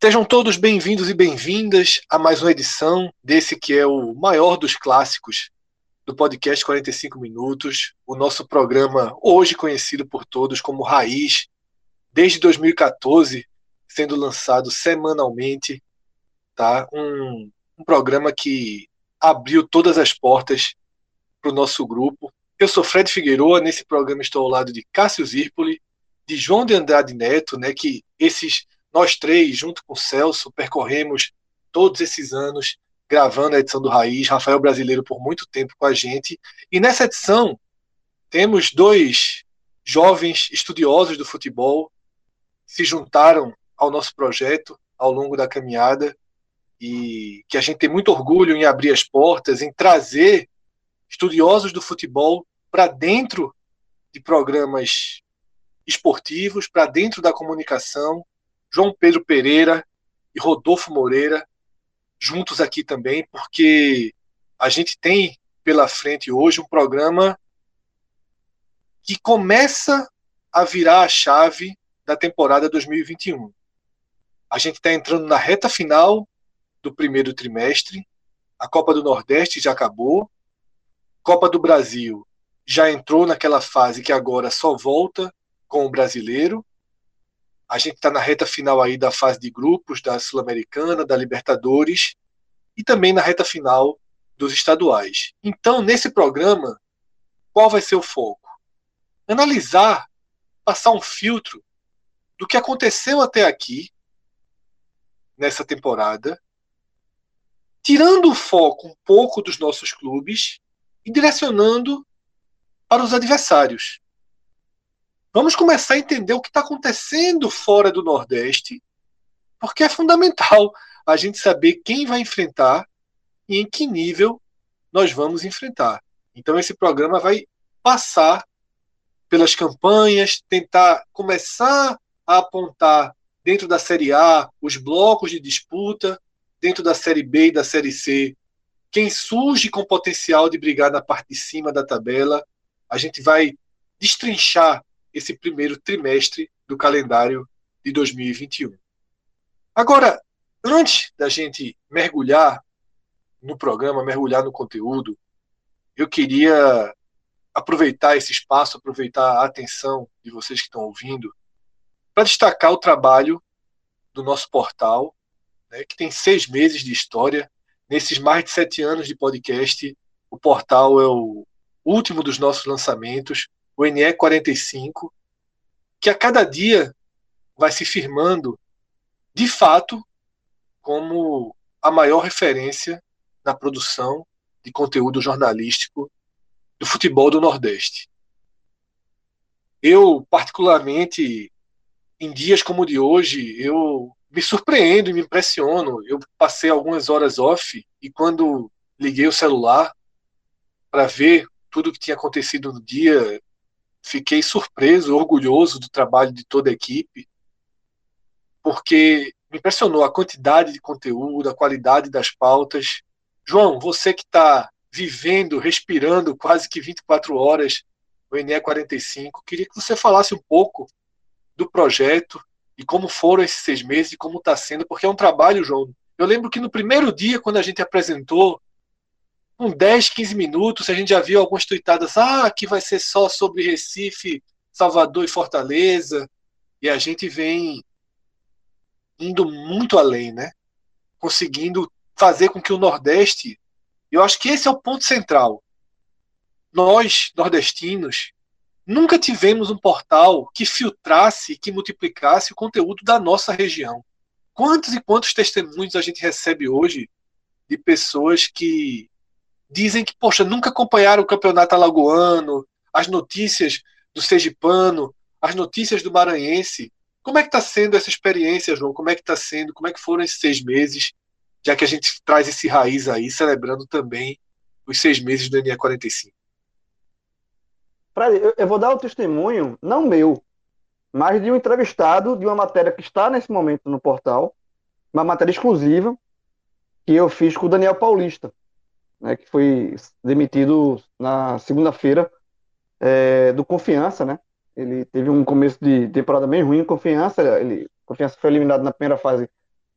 Sejam todos bem-vindos e bem-vindas a mais uma edição desse que é o maior dos clássicos do podcast 45 Minutos, o nosso programa hoje conhecido por todos como Raiz, desde 2014, sendo lançado semanalmente, tá? Um, um programa que abriu todas as portas para o nosso grupo. Eu sou Fred Figueiredo, nesse programa estou ao lado de Cássio Zirpoli, de João de Andrade Neto, né, que esses nós três, junto com o Celso, percorremos todos esses anos gravando a edição do Raiz, Rafael Brasileiro por muito tempo com a gente. E nessa edição temos dois jovens estudiosos do futebol se juntaram ao nosso projeto ao longo da caminhada e que a gente tem muito orgulho em abrir as portas, em trazer estudiosos do futebol para dentro de programas esportivos, para dentro da comunicação, João Pedro Pereira e Rodolfo Moreira juntos aqui também, porque a gente tem pela frente hoje um programa que começa a virar a chave da temporada 2021. A gente está entrando na reta final do primeiro trimestre, a Copa do Nordeste já acabou, Copa do Brasil já entrou naquela fase que agora só volta com o brasileiro, a gente está na reta final aí da fase de grupos da Sul-Americana, da Libertadores e também na reta final dos estaduais. Então, nesse programa, qual vai ser o foco? Analisar, passar um filtro do que aconteceu até aqui nessa temporada, tirando o foco um pouco dos nossos clubes e direcionando para os adversários. Vamos começar a entender o que está acontecendo fora do Nordeste, porque é fundamental a gente saber quem vai enfrentar e em que nível nós vamos enfrentar. Então, esse programa vai passar pelas campanhas, tentar começar a apontar dentro da Série A os blocos de disputa, dentro da Série B e da Série C, quem surge com potencial de brigar na parte de cima da tabela. A gente vai destrinchar esse primeiro trimestre do calendário de 2021. Agora, antes da gente mergulhar no programa, mergulhar no conteúdo, eu queria aproveitar esse espaço, aproveitar a atenção de vocês que estão ouvindo, para destacar o trabalho do nosso portal, né, que tem seis meses de história. Nesses mais de sete anos de podcast, o portal é o último dos nossos lançamentos o NE 45, que a cada dia vai se firmando, de fato, como a maior referência na produção de conteúdo jornalístico do futebol do Nordeste. Eu, particularmente, em dias como o de hoje, eu me surpreendo e me impressiono. Eu passei algumas horas off e quando liguei o celular para ver tudo que tinha acontecido no dia, fiquei surpreso, orgulhoso do trabalho de toda a equipe, porque me impressionou a quantidade de conteúdo, a qualidade das pautas. João, você que está vivendo, respirando quase que 24 horas o ENE 45, queria que você falasse um pouco do projeto e como foram esses seis meses e como está sendo, porque é um trabalho, João. Eu lembro que no primeiro dia, quando a gente apresentou, com 10, 15 minutos, a gente já viu algumas tuitadas, ah, aqui vai ser só sobre Recife, Salvador e Fortaleza, e a gente vem indo muito além, né? Conseguindo fazer com que o Nordeste, eu acho que esse é o ponto central. Nós, nordestinos, nunca tivemos um portal que filtrasse, que multiplicasse o conteúdo da nossa região. Quantos e quantos testemunhos a gente recebe hoje de pessoas que dizem que, poxa, nunca acompanharam o campeonato alagoano, as notícias do Sergipano, as notícias do Maranhense. Como é que está sendo essa experiência, João? Como é que está sendo? Como é que foram esses seis meses? Já que a gente traz esse raiz aí, celebrando também os seis meses do NE 45. Fred, eu vou dar o testemunho, não meu, mas de um entrevistado de uma matéria que está nesse momento no portal, uma matéria exclusiva que eu fiz com o Daniel Paulista, né, que foi demitido na segunda-feira é, do Confiança, né? Ele teve um começo de temporada bem ruim, Confiança, ele Confiança foi eliminado na primeira fase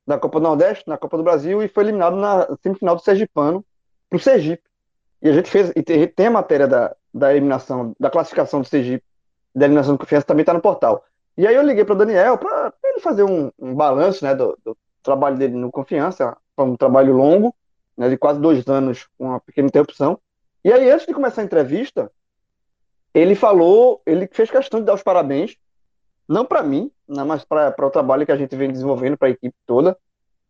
da Copa do Nordeste, na Copa do Brasil e foi eliminado na semifinal do Sergipano para o Sergipe. E a gente fez, e tem a matéria da, da eliminação, da classificação do Sergipe, da eliminação do Confiança, também está no portal. E aí eu liguei para o Daniel para ele fazer um, um balanço né, do, do, trabalho dele no Confiança, um trabalho longo, né, de quase dois anos, com uma pequena interrupção. E aí, antes de começar a entrevista, ele falou, ele fez questão de dar os parabéns, não para mim, não, mas para o trabalho que a gente vem desenvolvendo para a equipe toda.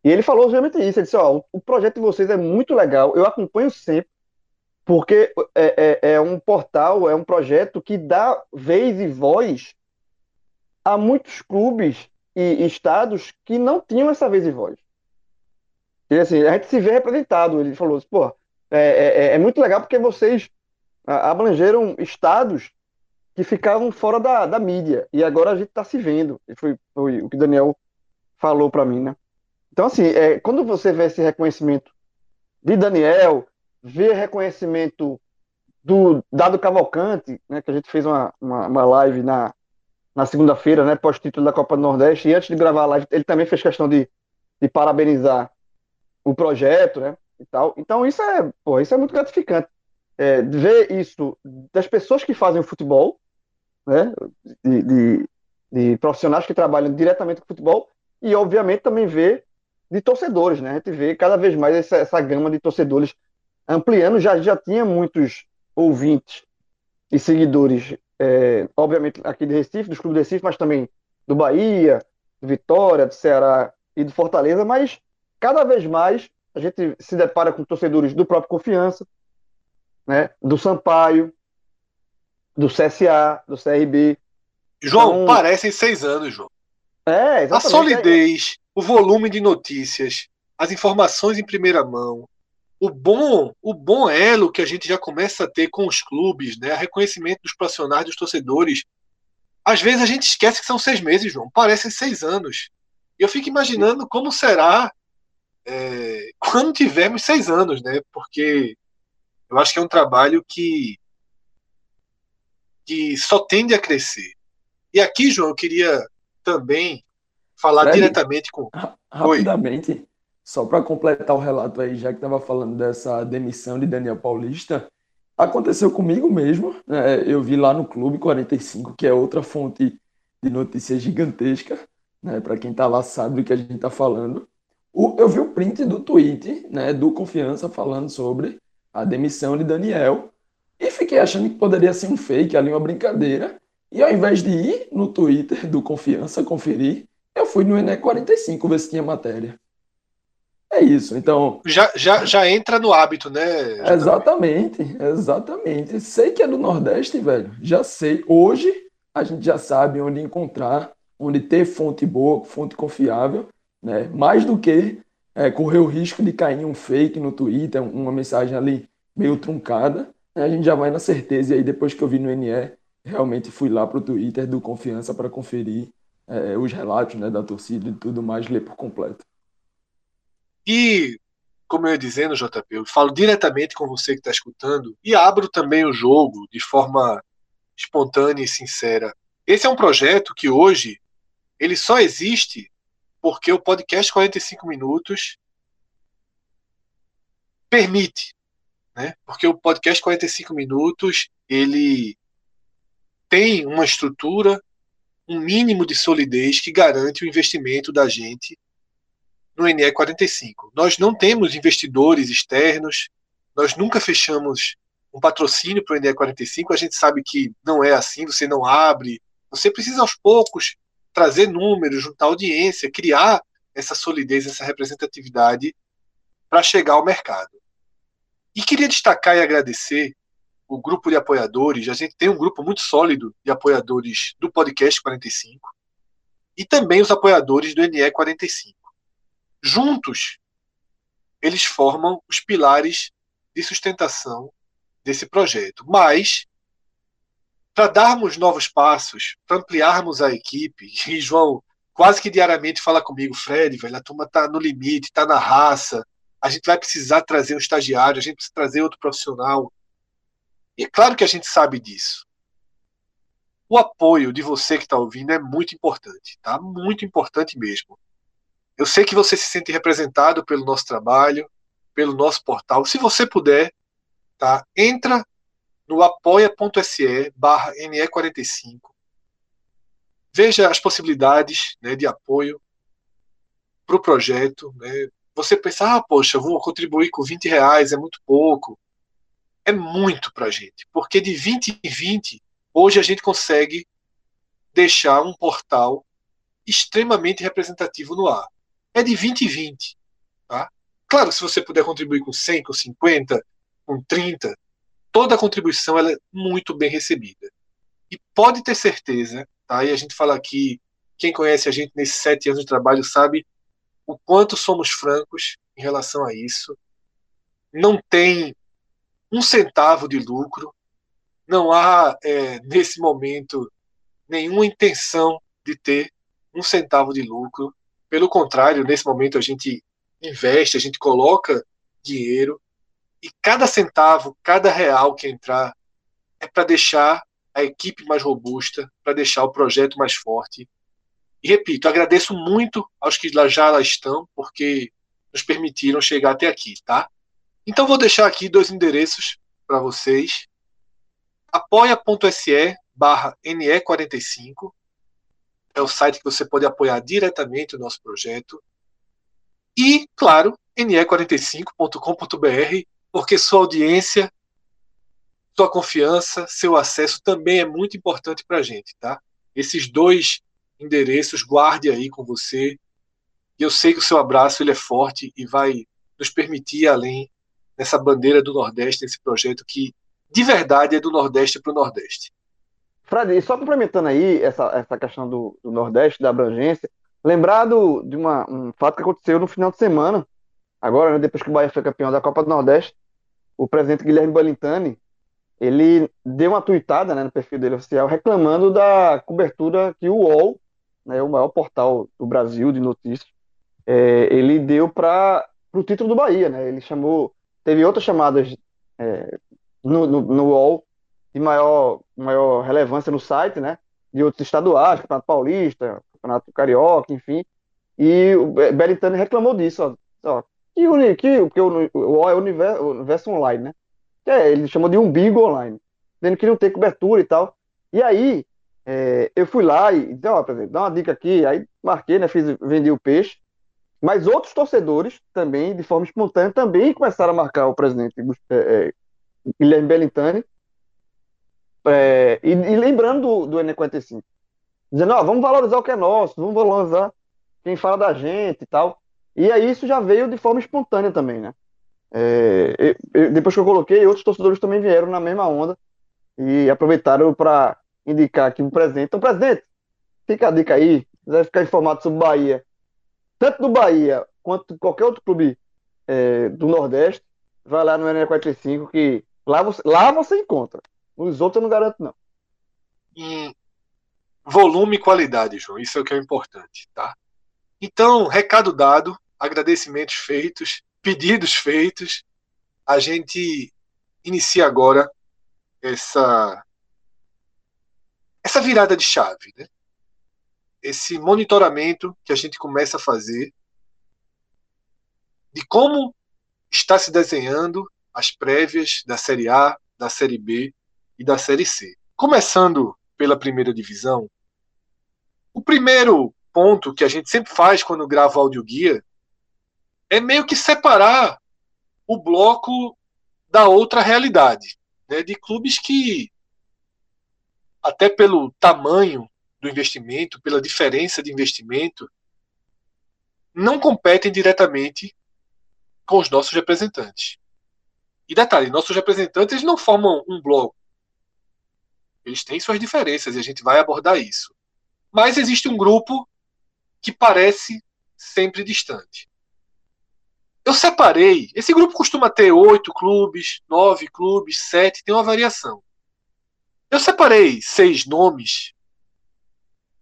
E ele falou realmente isso. Ele disse: Ó, o projeto de vocês é muito legal, eu acompanho sempre, porque é, é, é um portal, é um projeto que dá vez e voz a muitos clubes e estados que não tinham essa vez e voz. E assim, a gente se vê representado. Ele falou assim, pô, é, é, é, é muito legal porque vocês abrangeram estados que ficavam fora da, da mídia. E agora a gente está se vendo. E foi, foi o que o Daniel falou para mim, né? Então, assim, é, quando você vê esse reconhecimento de Daniel, ver reconhecimento do Dado Cavalcante, né, que a gente fez uma, uma, uma live na, na segunda-feira, né, pós-título da Copa do Nordeste, e antes de gravar a live, ele também fez questão de, de parabenizar o projeto, né, e tal. Então isso é, pô, isso é muito gratificante. É, ver isso das pessoas que fazem o futebol, né, de, de, de, profissionais que trabalham diretamente com futebol, e obviamente também ver de torcedores, né, a gente vê cada vez mais essa, essa gama de torcedores ampliando, já, já tinha muitos ouvintes e seguidores, é, obviamente aqui de Recife, dos clubes de Recife, mas também do Bahia, do Vitória, do Ceará e do Fortaleza, mas cada vez mais a gente se depara com torcedores do próprio Confiança, né, do Sampaio, do CSA, do CRB. João, então, parecem seis anos, João. É, exatamente. A solidez, o volume de notícias, as informações em primeira mão, o bom, o bom elo que a gente já começa a ter com os clubes, né? reconhecimento dos profissionais, dos torcedores. Às vezes a gente esquece que são seis meses, João. Parecem seis anos. E eu fico imaginando como será é, quando tivermos seis anos, né? Porque eu acho que é um trabalho que, que só tende a crescer. E aqui, João, eu queria também falar Fred, diretamente com. Rapidamente. Oi. Só para completar o relato aí, já que estava falando dessa demissão de Daniel Paulista, aconteceu comigo mesmo. Né? Eu vi lá no Clube 45, que é outra fonte de notícias gigantesca. Né? Para quem está lá sabe do que a gente está falando. O, eu vi o print do tweet né, do Confiança falando sobre a demissão de Daniel e fiquei achando que poderia ser um fake, ali uma brincadeira. E ao invés de ir no Twitter do Confiança conferir, eu fui no ENE45 ver se tinha matéria. É isso, então. Já, já, já entra no hábito, né? Exatamente, exatamente. Sei que é do Nordeste, velho. Já sei. Hoje a gente já sabe onde encontrar, onde ter fonte boa, fonte confiável, né? Mais do que é, correr o risco de cair um fake no Twitter, uma mensagem ali meio truncada. Né? A gente já vai na certeza. E aí, depois que eu vi no NE, realmente fui lá pro Twitter do Confiança para conferir é, os relatos né, da torcida e tudo mais, ler por completo. E, como eu ia dizendo, JP, eu falo diretamente com você que está escutando e abro também o jogo de forma espontânea e sincera. Esse é um projeto que hoje ele só existe porque o podcast 45 minutos permite, né? Porque o podcast 45 minutos ele tem uma estrutura, um mínimo de solidez que garante o investimento da gente no NE 45. Nós não temos investidores externos, nós nunca fechamos um patrocínio para o NE 45, a gente sabe que não é assim, você não abre, você precisa aos poucos trazer números, juntar audiência, criar essa solidez, essa representatividade para chegar ao mercado. E queria destacar e agradecer o grupo de apoiadores, a gente tem um grupo muito sólido de apoiadores do podcast 45 e também os apoiadores do NE 45. Juntos, eles formam os pilares de sustentação desse projeto. Mas, para darmos novos passos, para ampliarmos a equipe, e João quase que diariamente fala comigo, Fred, velho, a turma está no limite, está na raça, a gente vai precisar trazer um estagiário, a gente precisa trazer outro profissional. E é claro que a gente sabe disso. O apoio de você que está ouvindo é muito importante, tá? Muito importante mesmo. Eu sei que você se sente representado pelo nosso trabalho, pelo nosso portal. Se você puder, tá? Entra no apoia.se barra NE45. Veja as possibilidades né, de apoio para o projeto. Né? Você pensa, ah, poxa, vou contribuir com 20 reais, é muito pouco. É muito para a gente, porque de 20 em 20, hoje a gente consegue deixar um portal extremamente representativo no ar. É de 20 em 20. Tá? Claro, se você puder contribuir com 100, com 50, com 30, toda a contribuição ela é muito bem recebida. E pode ter certeza, tá? e a gente fala aqui, quem conhece a gente nesses sete anos de trabalho sabe o quanto somos francos em relação a isso. Não tem um centavo de lucro, não há, é, nesse momento, nenhuma intenção de ter um centavo de lucro. Pelo contrário, nesse momento a gente investe, a gente coloca dinheiro e cada centavo, cada real que entrar é para deixar a equipe mais robusta, para deixar o projeto mais forte. E repito, agradeço muito aos que já lá estão, porque nos permitiram chegar até aqui, tá? Então vou deixar aqui dois endereços para vocês. apoia.se barra NE45 é o site que você pode apoiar diretamente o nosso projeto. E, claro, ne45.com.br porque sua audiência, sua confiança, seu acesso também é muito importante para a gente, tá? Esses dois endereços, guarde aí com você. E eu sei que o seu abraço ele é forte e vai nos permitir ir além nessa bandeira do Nordeste, nesse projeto que de verdade é do Nordeste para o Nordeste. Fred, só complementando aí essa, essa questão do, do Nordeste, da abrangência, lembrado de uma, um fato que aconteceu no final de semana, agora, né, depois que o Bahia foi campeão da Copa do Nordeste, o presidente Guilherme Balintani, ele deu uma tuitada né, no perfil dele oficial reclamando da cobertura que o UOL, né, o maior portal do Brasil de notícias, é, ele deu para o título do Bahia. Né? Ele chamou, teve outras chamadas é, no, no, no UOL de maior, maior relevância no site, né? de outros estaduais, Campeonato Paulista, Campeonato Carioca, enfim. E o Belintani reclamou disso, ó, ó, que, que, porque o, o, é o universo, universo online, né? É, ele chamou de umbigo online, dizendo que não tem cobertura e tal. E aí, é, eu fui lá e disse, ó, dá uma dica aqui, aí marquei, né? Fiz, vendi o peixe. Mas outros torcedores também, de forma espontânea, também começaram a marcar o presidente é, é, Guilherme Bellintani. É, e, e, lembrando do, do N45, dizendo, ó, vamos valorizar o que é nosso, vamos valorizar quem fala da gente e tal. E aí isso já veio de forma espontânea também, né? É, eu, depois que eu coloquei, outros torcedores também vieram na mesma onda e aproveitaram para indicar aqui o presente. Então, presidente, fica a dica aí, quiser ficar informado sobre Bahia, tanto do Bahia quanto qualquer outro clube é, do Nordeste, vai lá no NE45 que lá você, lá você encontra. Os outros eu não garanto, não. Em volume e qualidade, João, isso é o que é importante, tá? Então, recado dado, agradecimentos feitos, pedidos feitos, a gente inicia agora essa essa virada de chave, né? Esse monitoramento que a gente começa a fazer de como está se desenhando as prévias da Série A, da Série B e da Série C. Começando pela primeira divisão, o primeiro ponto que a gente sempre faz quando grava o audioguia é meio que separar o bloco da outra realidade, né, de clubes que, até pelo tamanho do investimento, pela diferença de investimento, não competem diretamente com os nossos representantes. E detalhe, nossos representantes não formam um bloco. Eles têm suas diferenças e a gente vai abordar isso. Mas existe um grupo que parece sempre distante. Eu separei. Esse grupo costuma ter oito clubes, nove clubes, sete, tem uma variação. Eu separei seis nomes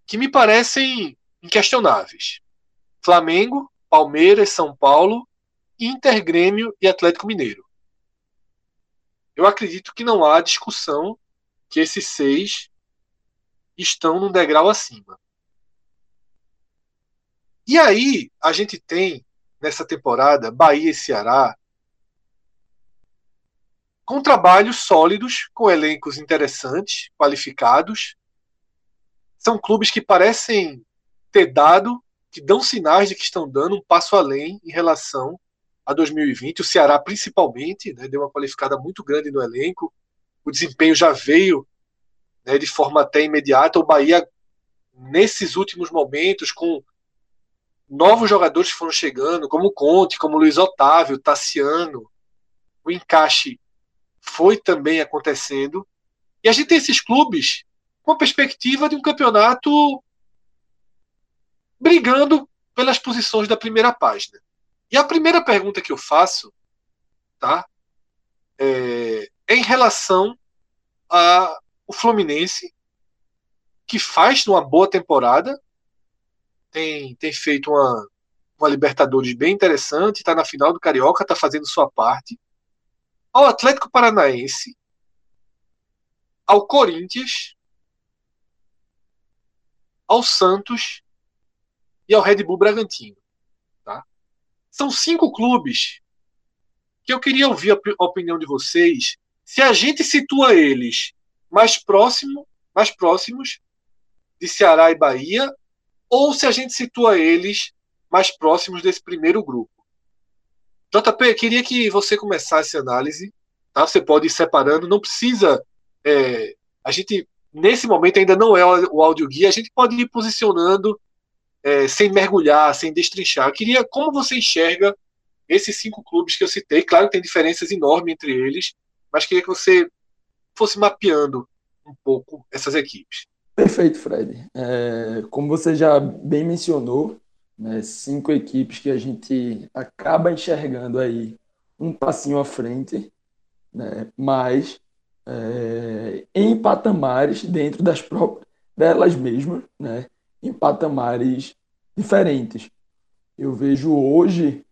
que me parecem inquestionáveis: Flamengo, Palmeiras, São Paulo, Inter, Grêmio e Atlético Mineiro. Eu acredito que não há discussão que esses seis estão num degrau acima. E aí a gente tem nessa temporada Bahia e Ceará com trabalhos sólidos, com elencos interessantes, qualificados. São clubes que parecem ter dado, que dão sinais de que estão dando um passo além em relação a 2020. O Ceará, principalmente, né, deu uma qualificada muito grande no elenco. O desempenho já veio né, de forma até imediata. O Bahia, nesses últimos momentos, com novos jogadores foram chegando, como Conte, como Luiz Otávio, Tassiano. O encaixe foi também acontecendo. E a gente tem esses clubes com a perspectiva de um campeonato brigando pelas posições da primeira página. E a primeira pergunta que eu faço, tá, é, é em relação ao Fluminense, que faz uma boa temporada, tem, tem feito uma, uma Libertadores bem interessante, está na final do Carioca, está fazendo sua parte. Ao Atlético Paranaense, ao Corinthians, ao Santos e ao Red Bull Bragantino. Tá? São cinco clubes que eu queria ouvir a opinião de vocês. Se a gente situa eles mais próximo, mais próximos de Ceará e Bahia, ou se a gente situa eles mais próximos desse primeiro grupo. JP, queria que você começasse a análise. Tá? Você pode ir separando, não precisa. É, a gente, nesse momento, ainda não é o áudio guia, a gente pode ir posicionando é, sem mergulhar, sem destrinchar. Eu queria, como você enxerga esses cinco clubes que eu citei? Claro que tem diferenças enormes entre eles, mas queria que você fosse mapeando um pouco essas equipes. Perfeito, Fred. É, como você já bem mencionou, né, cinco equipes que a gente acaba enxergando aí um passinho à frente, né, mas é, em patamares dentro das próprias delas mesmas, né, em patamares diferentes. Eu vejo hoje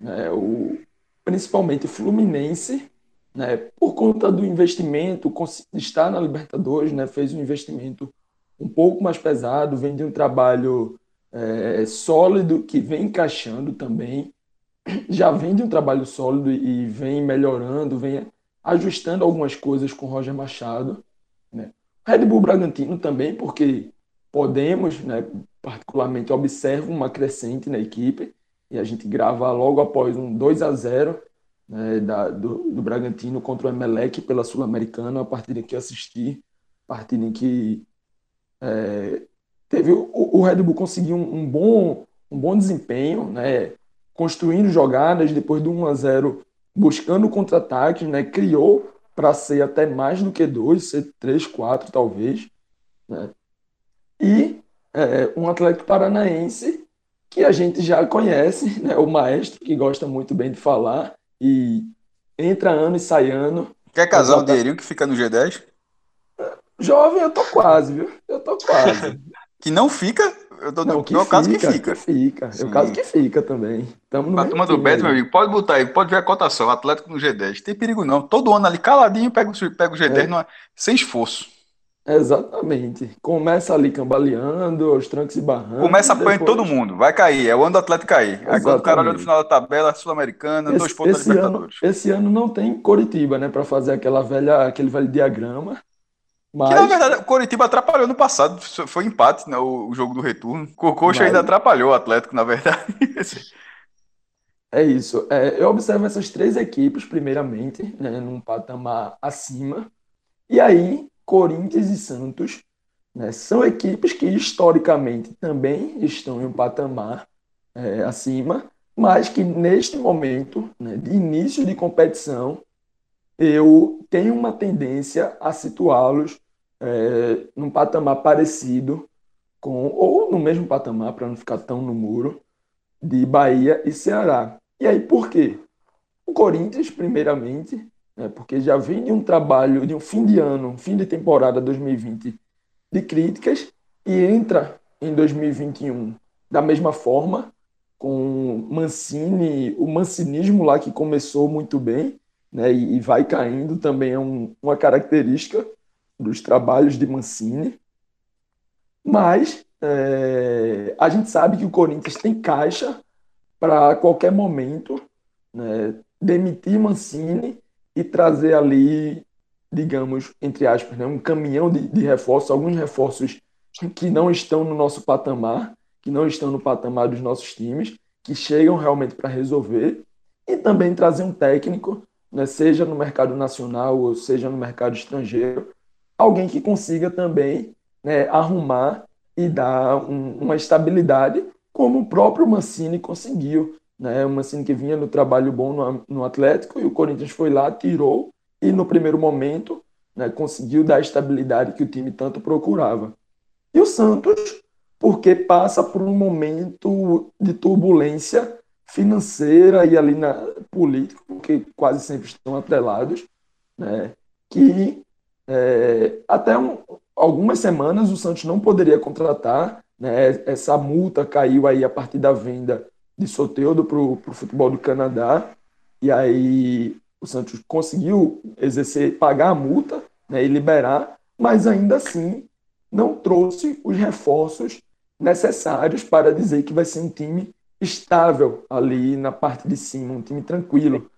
né, o, principalmente Fluminense, né, por conta do investimento, está na Libertadores, né, fez um investimento um pouco mais pesado, vem de um trabalho é, sólido que vem encaixando também, já vem de um trabalho sólido e vem melhorando, vem ajustando algumas coisas com Roger Machado. Né? Red Bull Bragantino também, porque podemos, né, particularmente observo uma crescente na equipe e a gente grava logo após um 2 a 0 né, da, do, do Bragantino contra o Emelec pela Sul-Americana, a partida que assisti, partida em que é, teve o, o, Red Bull conseguiu um, um, bom, um bom desempenho, né? construindo jogadas depois do 1 a 0 buscando contra-ataques, né? criou para ser até mais do que dois, ser três, quatro talvez. Né? E é, um Atlético Paranaense que a gente já conhece, né? o maestro que gosta muito bem de falar e entra ano e sai ano. Quer casar o dinheirinho que fica no G10? Jovem, eu tô quase, viu? Eu tô quase. que não fica? Eu tô não, que no caso que fica. Que fica. Sim. Eu caso que fica também. Tamo no a turma do Beto, meu amigo, pode botar aí, pode ver a cotação. Atlético no G10. Tem perigo não. Todo ano ali caladinho pega, pega o G10 é. numa, sem esforço. Exatamente. Começa ali cambaleando, os trancos e barrancos. Começa apanhando depois... todo mundo. Vai cair. É o ano do Atlético cair. Exatamente. Aí quando o cara olha no final da tabela, Sul-Americana, dois pontos esse da Libertadores. Ano, esse ano não tem Coritiba, né? Pra fazer aquela velha, aquele velho diagrama. Mas... Que na verdade o Coritiba atrapalhou no passado, foi empate né, o, jogo do retorno. O Mas... ainda atrapalhou o Atlético, na verdade. é isso. É, eu observo essas três equipes, primeiramente, né, num patamar acima. E aí, Corinthians e Santos né, são equipes que historicamente também estão em um patamar é, acima, mas que neste momento né, de início de competição eu tenho uma tendência a situá-los é, num patamar parecido com, ou no mesmo patamar, para não ficar tão no muro, de Bahia e Ceará. E aí por quê? O Corinthians, primeiramente, né, porque já vem de um trabalho, de um fim de ano, fim de temporada 2020 de críticas, e entra em 2021 da mesma forma, com Mancini, o mancinismo lá que começou muito bem, né, e, vai caindo também é um, uma característica dos trabalhos de Mancini. Mas é, a gente sabe que o Corinthians tem caixa para qualquer momento né, demitir Mancini e trazer ali, digamos, entre aspas, né, um caminhão de, de reforços, alguns reforços que não estão no nosso patamar, que não estão no patamar dos nossos times, que chegam realmente para resolver, e também trazer um técnico, né, seja no mercado nacional ou seja no mercado estrangeiro, alguém que consiga também né, arrumar e dar um, uma estabilidade, como o próprio Mancini conseguiu. Né? O Mancini que vinha no trabalho bom no, no Atlético e o Corinthians foi lá, tirou e no primeiro momento né, conseguiu dar a estabilidade que o time tanto procurava. E o Santos, porque passa por um momento de turbulência financeira e ali na política, porque quase sempre estão atrelados, né, que é, até um, algumas semanas o Santos não poderia contratar, né, essa multa caiu aí a partir da venda de Soteudo para o futebol do Canadá, e aí o Santos conseguiu exercer, pagar a multa né, e liberar, mas ainda assim não trouxe os reforços necessários para dizer que vai ser um time estável ali na parte de cima, um time tranquilo.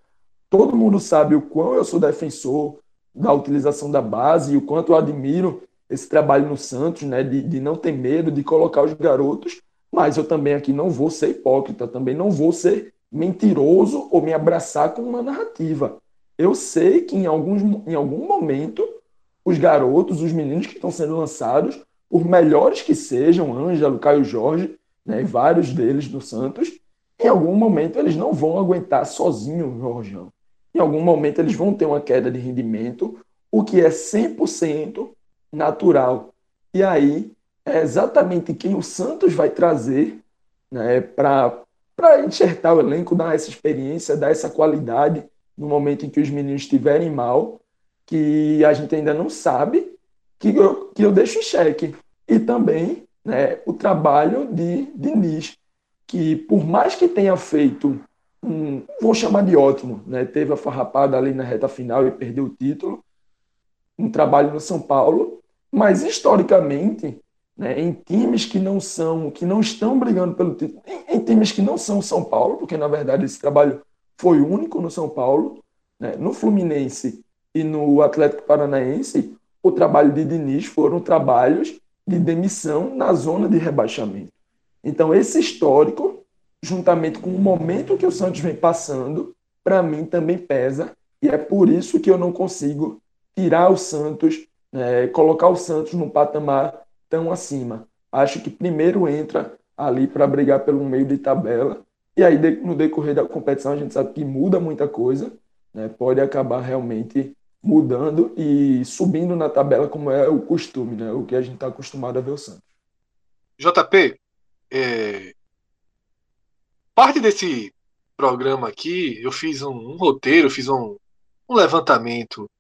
Todo mundo sabe o quão eu sou defensor da utilização da base e o quanto eu admiro esse trabalho no Santos, né, de, de não ter medo de colocar os garotos, mas eu também aqui não vou ser hipócrita, também não vou ser mentiroso ou me abraçar com uma narrativa. Eu sei que em, alguns, em algum momento os garotos, os meninos que estão sendo lançados, por melhores que sejam, Ângelo, Caio Jorge, né, vários deles do Santos, em algum momento eles não vão aguentar sozinho o. Em algum momento eles vão ter uma queda de rendimento, o que é 100% natural. E aí é exatamente quem o Santos vai trazer né, para enxertar o elenco, dar essa experiência, dar essa qualidade no momento em que os meninos estiverem mal, que a gente ainda não sabe, que eu, que eu deixo em xeque. E também né, o trabalho de Diniz, que por mais que tenha feito, um, vou chamar de ótimo, né, teve a farrapada ali na reta final e perdeu o título, um trabalho no São Paulo, mas historicamente, né, em times que não são, que não estão brigando pelo título, em, em times que não são São Paulo, porque na verdade esse trabalho foi único no São Paulo, né, no Fluminense e no Atlético Paranaense, o trabalho de Diniz foram trabalhos de demissão na zona de rebaixamento. Então, esse histórico, juntamente com o momento que o Santos vem passando, para mim também pesa, e é por isso que eu não consigo tirar o Santos, é, colocar o Santos num patamar tão acima. Acho que primeiro entra ali para brigar pelo meio de tabela, e aí no decorrer da competição a gente sabe que muda muita coisa, né, pode acabar realmente mudando e subindo na tabela, como é o costume, né? o que a gente está acostumado a ver o Santos. JP, é... parte desse programa aqui, eu fiz um, um roteiro, fiz um, um, levantamento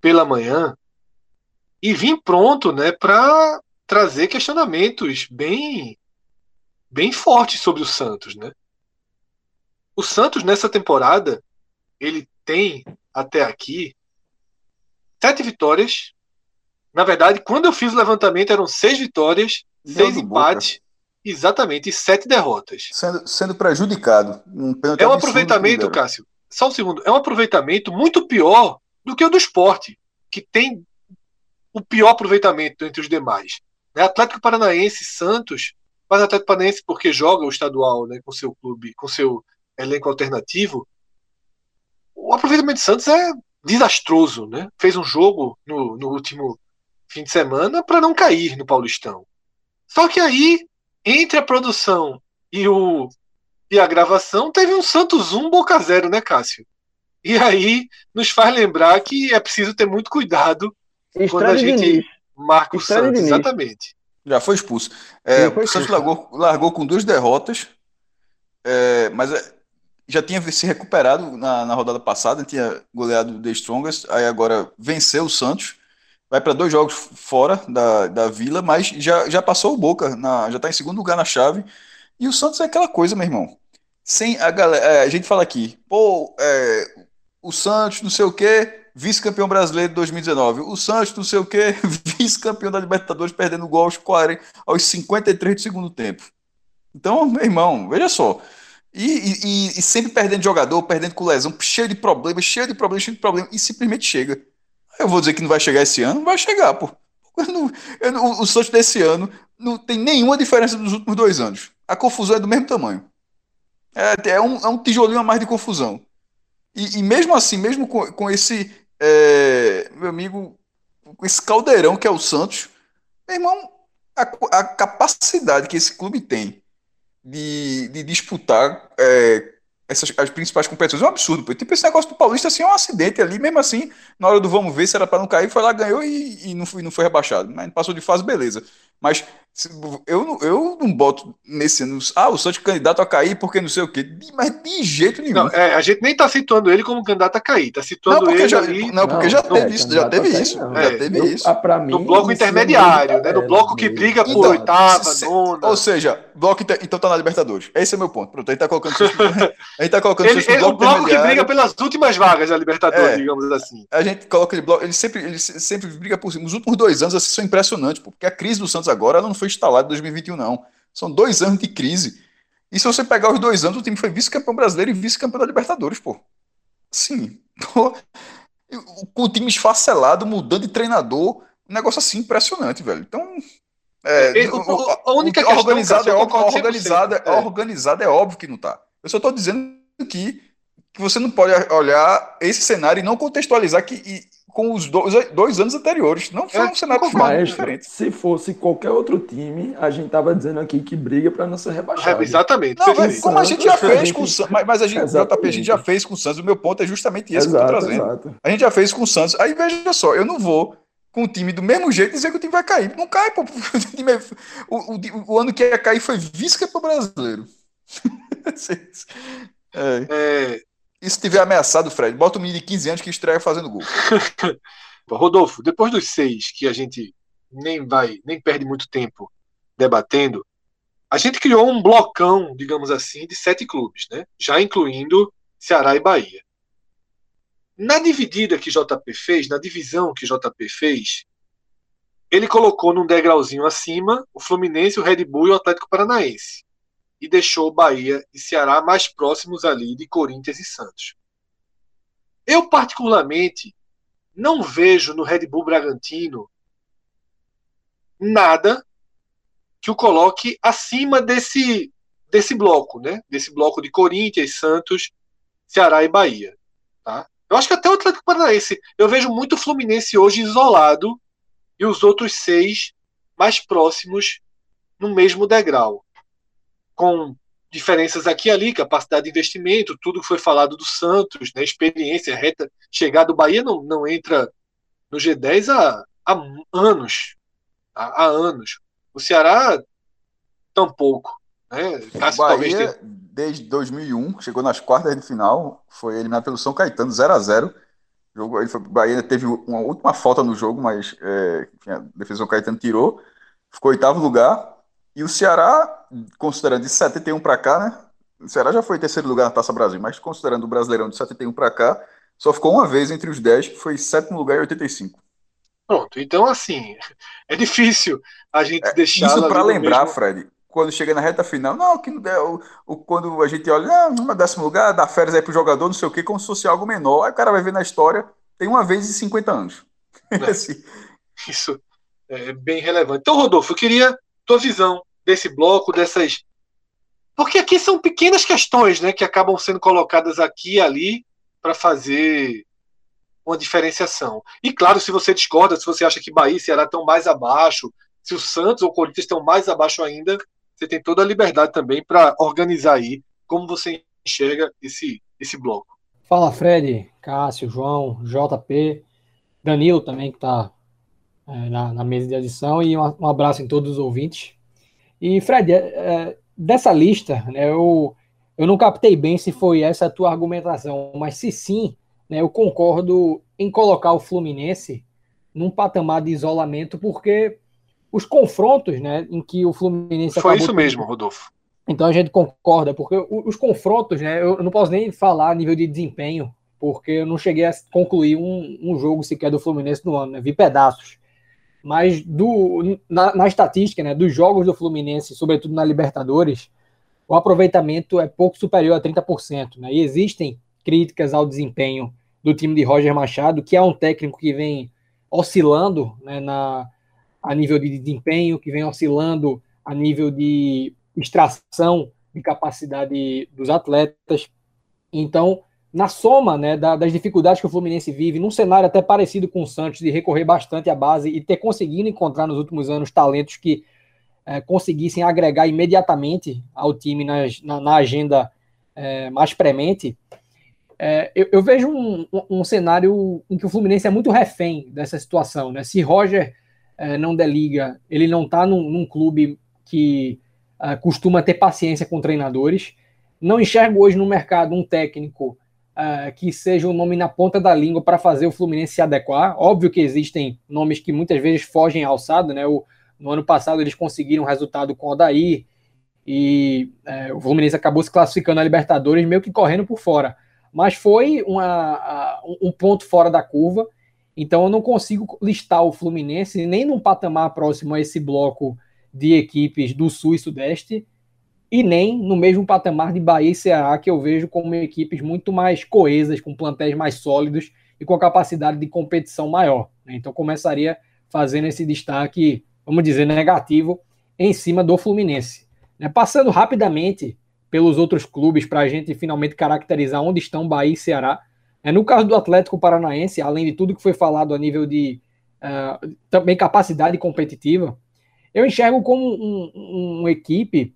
pela manhã e vim pronto né, para trazer questionamentos bem, bem fortes sobre o Santos. Né? O Santos, nessa temporada, ele tem até aqui sete vitórias. Na verdade, quando eu fiz o levantamento, eram seis vitórias, seis empates, boca. exatamente, e sete derrotas. Sendo, sendo prejudicado. Um é um aproveitamento, Cássio, só um segundo, é um aproveitamento muito pior do que o do esporte, que tem o pior aproveitamento entre os demais. Né? Atlético Paranaense, Santos, mas Atlético Paranaense porque joga o estadual né, com seu clube, com seu elenco alternativo. O aproveitamento de Santos é desastroso, né? Fez um jogo no, no último fim de semana para não cair no Paulistão. Só que aí, entre a produção e, o, e a gravação, teve um Santos 1 Boca 0, né, Cássio? E aí nos faz lembrar que é preciso ter muito cuidado quando a gente marca o Santos. Exatamente. Já foi expulso. É, foi o Santos largou, largou com duas derrotas, é, mas é, já tinha se recuperado na, na rodada passada, tinha goleado The Strongest, aí agora venceu o Santos, vai para dois jogos fora da, da Vila, mas já, já passou o Boca, na, já está em segundo lugar na chave, e o Santos é aquela coisa, meu irmão. Sem a galera, é, a gente fala aqui, pô, é, o Santos, não sei o quê, vice-campeão brasileiro de 2019. O Santos, não sei o quê, vice-campeão da Libertadores, perdendo gol aos, 40, aos 53 do segundo tempo. Então, meu irmão, veja só. E, e, e, sempre perdendo jogador, perdendo com lesão, cheio de problemas, cheio de problemas, cheio de problemas, e simplesmente chega. Eu vou dizer que não vai chegar esse ano, vai chegar, pô. Eu não, eu não, o Santos desse ano não tem nenhuma diferença dos últimos dois anos. A confusão é do mesmo tamanho. É, é, um, é um tijolinho a mais de confusão. E, e mesmo assim, mesmo com, com esse, é, meu amigo, com esse caldeirão que é o Santos, meu irmão, a, a capacidade que esse clube tem de, de disputar é, essas, as principais competições é um absurdo. Pô. Tipo, esse negócio do Paulista assim, é um acidente ali, mesmo assim, na hora do vamos ver se era para não cair, foi lá, ganhou e, e não, foi, não foi rebaixado. Mas passou de fase, beleza. Mas eu, eu não boto nesse ano. Ah, o Santos candidato a cair porque não sei o quê. Mas de jeito nenhum. Não, é, a gente nem tá situando ele como candidato a cair. Tá situando não, ele já, ali. Não, porque não, já, teve isso, já teve isso. Já teve no, isso. Ah, mim, no bloco intermediário, né? No bloco que briga por então, oitava, se, nona. Ou seja, bloco então tá na Libertadores. Esse é meu ponto. Pronto, a gente tá colocando. a gente tá colocando ele, ele, bloco o bloco que briga pelas últimas vagas da Libertadores, é, digamos assim. A gente coloca ele bloco. Ele sempre, ele sempre briga por cima. Os últimos dois anos assim, são impressionantes, porque a crise do Santos agora ela não foi instalada em 2020 2021, não. São dois anos de crise. E se você pegar os dois anos, o time foi vice-campeão brasileiro e vice-campeão da Libertadores, pô. Sim. Com o time esfacelado, mudando de treinador, um negócio assim impressionante, velho. Então. É, a única a organizada, é óbvio, organizada, é. organizada é óbvio que não tá. Eu só tô dizendo que, que você não pode olhar esse cenário e não contextualizar que. E, com os dois, dois anos anteriores. Não foi é, um cenário mas, diferente. Se fosse qualquer outro time, a gente tava dizendo aqui que briga para não ser rebaixado. É, exatamente. Não, mas, como a gente já fez com o Santos, mas, mas a gente, JP, a gente já fez com o Santos. O meu ponto é justamente esse exato, que eu tô trazendo. Exato. A gente já fez com o Santos. Aí veja só, eu não vou com o time do mesmo jeito dizer que o time vai cair. Não cai, pô. O, o, o, o ano que ia cair foi vice-campeão brasileiro. é. é. E se tiver ameaçado, Fred, bota um menino de 15 anos que estreia fazendo gol. Rodolfo, depois dos seis que a gente nem vai, nem perde muito tempo debatendo, a gente criou um blocão, digamos assim, de sete clubes, né? Já incluindo Ceará e Bahia. Na dividida que JP fez, na divisão que JP fez, ele colocou num degrauzinho acima o Fluminense, o Red Bull e o Atlético Paranaense e deixou Bahia e Ceará mais próximos ali de Corinthians e Santos. Eu, particularmente, não vejo no Red Bull Bragantino nada que o coloque acima desse, desse bloco, né? Desse bloco de Corinthians, Santos, Ceará e Bahia. Tá? Eu acho que até o Atlético Paranaense. Eu vejo muito Fluminense hoje isolado e os outros seis mais próximos no mesmo degrau com diferenças aqui e ali, capacidade de investimento, tudo que foi falado do Santos, né, experiência, reta, chegar do Bahia não, não entra no G10 há, há anos. Há, há anos. O Ceará, tampouco. Né? O Bahia, ter... desde 2001, chegou nas quartas de final, foi eliminado pelo São Caetano, 0 a 0 jogo, ele foi, Bahia teve uma última falta no jogo, mas é, a defesa do Caetano tirou, ficou oitavo lugar, e o Ceará, considerando de 71 para cá, né? O Ceará já foi terceiro lugar na Taça Brasil, mas considerando o Brasileirão de 71 para cá, só ficou uma vez entre os 10, que foi sétimo lugar em 85. Pronto, então assim, é difícil a gente é, deixar. Isso para lembrar, mesmo... Fred, quando chega na reta final, não, que o, o, quando a gente olha, não, décimo lugar, dá férias aí pro jogador, não sei o que, como se fosse algo menor, aí o cara vai ver na história, tem uma vez em 50 anos. É, assim. Isso é bem relevante. Então, Rodolfo, eu queria tua visão desse bloco, dessas. Porque aqui são pequenas questões né, que acabam sendo colocadas aqui e ali para fazer uma diferenciação. E claro, se você discorda, se você acha que Bahia e Ceará estão mais abaixo, se o Santos ou o Corinthians estão mais abaixo ainda, você tem toda a liberdade também para organizar aí como você enxerga esse, esse bloco. Fala, Fred, Cássio, João, JP, Danilo também, que está é, na, na, mesa de edição, e um, um, abraço em todos os ouvintes. E, Fred, é, é, dessa lista, né, eu, eu não captei bem se foi essa a tua argumentação, mas se sim, né, eu concordo em colocar o Fluminense num patamar de isolamento, porque os confrontos né, em que o Fluminense. Foi isso mesmo, Rodolfo. Então a gente concorda, porque os confrontos, né, eu não posso nem falar a nível de desempenho, porque eu não cheguei a concluir um, um jogo sequer do Fluminense no ano, né, vi pedaços. Mas do, na, na, estatística né, dos jogos do Fluminense, sobretudo na Libertadores, o aproveitamento é pouco superior a 30%. Né, e existem críticas ao desempenho do time de Roger Machado, que é um técnico que vem oscilando né, na, a nível de desempenho, que vem oscilando a nível de extração de capacidade dos atletas. Então, na soma né, das dificuldades que o Fluminense vive, num cenário até parecido com o Santos, de recorrer bastante à base e ter conseguido encontrar nos últimos anos talentos que é, conseguissem agregar imediatamente ao time nas, na, na, agenda é, mais premente, é, eu, eu, vejo um, um, cenário em que o Fluminense é muito refém dessa situação. Né? Se Roger não deliga, ele não está num, num clube que costuma ter paciência com treinadores. Não enxergo hoje no mercado um técnico uh, que seja um nome na ponta da língua para fazer o Fluminense se adequar. Óbvio que existem nomes que muitas vezes fogem alçado, né? O, no ano passado eles conseguiram um resultado com o Odair e uh, o Fluminense acabou se classificando na Libertadores meio que correndo por fora. Mas foi uma, um ponto fora da curva. Então eu não consigo listar o Fluminense nem num patamar próximo a esse bloco de equipes do Sul e Sudeste, e nem no mesmo patamar de Bahia e Ceará, que eu vejo como equipes muito mais coesas, com plantéis mais sólidos e com a capacidade de competição maior. Né? Então começaria fazendo esse destaque, vamos dizer, negativo em cima do Fluminense. Né? Passando rapidamente pelos outros clubes para a gente finalmente caracterizar onde estão Bahia e Ceará. É, no caso do Atlético Paranaense, além de tudo que foi falado a nível de uh, também capacidade competitiva, eu enxergo como um, um, uma equipe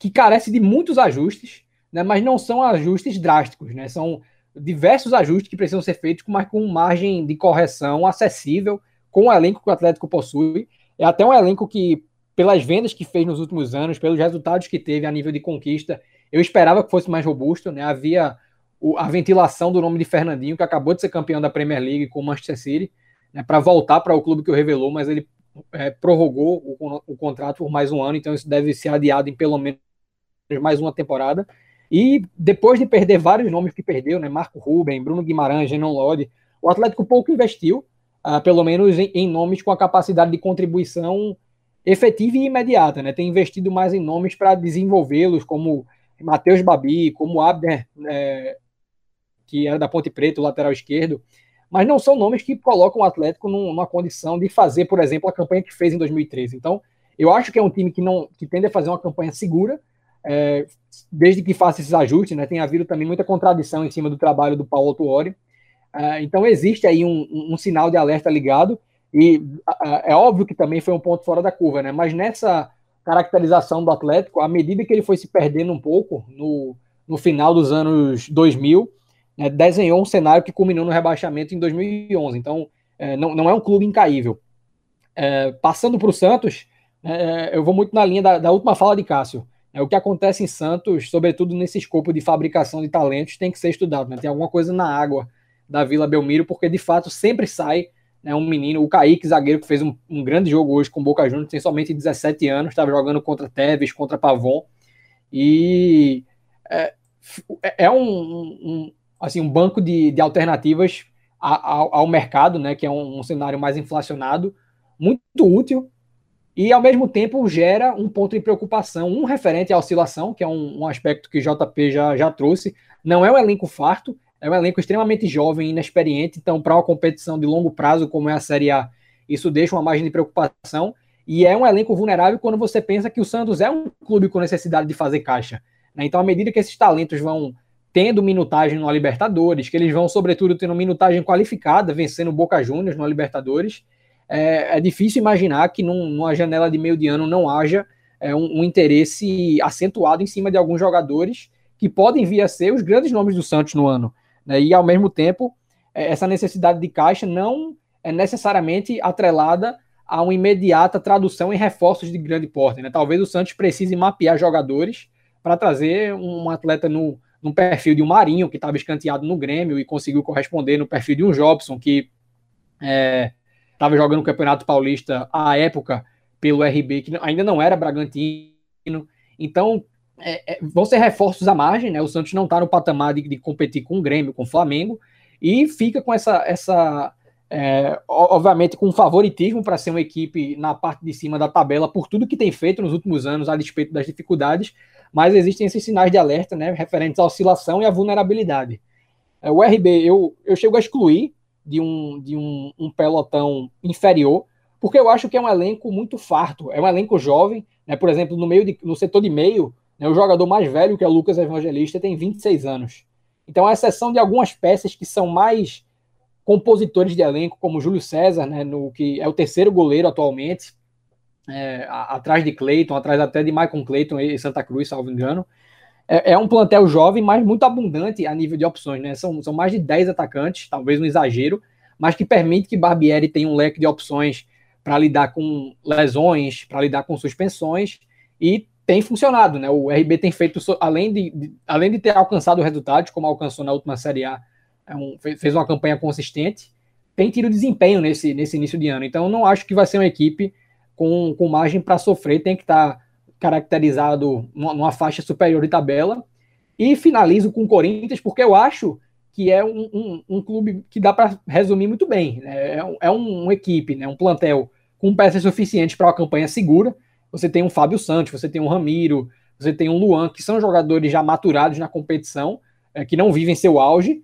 que carece de muitos ajustes, né, mas não são ajustes drásticos, né, são diversos ajustes que precisam ser feitos, mas com margem de correção acessível, com o elenco que o Atlético possui. É até um elenco que, pelas vendas que fez nos últimos anos, pelos resultados que teve a nível de conquista, eu esperava que fosse mais robusto. Né? Havia o, a ventilação do nome de Fernandinho, que acabou de ser campeão da Premier League com o Manchester City, né, para voltar para o clube que o revelou, mas ele é, prorrogou o, o, contrato por mais um ano, então isso deve ser adiado em pelo menos mais uma temporada. E depois de perder vários nomes que perdeu, né, Marco Ruben, Bruno Guimarães, Genon Lodi, o Atlético pouco investiu, uh, pelo menos em, em, nomes com a capacidade de contribuição efetiva e imediata. Né? Tem investido mais em nomes para desenvolvê-los, como Matheus Babi, como Abner, é, que era da Ponte Preta, o lateral esquerdo mas não são nomes que colocam o Atlético numa condição de fazer, por exemplo, a campanha que fez em 2013. Então, eu acho que é um time que não que tende a fazer uma campanha segura, é, desde que faça esses ajustes, né? Tem havido também muita contradição em cima do trabalho do Paulo Tuori. É, então, existe aí um, um, sinal de alerta ligado, e é óbvio que também foi um ponto fora da curva, né? Mas nessa caracterização do Atlético, à medida que ele foi se perdendo um pouco no, no final dos anos 2000, né, desenhou um cenário que culminou no rebaixamento em 2011. Então, é, não, não é um clube incaível. É, passando para o Santos, é, eu vou muito na linha da, da última fala de Cássio. É, o que acontece em Santos, sobretudo nesse escopo de fabricação de talentos, tem que ser estudado. Né? Tem alguma coisa na água da Vila Belmiro, porque de fato sempre sai né, um menino, o Kaique, zagueiro, que fez um, um grande jogo hoje com o Boca Juniors, tem somente 17 anos, estava jogando contra Tevez, contra Pavon, e é, é um, um, assim, um banco de, de alternativas ao, ao mercado, né, que é um, um, cenário mais inflacionado, muito útil e, ao mesmo tempo, gera um ponto de preocupação, um referente à oscilação, que é um, um aspecto que o JP já, já trouxe. Não é um elenco farto, é um elenco extremamente jovem e inexperiente, então, para uma competição de longo prazo, como é a Série A, isso deixa uma margem de preocupação. E é um elenco vulnerável quando você pensa que o Santos é um clube com necessidade de fazer caixa. Né? Então, à medida que esses talentos vão tendo minutagem no Libertadores, que eles vão, sobretudo, tendo minutagem qualificada, vencendo Boca Juniors no Libertadores, é, é difícil imaginar que num, numa janela de meio de ano não haja é, um, um, interesse acentuado em cima de alguns jogadores que podem vir a ser os grandes nomes do Santos no ano. Né? E, ao mesmo tempo, é, essa necessidade de caixa não é necessariamente atrelada a uma imediata tradução em reforços de grande porte. Né? Talvez o Santos precise mapear jogadores para trazer um atleta no, no perfil de um Marinho, que estava escanteado no Grêmio e conseguiu corresponder no perfil de um Jobson, que estava jogando o Campeonato Paulista à época pelo RB, que ainda não era Bragantino. Então, é, é, vão ser reforços à margem, né? O Santos não está no patamar de, de, competir com o Grêmio, com o Flamengo, e fica com essa, essa é, obviamente, com favoritismo para ser uma equipe na parte de cima da tabela por tudo que tem feito nos últimos anos, a despeito das dificuldades, mas existem esses sinais de alerta, né, referentes à oscilação e à vulnerabilidade. É, o RB, eu, eu chego a excluir de um, de um, um pelotão inferior, porque eu acho que é um elenco muito farto, é um elenco jovem, né, por exemplo, no meio de, no setor de meio, né, o jogador mais velho, que é o Lucas Evangelista, tem 26 anos. Então, a exceção de algumas peças que são mais compositores de elenco, como Júlio César, né, no, que é o terceiro goleiro atualmente, é, atrás de Cleiton, atrás até de Michael Cleiton e Santa Cruz, salvo engano. É, é, um plantel jovem, mas muito abundante a nível de opções, né? São, são mais de 10 atacantes, talvez um exagero, mas que permite que Barbieri tenha um leque de opções para lidar com lesões, para lidar com suspensões, e tem funcionado, né? O RB tem feito, além de, de além de ter alcançado resultados, como alcançou na última Série A, é um, fez uma campanha consistente, tem tido desempenho nesse, nesse início de ano. Então, não acho que vai ser uma equipe com, com margem para sofrer, tem que estar tá caracterizado numa, faixa superior de tabela. E finalizo com o Corinthians, porque eu acho que é um, um, um clube que dá para resumir muito bem. Né? É, um, é uma equipe, né? um plantel com peças suficientes para uma campanha segura. Você tem um Fábio Santos, você tem um Ramiro, você tem um Luan, que são jogadores já maturados na competição, é, que não vivem seu auge.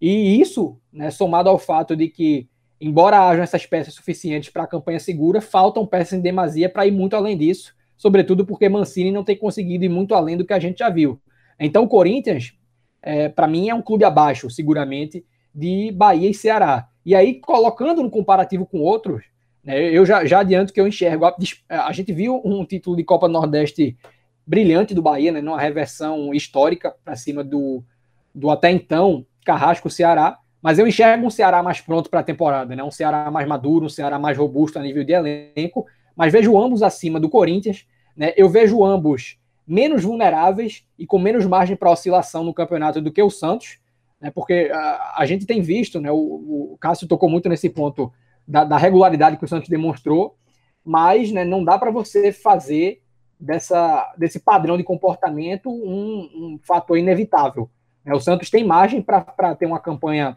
E isso, né, somado ao fato de que embora hajam essas peças suficientes para a campanha segura, faltam peças em demasia para ir muito além disso, sobretudo porque Mancini não tem conseguido ir muito além do que a gente já viu. Então, o Corinthians, é, para mim, é um clube abaixo, seguramente, de Bahia e Ceará. E aí, colocando no comparativo com outros, né, eu já, já adianto que eu enxergo. A, a, gente viu um título de Copa Nordeste brilhante do Bahia, né, numa reversão histórica para cima do, do até então Carrasco Ceará. Mas eu enxergo um Ceará mais pronto para a temporada, né? Um Ceará mais maduro, um Ceará mais robusto a nível de elenco, mas vejo ambos acima do Corinthians, né? Eu vejo ambos menos vulneráveis e com menos margem para oscilação no campeonato do que o Santos, né? Porque a, a gente tem visto, né? O, o Cássio tocou muito nesse ponto da, da regularidade que o Santos demonstrou, mas né, não dá para você fazer dessa, desse padrão de comportamento um, um fator inevitável. Né? O Santos tem margem para ter uma campanha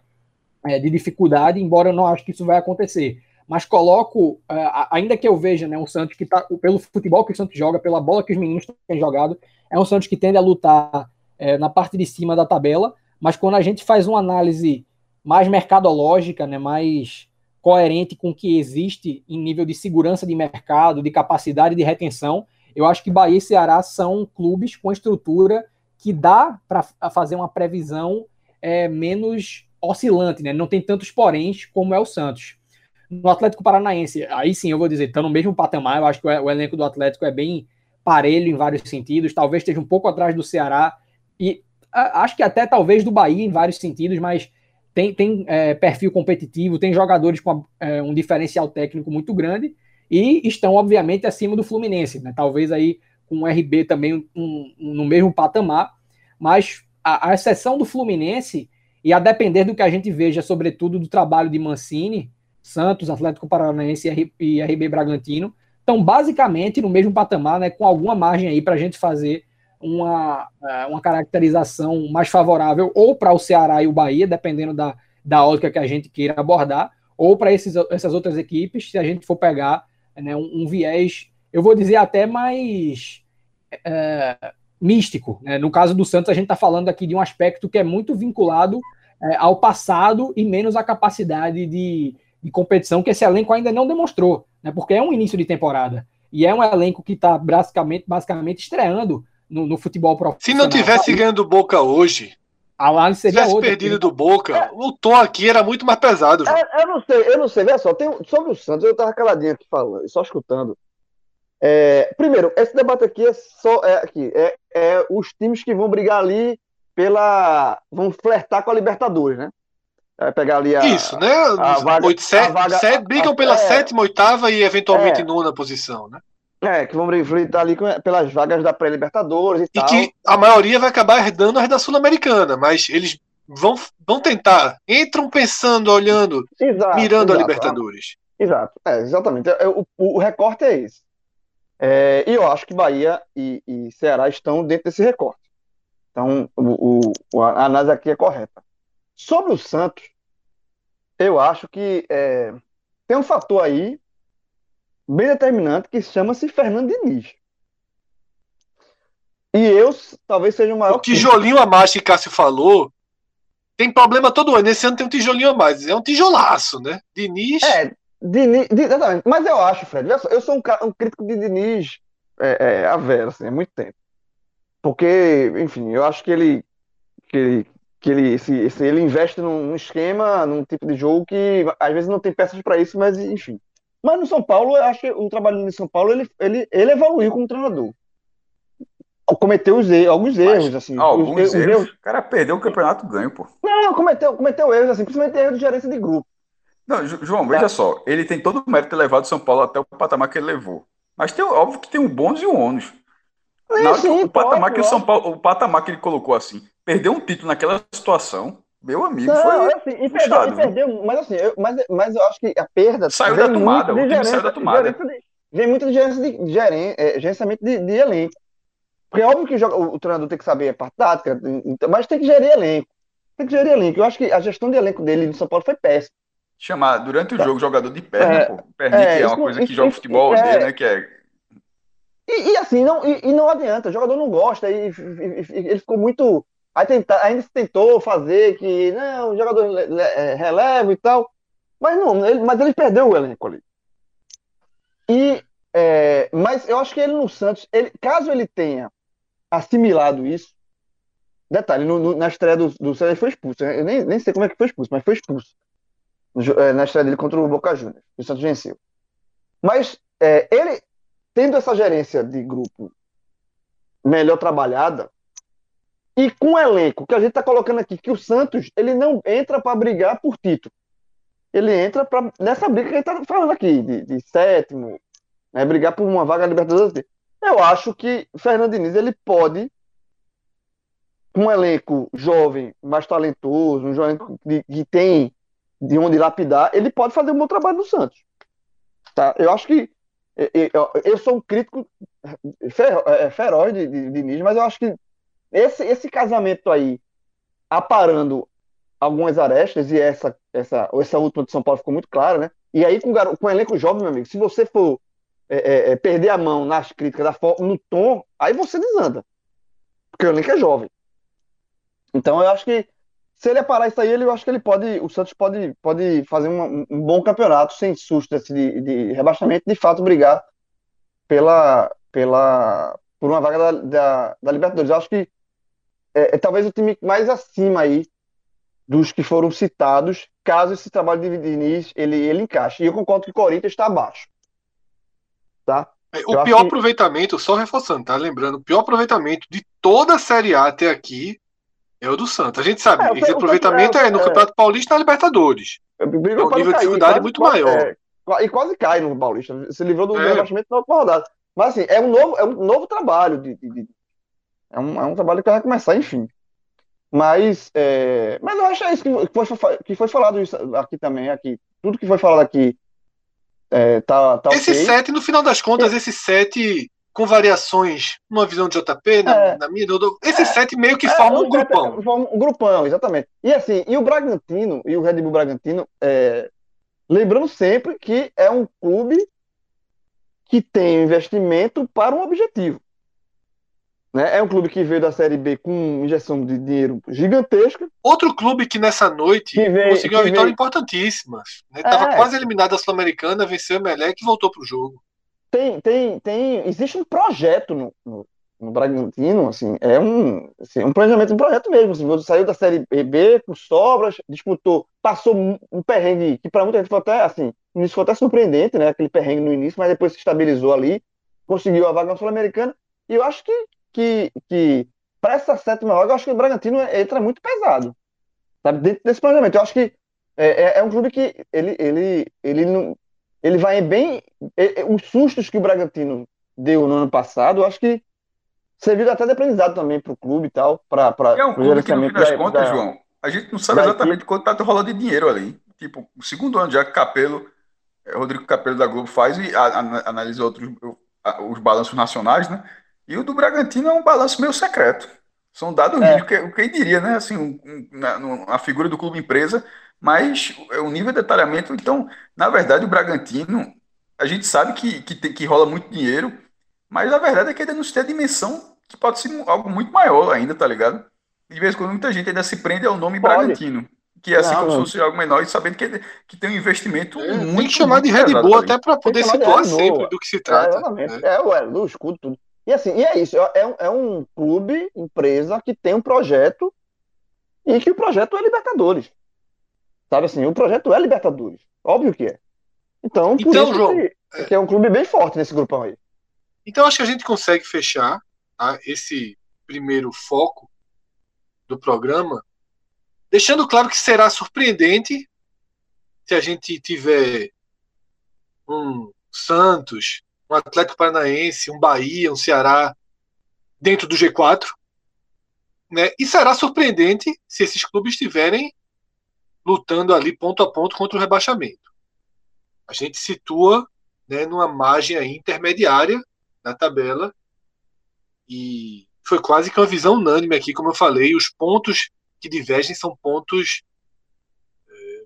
é, de dificuldade, embora eu não acho que isso vai acontecer. Mas coloco, é, ainda que eu veja né, um Santos que está, pelo futebol que o Santos joga, pela bola que os meninos têm jogado, é um Santos que tende a lutar é, na parte de cima da tabela, mas quando a gente faz uma análise mais mercadológica, né, mais coerente com o que existe em nível de segurança de mercado, de capacidade de retenção, eu acho que Bahia e Ceará são clubes com estrutura que dá para fazer uma previsão é, menos oscilante, né? Não tem tantos poréns como é o Santos. No Atlético Paranaense, aí sim eu vou dizer, está no mesmo patamar. Eu acho que o elenco do Atlético é bem parelho em vários sentidos. Talvez esteja um pouco atrás do Ceará e acho que até talvez do Bahia em vários sentidos, mas tem, tem é, perfil competitivo, tem jogadores com é, um diferencial técnico muito grande e estão, obviamente, acima do Fluminense. Né? Talvez aí com o RB também um, um, no mesmo patamar, mas a, a exceção do Fluminense e a depender do que a gente veja, sobretudo do trabalho de Mancini, Santos, Atlético Paranaense e RB Bragantino, estão basicamente no mesmo patamar, né, com alguma margem aí para a gente fazer uma, é, uma caracterização mais favorável ou para o Ceará e o Bahia, dependendo da, da ótica que a gente queira abordar, ou para essas outras equipes, se a gente for pegar né, um, um viés, eu vou dizer até mais é, místico. Né? No caso do Santos, a gente está falando aqui de um aspecto que é muito vinculado é, ao passado e menos à capacidade de, de, competição que esse elenco ainda não demonstrou, né? porque é um início de temporada. E é um elenco que está basicamente, basicamente estreando no, no, futebol profissional. Se não tivesse ganhando Boca hoje, a análise seria tivesse outra, perdido do Boca, é, o tom aqui era muito mais pesado. É, eu não sei, eu não sei. Vê só, tem, sobre o Santos, eu estava caladinho aqui falando, só escutando. É, primeiro, esse debate aqui é só é, aqui, é, é, os times que vão brigar ali pela. Vamos flertar com a Libertadores, né? Vai pegar ali a. Isso, né? a vaga- Oito, sete, a vaga- sete brigam a- pela é. sétima, oitava e eventualmente É. nona posição, né? É, que vamos flertar ali pelas vagas da pré-Libertadores e, E tal. que a maioria vai acabar herdando as da Sul-Americana, mas eles vão, vão tentar, entram pensando, olhando, Exato, mirando a exato. Libertadores. Exato, é, exatamente. É, o, o recorte é esse. É, e eu acho que Bahia e, e Ceará estão dentro desse recorte. Então, o, o- a análise aqui é correta. Sobre o Santos, eu acho que é, tem um fator aí bem determinante que chama-se Fernando Diniz. E eu talvez seja o maior O tijolinho a mais que Cássio falou tem problema todo ano. Esse ano tem um tijolinho a mais. É um tijolaço, né? Diniz. É, Diniz, Di- exatamente. Mas eu acho, Fred, eu sou um, um crítico de Diniz é, é, a vera, assim, há muito tempo. Porque, enfim, eu acho que ele, que ele, que ele, se, se ele investe num, num esquema, num tipo de jogo que às vezes não tem peças para isso, mas enfim. Mas no São Paulo, eu acho que o trabalho em São Paulo, ele, ele, ele evoluiu como treinador. Cometeu os erros, alguns erros, assim. Alguns os, os erros. O cara perdeu o campeonato ganho, pô. Não, cometeu, cometeu erros, assim, principalmente erros de gerência de grupo. Não, João, veja só. Ele tem todo o mérito de ter levado o São Paulo até o patamar que ele levou. Mas tem, óbvio que tem um bônus e um ônus. É, Na hora que sim, o patamar pode, que o. São Paulo, o patamar que ele colocou assim, perdeu um título naquela situação, meu amigo, Não, foi. assim, e perdeu, puxado, perdeu, mas assim, eu, mas, mas eu acho que a perda Saiu da tomada, o time saiu da tomada. de- vem muito de gerência de, geren- é, gerenciamento de, de elenco. Porque é óbvio que o, joga- o, o treinador tem que saber a parte tática, então, mas tem que gerir elenco. Tem que gerir elenco. Eu acho que a gestão de elenco dele no São Paulo foi péssima. Chamar durante o jogo jogador de perna, É, pô. Perninha é, que é uma isso- coisa que isso- joga isso- futebol, é. né? Que é. E, e assim, não, e, e não adianta, o jogador não gosta, e- e- ele ficou muito. Aí tenta, ainda se tentou fazer que não, o jogador é, releva e tal. Mas não, ele, mas ele perdeu o elenco ali. E, é, mas eu acho que ele no Santos, ele, caso ele tenha assimilado isso, detalhe, no- no- na estreia do, do ele foi expulso. né? Eu nem, nem sei como é que foi expulso, mas foi expulso. É, Na estreia dele contra o Boca Juniors. O Santos venceu. Mas é, ele, tendo essa gerência de grupo melhor trabalhada e com o elenco que a gente está colocando aqui, que o Santos ele não entra para brigar por título. Ele entra pra, nessa briga que a gente está falando aqui, de, de sétimo, né, brigar por uma vaga Libertadores. Eu acho que Fernando Diniz ele pode, com um elenco jovem, mais talentoso, um elenco de- que tem de onde lapidar, ele pode fazer um bom trabalho no Santos. Tá? Eu acho que eu, eu- eu sou um crítico fer- é, feroz de, de Diniz, mas eu acho que esse, esse casamento aí, aparando algumas arestas, e essa, essa, essa última de São Paulo ficou muito clara, né? E aí com, com o elenco jovem, meu amigo, se você for é, é, é, perder a mão nas críticas, da fo- no tom, aí você desanda. Porque o elenco é jovem. Então eu acho que se ele aparar isso aí, ele, eu acho que ele pode, o Santos pode, pode fazer um, um bom campeonato sem susto assim, de, de rebaixamento, de fato brigar pela, pela, por uma vaga da, da, da Libertadores. Eu acho que é, é talvez o time mais acima aí dos que foram citados, caso esse trabalho de Diniz ele, ele encaixe. E eu concordo que o Corinthians está abaixo. Tá? O Eu pior que- aproveitamento, só reforçando, tá? Lembrando, o pior aproveitamento de toda a Série A até aqui é o do Santos. A gente sabe, É, o esse Santos- aproveitamento é no é. Campeonato Paulista e na Libertadores. É um nível de cair, dificuldade quase- muito quase- maior. é, e quase cai no Paulista. Se livrou do É. rebaixamento na última rodada. Mas assim, é um novo, é um novo trabalho. De, de- de- é, um, é um trabalho que vai começar, enfim. Mas, é, mas eu acho é isso que foi, que foi falado isso aqui também. Aqui. Tudo que foi falado aqui é, tá, tá Esse ok. sete, no final das contas, esse sete com variações, numa visão de JP, na, É. na minha, do- esse sete meio que É, forma um um grupão. Forma um grupão, exatamente. E assim, e o Bragantino, e o Red Bull Bragantino, é, lembrando sempre que é um clube que tem investimento para um objetivo. Né? É um clube que veio da Série B com injeção de dinheiro gigantesca. Outro clube que nessa noite Que veio- conseguiu uma vitória veio- importantíssima. Estava É. quase eliminado da Sul-Americana, venceu o Emelec e voltou pro jogo. Tem, tem, tem, existe um projeto no, no, no Bragantino, assim, é um, assim, um planejamento, um projeto mesmo. Assim, você saiu da Série B com sobras, disputou, passou um, perrengue que para muita gente foi até assim, início foi até surpreendente, né? Aquele perrengue no início, mas depois se estabilizou ali, conseguiu a vaga na Sul-Americana. E eu acho que, que, que para essa sétima vaga, eu acho que o Bragantino entra muito pesado. Sabe? Dentro desse planejamento. Eu acho que é, é, é um clube que ele, ele, ele, não, ele vai bem. os sustos que o Bragantino deu no ano passado, eu acho que serviu até de aprendizado também para o clube e tal. Pra, pra, é um clube que, no fim das da, contas, da, João, a gente não sabe exatamente quanto está rolando de dinheiro ali. Tipo, o segundo ano já que Capelo, é, Rodrigo Capelo da Globo faz e a, a, analisa outros, os balanços nacionais, né? E o do Bragantino é um balanço meio secreto. São dados é. que, quem diria, né? Assim, um, um, na, a figura do clube empresa, mas é o nível de detalhamento. Então, na verdade, o Bragantino, a gente sabe que, que, tem, que rola muito dinheiro, mas a verdade é que ainda não tem a dimensão que pode ser algo muito maior ainda, tá ligado? De vez em quando muita gente ainda se prende ao nome pode. Bragantino. Que é assim não, como se fosse algo menor e sabendo que, que tem um investimento é, muito. Tem que chamar de Red Bull até para poder situar sempre do que se trata. É, né? é, ué, do escudo, tudo. E assim, e é isso, é um, é um clube, empresa que tem um projeto e que o projeto é Libertadores. Sabe assim, o projeto é Libertadores. Óbvio que é. Então, por então, isso João, que, é... que, é um clube bem forte nesse grupão aí. Então, acho que a gente consegue fechar tá, esse primeiro foco do programa, deixando claro que será surpreendente se a gente tiver um Santos, um Atlético Paranaense, um Bahia, um Ceará dentro do G4. Né? E será surpreendente se esses clubes estiverem lutando ali ponto a ponto contra o rebaixamento. A gente situa né, numa margem intermediária na tabela e foi quase que uma visão unânime aqui, como eu falei, os pontos que divergem são pontos é,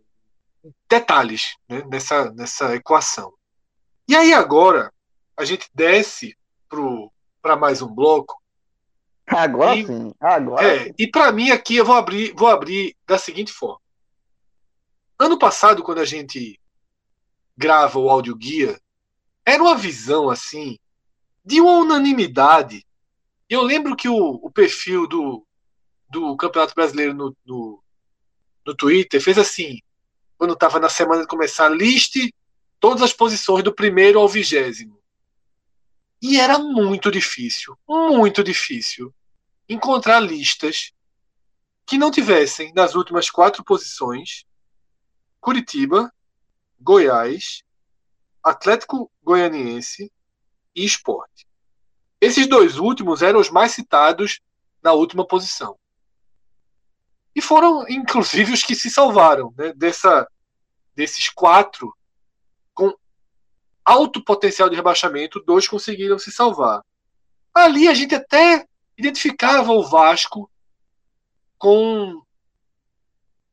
detalhes né, nessa, nessa equação. E aí agora a gente desce para mais um bloco. Agora e, sim. Agora. É, e para mim aqui eu vou abrir, vou abrir da seguinte forma. Ano passado, quando a gente grava o áudio guia, era uma visão assim de uma unanimidade. Eu lembro que o, o perfil do, do Campeonato Brasileiro no, no, no Twitter fez assim, quando estava na semana de começar, liste todas as posições do primeiro ao vigésimo. E era muito difícil, muito difícil, encontrar listas que não tivessem nas últimas quatro posições Curitiba, Goiás, Atlético Goianiense e Esporte. Esses dois últimos eram os mais citados na última posição. E foram, inclusive, os que se salvaram né, dessa, desses quatro alto potencial de rebaixamento, dois conseguiram se salvar. Ali a gente até identificava o Vasco com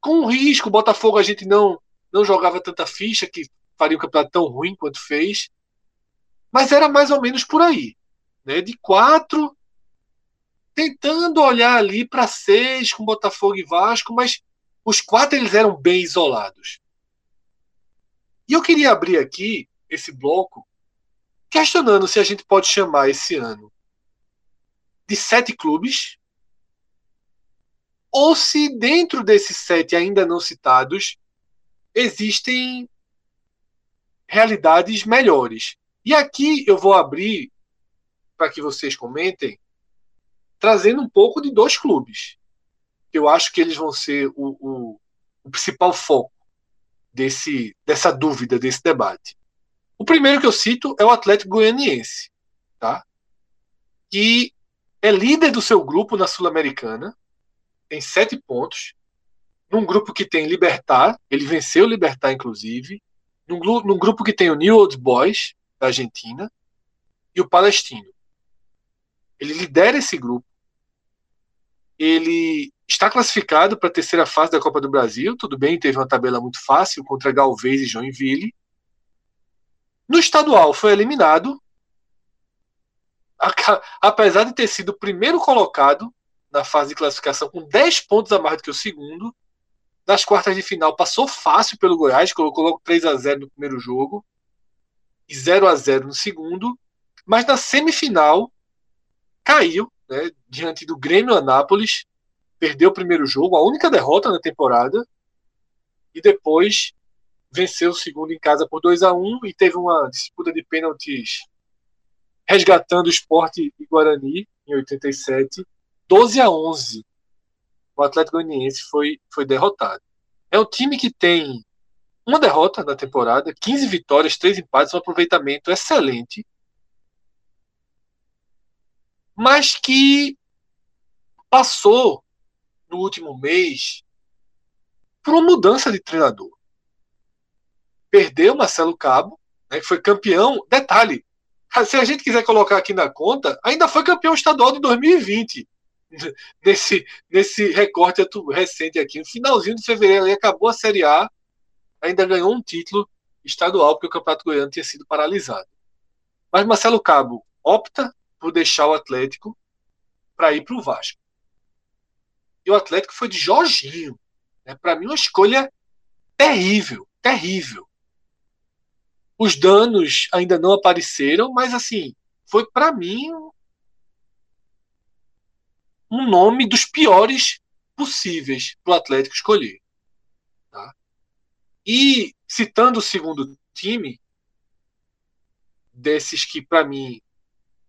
com um risco. O Botafogo a gente não não jogava tanta ficha que faria um campeonato tão ruim quanto fez, mas era mais ou menos por aí, né? De quatro, tentando olhar ali para seis com Botafogo e Vasco, mas os quatro eles eram bem isolados. E eu queria abrir aqui esse bloco, questionando se a gente pode chamar esse ano de sete clubes, ou se dentro desses sete ainda não citados existem realidades melhores. E aqui eu vou abrir para que vocês comentem, trazendo um pouco de dois clubes. Eu acho que eles vão ser o, o, o principal foco desse, dessa dúvida, desse debate. O primeiro que eu cito é o Atlético Goianiense, tá? que é líder do seu grupo na Sul-Americana, tem sete pontos, num grupo que tem Libertar, ele venceu Libertar, inclusive, num, num grupo que tem o New Old Boys, da Argentina, e o Palestino. Ele lidera esse grupo. Ele está classificado para a terceira fase da Copa do Brasil. Tudo bem, teve uma tabela muito fácil contra Galvez e Joinville. No estadual foi eliminado, apesar de ter sido o primeiro colocado na fase de classificação com 10 pontos a mais do que o segundo. Nas quartas de final passou fácil pelo Goiás, colocou logo 3 a 0 no primeiro jogo e 0 a 0 no segundo, mas na semifinal caiu né, diante do Grêmio Anápolis, perdeu o primeiro jogo, a única derrota na temporada, e depois venceu o segundo em casa por 2 a 1 e teve uma disputa de pênaltis resgatando o esporte e Guarani em 87, 12 a 11. O Atlético Goianiense foi, foi derrotado. É um time que tem uma derrota na temporada, 15 vitórias, 3 empates, um aproveitamento excelente. Mas que passou no último mês por uma mudança de treinador. Perdeu Marcelo Cabo, né, que foi campeão. Detalhe, se a gente quiser colocar aqui na conta, ainda foi campeão estadual de 2020. Nesse, nesse recorte recente aqui. No finalzinho de fevereiro, acabou a Série A, ainda ganhou um título estadual, porque o Campeonato Goiano tinha sido paralisado. Mas Marcelo Cabo opta por deixar o Atlético para ir para o Vasco. E o Atlético foi de Jorginho. Né? Para mim, uma escolha terrível, terrível. Os danos ainda não apareceram, mas assim, foi para mim um nome dos piores possíveis para o Atlético escolher. Tá? E citando o segundo time, desses que para mim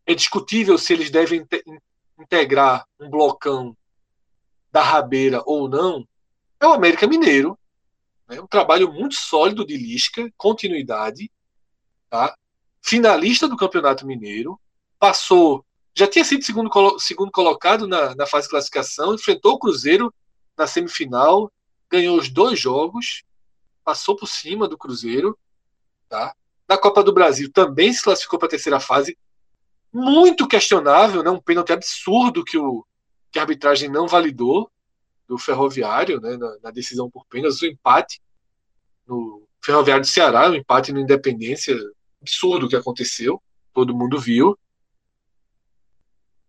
é discutível se eles devem integrar um blocão da rabeira ou não, é o América Mineiro. Né? Um trabalho muito sólido de Lisca, continuidade. Tá? Finalista do Campeonato Mineiro. Passou, já tinha sido segundo, segundo colocado na, na fase de classificação, enfrentou o Cruzeiro na semifinal, ganhou os dois jogos, passou por cima do Cruzeiro. Tá? Na Copa do Brasil também se classificou para a terceira fase. Muito questionável, né? um pênalti absurdo que, o, que a arbitragem não validou do Ferroviário, né, na, na decisão por pênaltis, o empate no Ferroviário do Ceará, o empate no Independência, absurdo que aconteceu, todo mundo viu.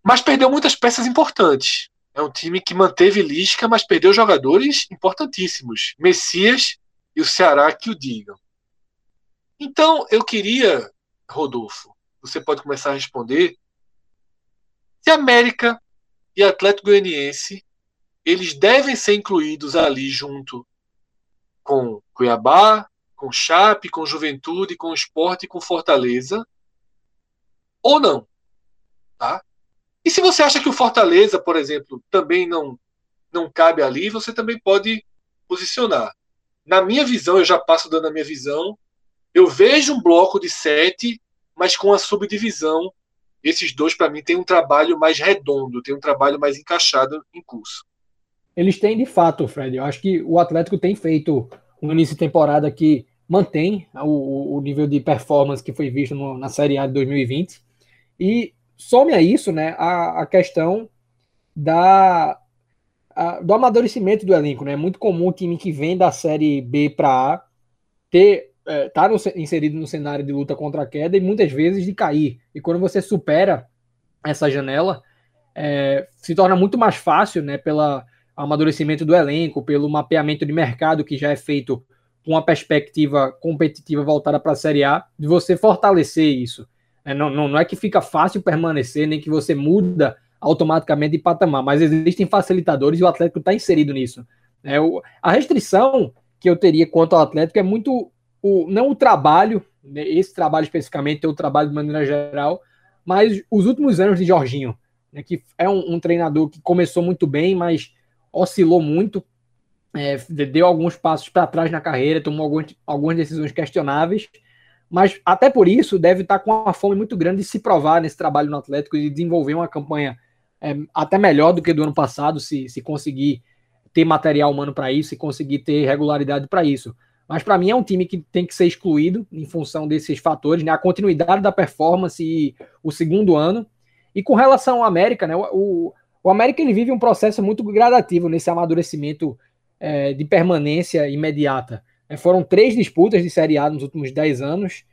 Mas perdeu muitas peças importantes. É um time que manteve Lisca, mas perdeu jogadores importantíssimos. Messias e o Ceará que o digam. Então, eu queria, Rodolfo, você pode começar a responder. Se América e Atlético Goianiense eles devem ser incluídos ali junto com Cuiabá, com Chape, com Juventude, com Esporte e com Fortaleza, ou não, tá? E se você acha que o Fortaleza, por exemplo, também não não cabe ali, você também pode posicionar. Na minha visão, eu já passo dando a minha visão, eu vejo um bloco de sete, mas com a subdivisão. Esses dois, para mim, têm um trabalho mais redondo, tem um trabalho mais encaixado em curso. Eles têm de fato, Fred. Eu acho que o Atlético tem feito um início de temporada que mantém o, o nível de performance que foi visto no, na Série A de 2020. E some a isso né, a, a questão da, a, do amadurecimento do elenco. Né? É muito comum o time que vem da Série B para A ter é, tá inserido no cenário de luta contra a queda e muitas vezes de cair. E quando você supera essa janela, é, se torna muito mais fácil, né, pela amadurecimento do elenco, pelo mapeamento de mercado que já é feito com uma perspectiva competitiva voltada para a Série A, de você fortalecer isso. É, não, não, não é que fica fácil permanecer, nem que você muda automaticamente de patamar, mas existem facilitadores e o Atlético está inserido nisso. É, o, a restrição que eu teria quanto ao Atlético é muito o, não o trabalho, né, esse trabalho especificamente, o trabalho de maneira geral, mas os últimos anos de Jorginho, né, que é um, um treinador que começou muito bem, mas oscilou muito, é, deu alguns passos para trás na carreira, tomou algumas, algumas decisões questionáveis, mas até por isso deve estar com uma fome muito grande de se provar nesse trabalho no Atlético e de desenvolver uma campanha é, até melhor do que do ano passado, se, se conseguir ter material humano para isso e conseguir ter regularidade para isso. Mas para mim é um time que tem que ser excluído em função desses fatores, né? A continuidade da performance e o segundo ano. E com relação ao América, né? O, o América ele vive um processo muito gradativo nesse amadurecimento é, de permanência imediata. É, foram três disputas de Série A nos últimos dez anos.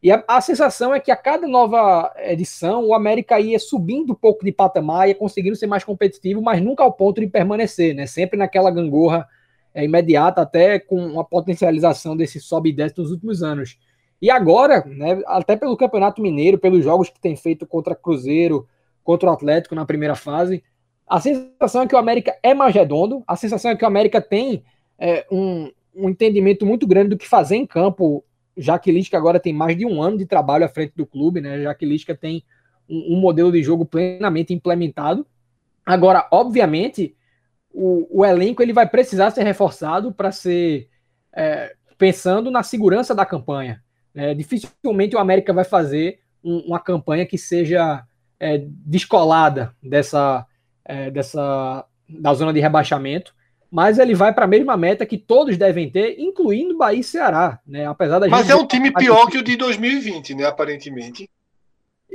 E a, a, sensação é que a cada nova edição o América ia subindo um pouco de patamar, ia conseguindo ser mais competitivo, mas nunca ao ponto de permanecer, né? Sempre naquela gangorra é, imediata, até com uma potencialização desse sobe e desce nos últimos anos. E agora, né, até pelo Campeonato Mineiro, pelos jogos que tem feito contra Cruzeiro, contra o Atlético na primeira fase, a sensação é que o América é mais redondo, a sensação é que o América tem é, um, um, entendimento muito grande do que fazer em campo, já que Lisca agora tem mais de um ano de trabalho à frente do clube, né? Já que Lisca tem um, um modelo de jogo plenamente implementado. Agora, obviamente, o, o elenco ele vai precisar ser reforçado para ser é, pensando na segurança da campanha. É, dificilmente o América vai fazer um, uma campanha que seja é, descolada dessa, é, dessa da zona de rebaixamento, mas ele vai para a mesma meta que todos devem ter, incluindo Bahia e Ceará, né? Apesar da mas é um time pior que o de 2020, né? Aparentemente.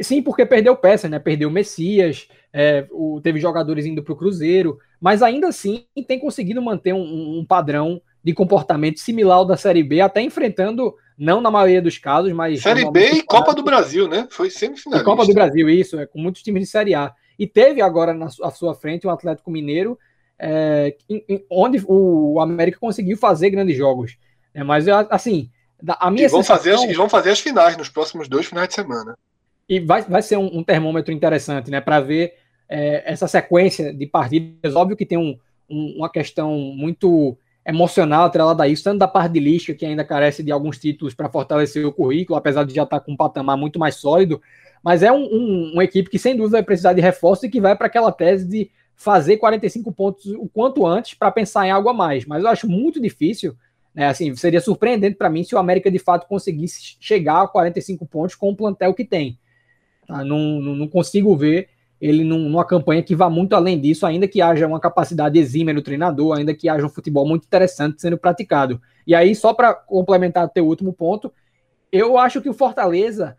Sim, porque perdeu peças, né? Perdeu o Messias, é, o, teve jogadores indo para o Cruzeiro, mas ainda assim tem conseguido manter um, um, padrão de comportamento similar ao da Série B, até enfrentando, não na maioria dos casos, mas. Série B e Copa do Brasil, né? Foi semifinalista. Copa do Brasil, isso, é, com muitos times de Série A. E teve agora na à sua frente o um Atlético Mineiro, é, em, em, onde o América conseguiu fazer grandes jogos. É, mas, assim, a minha e vão, sensação... fazer, vão fazer as finais nos próximos dois finais de semana. E vai, vai ser um, um termômetro interessante, né? Para ver é, essa sequência de partidas. Óbvio que tem um, um, uma questão muito emocional atrelada a isso, tanto da parte de lista, que ainda carece de alguns títulos para fortalecer o currículo, apesar de já estar tá com um patamar muito mais sólido, mas é um, um, uma equipe que sem dúvida vai precisar de reforço e que vai para aquela tese de fazer 45 pontos o quanto antes para pensar em algo a mais. Mas eu acho muito difícil, né? Assim, seria surpreendente para mim se o América de fato conseguisse chegar a 45 pontos com o plantel que tem. Tá? Não, não, não consigo ver ele num, numa campanha que vá muito além disso, ainda que haja uma capacidade exímia no treinador, ainda que haja um futebol muito interessante sendo praticado. E aí, só para complementar o teu último ponto, eu acho que o Fortaleza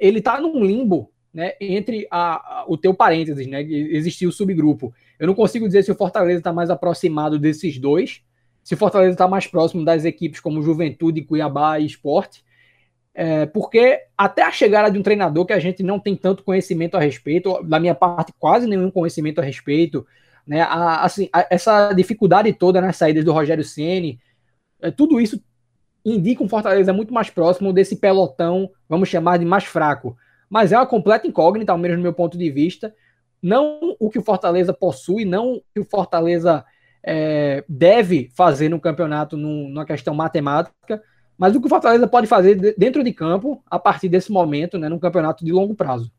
ele está num limbo né, entre a, a, o teu parênteses, né? Existia o subgrupo. Eu não consigo dizer se o Fortaleza está mais aproximado desses dois, se o Fortaleza está mais próximo das equipes como Juventude, Cuiabá e Esporte, é, porque até a chegada de um treinador que a gente não tem tanto conhecimento a respeito, da minha parte, quase nenhum conhecimento a respeito, né? A, assim, essa dificuldade toda nas saídas do Rogério Ceni, é, tudo isso indica um Fortaleza muito mais próximo desse pelotão, vamos chamar de mais fraco. Mas é uma completa incógnita, ao menos no meu ponto de vista. Não o que o Fortaleza possui, não o que o Fortaleza é, deve fazer no campeonato num, numa questão matemática, mas o que o Fortaleza pode fazer dentro de campo a partir desse momento, né, num campeonato de longo prazo.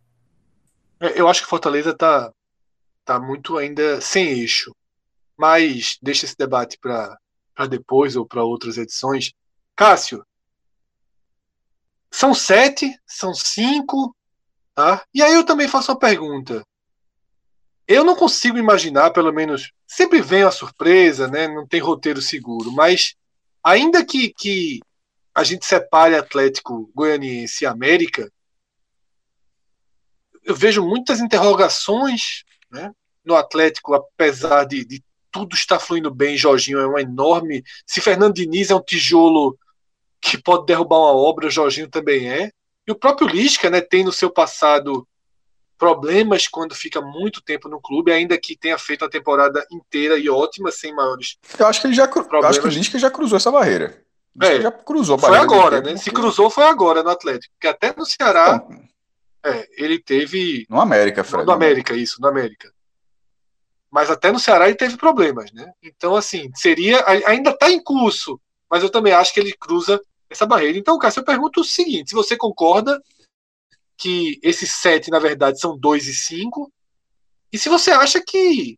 É, eu acho que o Fortaleza está tá muito ainda sem eixo. Mas deixa esse debate para depois ou para outras edições. Cássio, são sete, são cinco, tá? E aí eu também faço uma pergunta. Eu não consigo imaginar, pelo menos, sempre vem a surpresa, né? Não tem roteiro seguro, mas ainda que, que a gente separe Atlético Goianiense e América, eu vejo muitas interrogações né, no Atlético, apesar de, de, tudo estar fluindo bem. Jorginho é um enorme. Se Fernando Diniz é um tijolo que pode derrubar uma obra, Jorginho também é. E o próprio Lisca né, tem no seu passado problemas quando fica muito tempo no clube, ainda que tenha feito a temporada inteira e ótima, sem maiores. Eu acho que ele já, eu acho que o Lisca já cruzou essa barreira. É, já cruzou Foi agora, né? Se cruzou, foi agora no Atlético. Porque até no Ceará, então, é, ele teve. No América, Fred. No América, isso, no América. Mas até no Ceará ele teve problemas, né? Então, assim, seria. Ainda está em curso, mas eu também acho que ele cruza essa barreira. Então, Cássio, eu pergunto o seguinte: se você concorda que esses sete, na verdade, são dois e cinco, e se você acha que.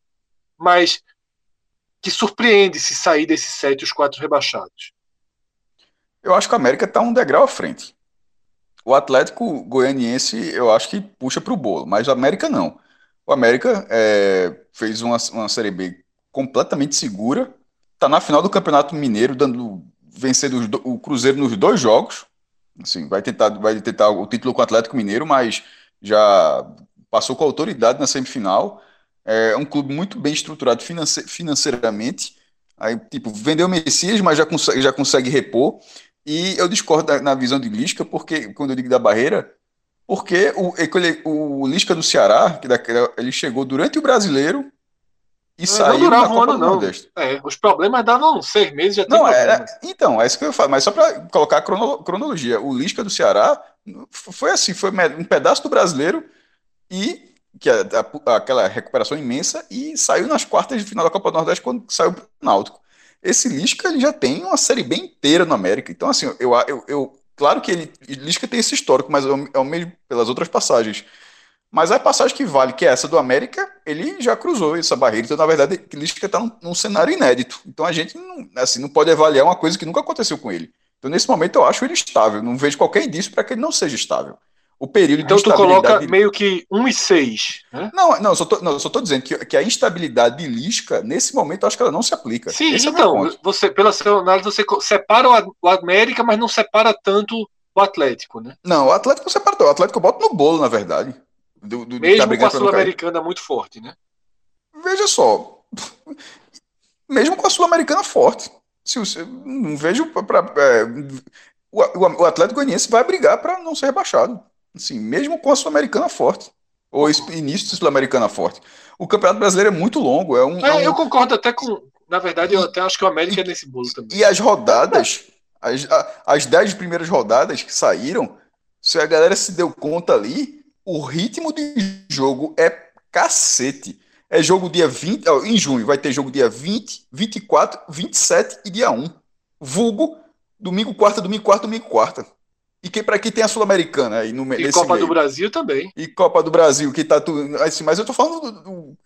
Mas. que surpreende se sair desses sete os quatro rebaixados? Eu acho que o América está um degrau à frente. O Atlético Goianiense, eu acho que puxa para o bolo, mas o América não. O América é, fez uma, uma Série B completamente segura, está na final do Campeonato Mineiro, dando vencendo o Cruzeiro nos dois jogos. Assim, vai tentar, vai tentar o título com o Atlético Mineiro, mas já passou com autoridade na semifinal. É um clube muito bem estruturado financeiramente. Aí, tipo, vendeu o Messias, mas já consegue, já consegue repor. E eu discordo na visão de Lisca, porque quando eu digo da barreira, porque o, o Lisca do Ceará, que ele chegou durante o brasileiro e não, saiu não durava um ano, não. É, os problemas davam seis meses, já Não, era, então, é isso que eu falo, mas só para colocar a cronologia, o Lisca do Ceará foi assim, foi um pedaço do brasileiro e que é aquela recuperação imensa e saiu nas quartas de final da Copa do Nordeste quando saiu o Náutico esse Lisca ele já tem uma série bem inteira no América. Então, assim, eu, eu, eu claro que ele Lisca tem esse histórico, mas ao, ao mesmo pelas outras passagens. Mas a passagem que vale, que é essa do América, ele já cruzou essa barreira. Então, na verdade, Lisca está num, num, cenário inédito. Então, a gente não, assim, não pode avaliar uma coisa que nunca aconteceu com ele. Então, nesse momento, eu acho ele estável. Não vejo qualquer indício para que ele não seja estável. O período então, tu coloca meio que 1 e 6. Né? Não, não, só tô, não, só tô dizendo que, que a instabilidade de Lisca, nesse momento, eu acho que ela não se aplica. Sim, Esse é então, é você, pela sua análise, você separa o América, mas não separa tanto o Atlético, né? Não, o Atlético separa. O Atlético bota no bolo, na verdade. Do, do, Mesmo tá com a Sul-Americana muito forte, né? Veja só. Mesmo com a Sul-Americana forte. Se você, não vejo. Pra, é, o, o Atlético Goianiense vai brigar para não ser rebaixado. Assim, mesmo com a Sul-Americana forte. Ou início da Sul-Americana forte. O Campeonato Brasileiro é muito longo. É um, é, é um... Eu concordo até com. Na verdade, eu até acho que o América é nesse bolo também. E as rodadas, as, as dez primeiras rodadas que saíram, se a galera se deu conta ali, o ritmo de jogo é cacete. É jogo dia 20, em junho vai ter jogo dia 20, 24, 27 e dia 1. Vulgo, domingo, quarta, domingo, quarta, domingo, quarta. E que para quem tem a Sul-Americana aí no E Copa meio. do Brasil também. E Copa do Brasil, que tá tudo. Assim, mas eu tô falando do, do,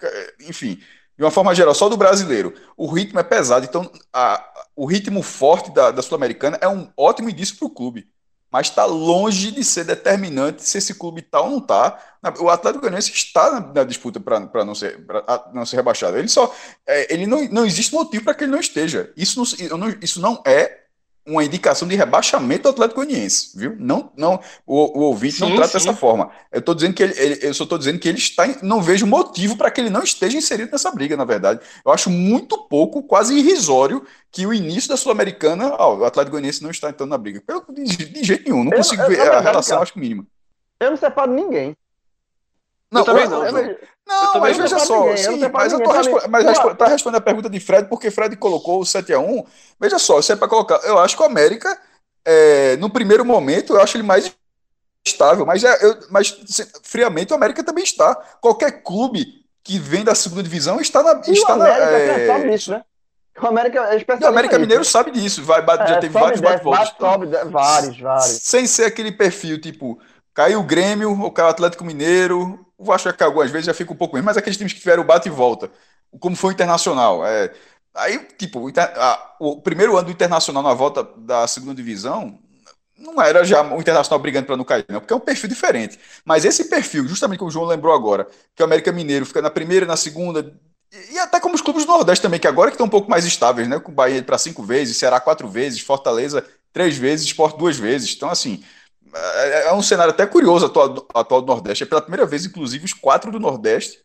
enfim, de uma forma geral, só do brasileiro. O ritmo é pesado, então a, o ritmo forte da, da Sul-Americana é um ótimo indício para o clube mas está longe de ser determinante se esse clube tal tá ou não está. O Atlético Goianiense está na, na disputa para não, ser, não ser rebaixado. Ele só, é, ele não, não existe motivo para que ele não esteja. Isso não, isso não é uma indicação de rebaixamento do Atlético Goianiense, viu? Não, não, o, o ouvinte sim, não trata sim. dessa forma. Eu tô dizendo que ele, ele, eu só estou dizendo que ele está, não vejo motivo para que ele não esteja inserido nessa briga, na verdade. Eu acho muito pouco, quase irrisório, que o início da Sul-Americana, ó, o Atlético Goianiense não está entrando na briga. Eu, de, de jeito nenhum, não eu, consigo eu, ver a relação, cara, acho mínima. Eu não separo ninguém. Não, eu também não. Eu, não, mas veja só, ninguém, sim, mas eu tô respo mas respo tá respondendo a pergunta de Fred, porque Fred colocou o 7x1. Veja só, se é para colocar, eu acho que o América, é, no primeiro momento, eu acho ele mais estável, mas, é, eu, mas friamente o América também está. Qualquer clube que vem da segunda divisão está na. E está o América na, é... sabe nisso, né? O América é. O América Mineiro sabe disso, vai, bate, é, já teve vários bate-voltas. vários, vários. Sem ser aquele perfil tipo. Caiu o Grêmio, ou caiu o Atlético Mineiro, o Vasco já caiu algumas vezes, já fica um pouco menos, mas aqueles times que tiveram bate e volta, como foi o Internacional. É, aí, tipo, o, a, o primeiro ano do Internacional na volta da segunda divisão, não era já o Internacional brigando para não cair, não, porque é um perfil diferente. Mas esse perfil, justamente como o João lembrou agora, que o América Mineiro fica na primeira, na segunda, e até como os clubes do Nordeste também, que agora que estão um pouco mais estáveis, né? Com o Bahia para cinco vezes, Ceará quatro vezes, Fortaleza três vezes, Sport duas vezes. Então, assim, é, é um cenário até curioso atual, atual do Nordeste. É pela primeira vez, inclusive, os quatro do Nordeste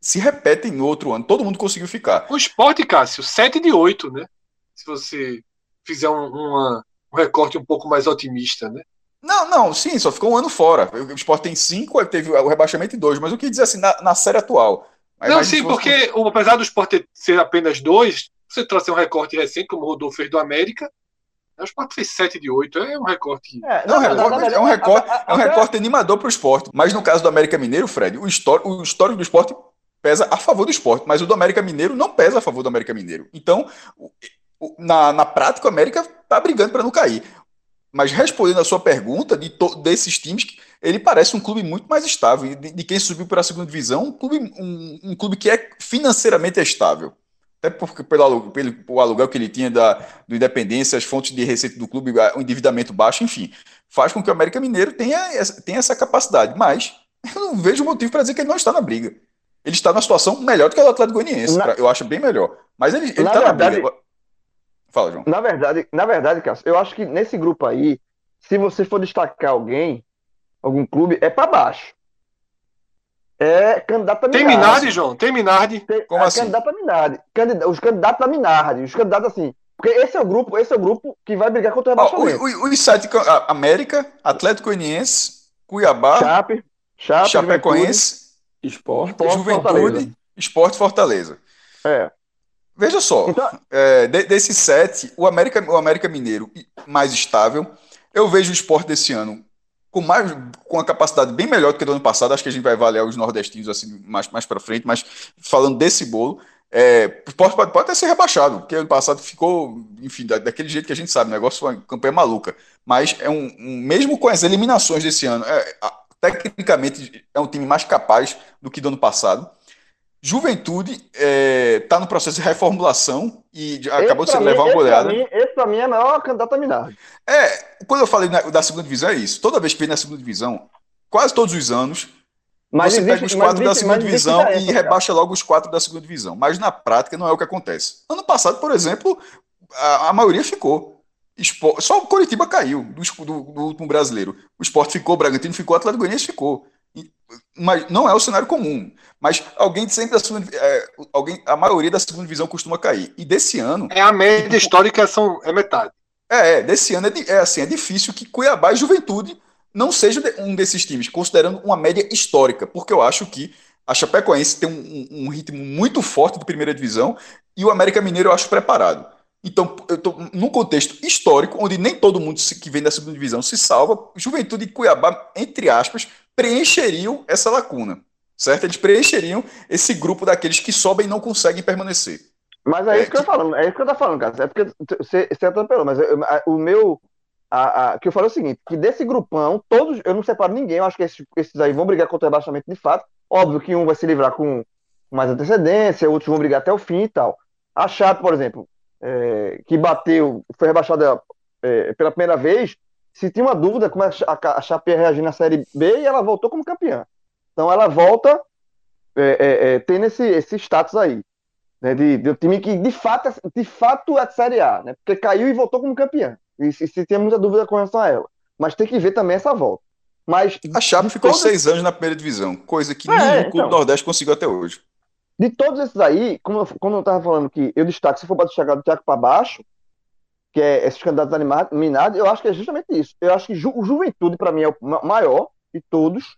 se repetem no outro ano. Todo mundo conseguiu ficar. O esporte, Cássio, 7 de 8, né? Se você fizer um, uma, um recorte um pouco mais otimista, né? Não, não, sim, só ficou um ano fora. O esporte tem cinco, teve o rebaixamento em dois, mas o que dizer assim, na, na série atual. Não, sim, porque fosse... apesar do esporte ser apenas dois, você trazer um recorte recente, como o Rodolfo fez do América, o Sport fez 7 de 8, é um recorte. É, não, não, é, não, é um recorte, é um recorte animador para o esporte. Mas no caso do América Mineiro, Fred, o histórico, o histórico do esporte pesa a favor do esporte, mas o do América Mineiro não pesa a favor do América Mineiro. Então, na, na prática, o América está brigando para não cair. Mas respondendo a sua pergunta, de desses times, ele parece um clube muito mais estável. De, de quem subiu para a segunda divisão, um clube, um, um clube que é financeiramente estável até porque pelo, pelo o aluguel que ele tinha da, do Independência, as fontes de receita do clube, o endividamento baixo, enfim, faz com que o América Mineiro tenha, tenha essa capacidade. Mas eu não vejo motivo para dizer que ele não está na briga. Ele está numa situação melhor do que o Atlético Goianiense, na... eu acho bem melhor. Mas ele está na, na briga. Fala, João. Na verdade, na verdade, Cássio, eu acho que nesse grupo aí, se você for destacar alguém, algum clube, é para baixo é candidato a Minardi. Tem Minardi, João? Tem Minardi? Tem, Como é assim? Candidato a Minardi. Candid, os candidatos a Minardi. Os candidatos assim. Porque esse é o grupo, esse é o grupo que vai brigar contra o rebaixamento. Oh, os sete, América, Atlético Goianiense, Cuiabá, Chape, Chape Chapecoense, Esporte, Juventude, Fortaleza. Esporte Fortaleza. É. Veja só, então... é, de, desses sete, o América, o América Mineiro mais estável. Eu vejo o esporte desse ano com mais com uma capacidade bem melhor do que do ano passado. Acho que a gente vai avaliar os nordestinos assim mais, mais para frente, mas falando desse bolo, é, pode, pode, pode até ser rebaixado, porque ano passado ficou, enfim, da, daquele jeito que a gente sabe, o negócio uma campanha maluca. Mas é um, um mesmo com as eliminações desse ano, é, tecnicamente é um time mais capaz do que do ano passado. Juventude está é, tá no processo de reformulação e esse acabou de se levar uma goleada. esse para mim é a maior candidata a Minardi. É, quando eu falei na, da segunda divisão é isso. Toda vez que vem na segunda divisão, quase todos os anos, mas você existe, pega os quatro existe, da segunda divisão e rebaixa logo os quatro da segunda divisão. Mas na prática não é o que acontece. Ano passado, por exemplo, a, a maioria ficou. só o Coritiba caiu do, do, do, último brasileiro. O Sport ficou, o Bragantino ficou, o Atlético Goianiense ficou mas não é o cenário comum. Mas alguém sempre da segunda, é, alguém, a maioria da segunda divisão costuma cair. E desse ano. É a média tipo, histórica são é metade. É, é desse ano é, é, assim, é difícil que Cuiabá e Juventude não seja um desses times, considerando uma média histórica, porque eu acho que a Chapecoense tem um, um, ritmo muito forte de primeira divisão e o América Mineiro eu acho preparado. Então, eu estou num contexto histórico, onde nem todo mundo que vem da segunda divisão se salva. Juventude e Cuiabá, entre aspas, preencheriam essa lacuna, certo? Eles preencheriam esse grupo daqueles que sobem e não conseguem permanecer. Mas é, é isso que eu tô falando, é isso que eu tô falando, cara. É porque você, você atropelou, mas eu, o meu. A, a, que eu falei é o seguinte: que desse grupão, todos, eu não separo ninguém, eu acho que esses, esses aí vão brigar contra o rebaixamento de fato. Óbvio que um vai se livrar com mais antecedência, outros vão brigar até o fim e tal. A Chape, por exemplo, é, que bateu, foi rebaixada é, pela primeira vez, se tinha uma dúvida como a, Chape ia reagir na Série B e ela voltou como campeã. Então ela volta é, é, é, tendo esse, esse status aí. Né, de, de um time que de fato, é, de fato é de Série A, né, porque caiu e voltou como campeã. E se, se tem muita dúvida com relação a ela. Mas tem que ver também essa volta. Mas, a Chape ficou todos... seis anos na primeira divisão, coisa que é, nenhum clube então, do Nordeste conseguiu até hoje. De todos esses aí, como, como eu estava falando que eu destaco, se for para chegar do Tiago para baixo, que é esses candidatos animados, eu acho que é justamente isso. Eu acho que Ju, o Juventude, para mim, é o maior de todos.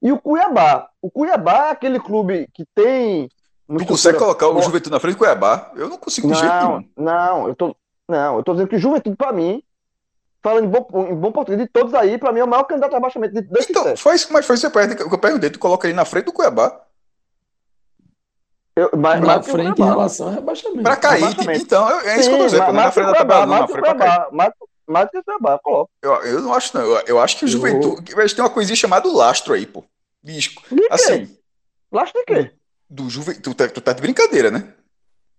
E o Cuiabá. O Cuiabá é aquele clube que tem. Tu consegue colocar o Juventude na frente do Cuiabá? Eu não consigo de não, jeito nenhum. Não, eu tô, não, eu tô dizendo que o Juventude, para mim, falando em bom, em bom português, de todos aí, para mim é o maior candidato a abaixamento de Então, isso, mas foi isso que eu perguntei. Tu coloca ele na frente do Cuiabá. Eu, mas, na frente em relação ao rebaixamento. Para cair, rebaixamento. então, é isso Sim, que eu tô dizendo. na frente da tabela, não, na frente cair. Do que o Cuiabá, coloca. Eu, eu não acho, não. Eu, eu acho que o Juventude. Mas tem uma coisinha chamada lastro aí, pô. Disco. De assim. Lastro de quê? Do Juventude. Tu, tá, tu tá de brincadeira, né?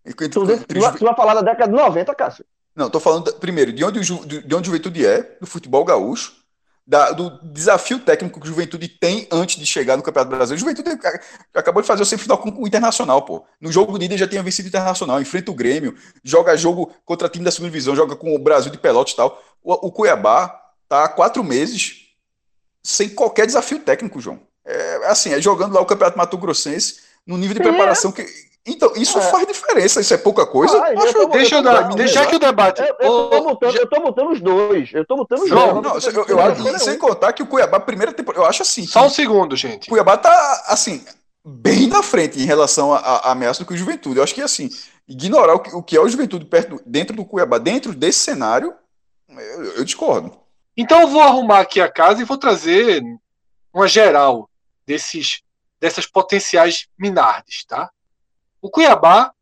Tu, tu, tu vai falar da década de 90, Cássio. Não, tô falando, primeiro, de onde, o, de onde o Juventude é, do futebol gaúcho da, do desafio técnico que o Juventude tem antes de chegar no Campeonato Brasileiro. O Juventude acabou de fazer o semifinal com o Internacional, pô. No jogo de ida já tinha vencido o Internacional, enfrenta o Grêmio, joga jogo contra time da segunda divisão, joga com o Brasil de Pelotas e tal. O, o Cuiabá tá há quatro meses sem qualquer desafio técnico, João. É assim, é jogando lá o Campeonato Mato Grossense no nível de preparação que então, isso é. faz diferença, isso é pouca coisa. Ah, eu tô, deixa eu, dar, deixa que o debate. Eu, eu, tô mutando, já... eu tô mutando os dois. Eu tô mutando os João, dois. Não, eu, eu, eu, sem contar que o Cuiabá, primeira temporada, eu acho assim. Só um segundo, gente. O Cuiabá tá, assim, bem na frente em relação à ameaça do que o Juventude. Eu acho que, assim, ignorar o que, o que é o Juventude perto, dentro do Cuiabá, dentro desse cenário, eu, eu discordo. Então eu vou arrumar aqui a casa e vou trazer uma geral desses, dessas potenciais minardes, tá? O Cuiabá,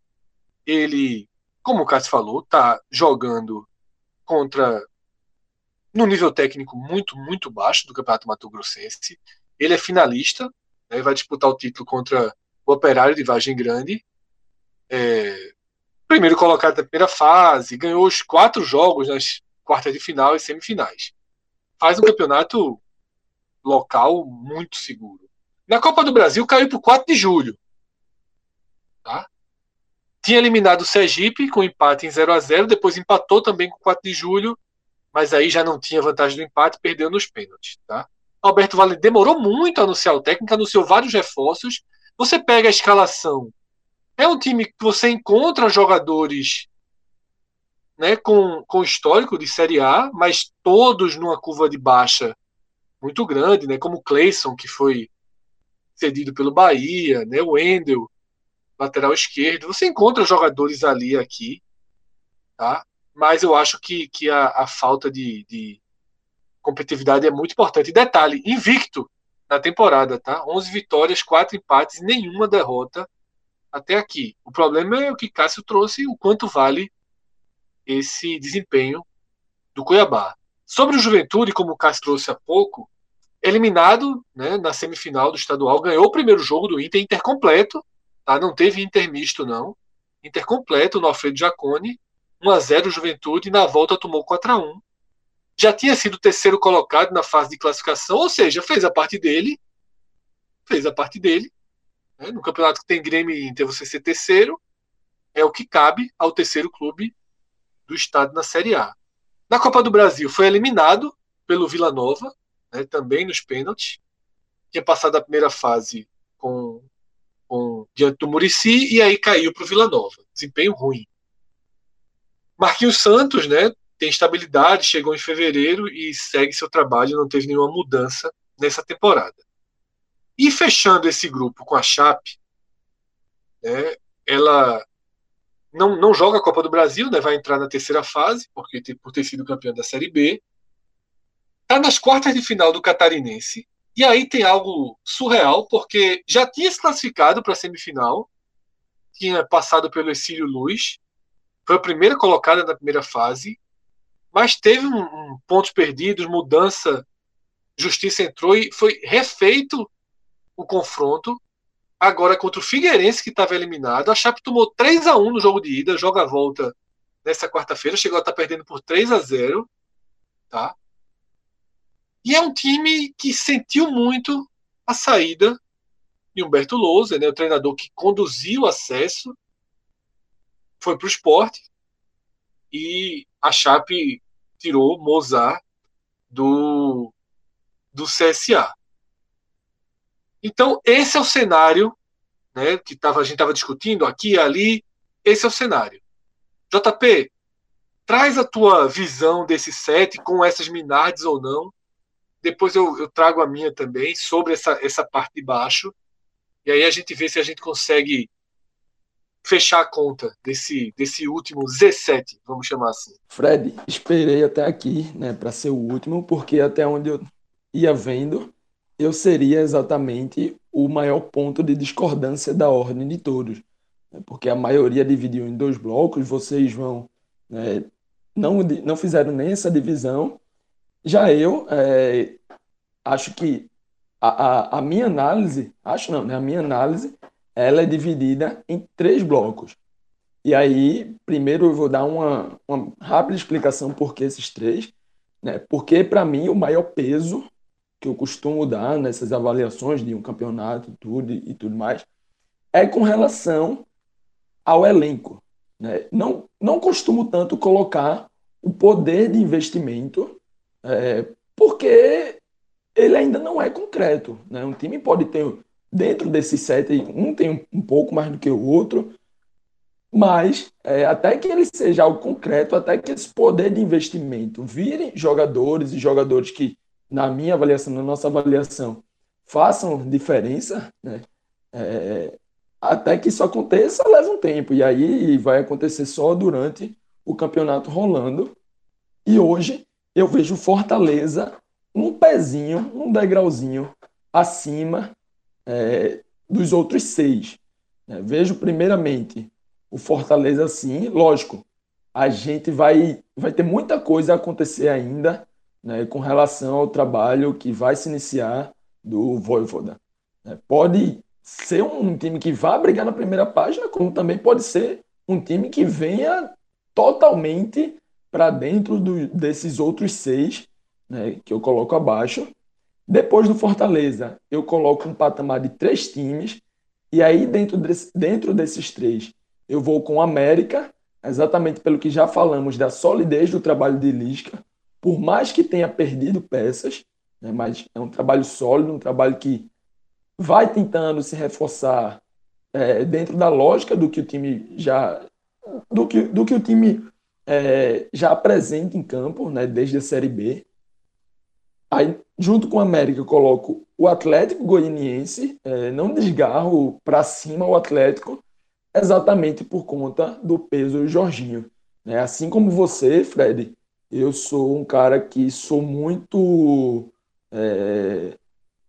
ele, como o Cássio falou, está jogando contra no nível técnico muito, muito baixo do Campeonato Mato Grossense. Ele é finalista, né, vai disputar o título contra o Operário de Vargem Grande. É, primeiro colocado na primeira fase, ganhou os quatro jogos nas quartas de final e semifinais. Faz um campeonato local muito seguro. Na Copa do Brasil caiu para o 4 de julho. Tá? Tinha eliminado o Sergipe com empate em 0 a 0 depois empatou também com 4 de julho, mas aí já não tinha vantagem do empate, perdeu nos pênaltis. Tá? Alberto Vale demorou muito a anunciar o técnico, anunciou vários reforços. Você pega a escalação, é um time que você encontra jogadores né, com, com histórico de Série A, mas todos numa curva de baixa muito grande, né, como o Cleison, que foi cedido pelo Bahia, né, o Endel, lateral esquerdo. Você encontra jogadores ali aqui, tá? Mas eu acho que, que a, a falta de, de competitividade é muito importante. detalhe, invicto na temporada, tá? 11 vitórias, 4 empates, nenhuma derrota até aqui. O problema é o que Cássio trouxe, o quanto vale esse desempenho do Cuiabá. Sobre o Juventude, como o Cássio trouxe há pouco, eliminado né, na semifinal do estadual, ganhou o primeiro jogo do Inter, Inter completo, tá? não teve Inter misto, não. Inter completo no Alfredo Jacone, 1x0 Juventude, e na volta tomou 4x1. Já tinha sido terceiro colocado na fase de classificação, ou seja, fez a parte dele, fez a parte dele. Né? No campeonato que tem Grêmio e Inter, você ser terceiro é o que cabe ao terceiro clube do estado na Série A. Na Copa do Brasil foi eliminado pelo Vila Nova, né, também nos pênaltis. Tinha passado a primeira fase com, com diante do Murici e aí caiu para o Vila Nova. Desempenho ruim. Marquinhos Santos, né, tem estabilidade, chegou em fevereiro e segue seu trabalho, não teve nenhuma mudança nessa temporada. E fechando esse grupo com a Chape, né, ela não, não joga a Copa do Brasil, né, vai entrar na terceira fase, porque por ter sido campeão da Série B. Está nas quartas de final do Catarinense. E aí tem algo surreal, porque já tinha se classificado para a semifinal, tinha passado pelo Exílio Luz, foi a primeira colocada na primeira fase, mas teve um, um pontos perdidos, mudança, Justiça entrou e foi refeito o confronto agora contra o Figueirense, que estava eliminado. A Chape tomou 3 a 1 no jogo de ida, joga a volta nessa quarta-feira, chegou a estar tá perdendo por 3 a 0 tá? E é um time que sentiu muito a saída de Humberto Lousa, né, o treinador que conduziu o acesso, foi para o esporte e a Chape tirou Mozart do, do CSA. Então, esse é o cenário né, que tava, a gente estava discutindo aqui e ali. Esse é o cenário. JP, traz a tua visão desse set com essas minardes ou não. Depois eu, eu trago a minha também sobre essa, essa parte de baixo. E aí a gente vê se a gente consegue fechar a conta desse, desse último Z7, vamos chamar assim. Fred, esperei até aqui, né, para ser o último, porque até onde eu ia vendo, eu seria exatamente o maior ponto de discordância da ordem de todos. Né? Porque a maioria dividiu em dois blocos, vocês vão. Né, não, não fizeram nem essa divisão. Já eu é, acho que a, a, a, minha análise, acho não, né, a minha análise, ela é dividida em três blocos. E aí, primeiro eu vou dar uma, uma rápida explicação por que esses três. Né? Porque, para mim, o maior peso que eu costumo dar nessas avaliações de um campeonato tudo e tudo mais, é com relação ao elenco. Né? Não, não costumo tanto colocar o poder de investimento, é, porque ele ainda não é concreto. Né? Um time pode ter, dentro desses sete, um tem um pouco mais do que o outro, mas é, até que ele seja algo concreto, até que esse poder de investimento vire jogadores e jogadores que na minha avaliação, na nossa avaliação, façam diferença, né? É, até que isso aconteça, leva um tempo. E aí vai acontecer só durante o campeonato rolando. E hoje eu vejo Fortaleza um pezinho, um degrauzinho acima é, dos outros seis. Né? Vejo primeiramente o Fortaleza assim, lógico, a gente vai, vai ter muita coisa a acontecer ainda né, com relação ao trabalho que vai se iniciar do Voivoda. Né? Pode ser um time que vá brigar na primeira página, como também pode ser um time que venha totalmente para dentro do, desses outros seis né, que eu coloco abaixo. Depois do Fortaleza, eu coloco um patamar de três times, e aí dentro, dentro desses três, eu vou com o América, exatamente pelo que já falamos da solidez do trabalho de Lisca, por mais que tenha perdido peças, né, mas é um trabalho sólido, um trabalho que vai tentando se reforçar é, dentro da lógica do que o time já do que, do que o time é, já apresenta em campo, né, desde a Série B. Aí, junto com o América, eu coloco o Atlético Goianiense, é, não desgarro para cima o Atlético, exatamente por conta do peso do Jorginho. Né? Assim como você, Fred, eu sou um cara que sou muito. É,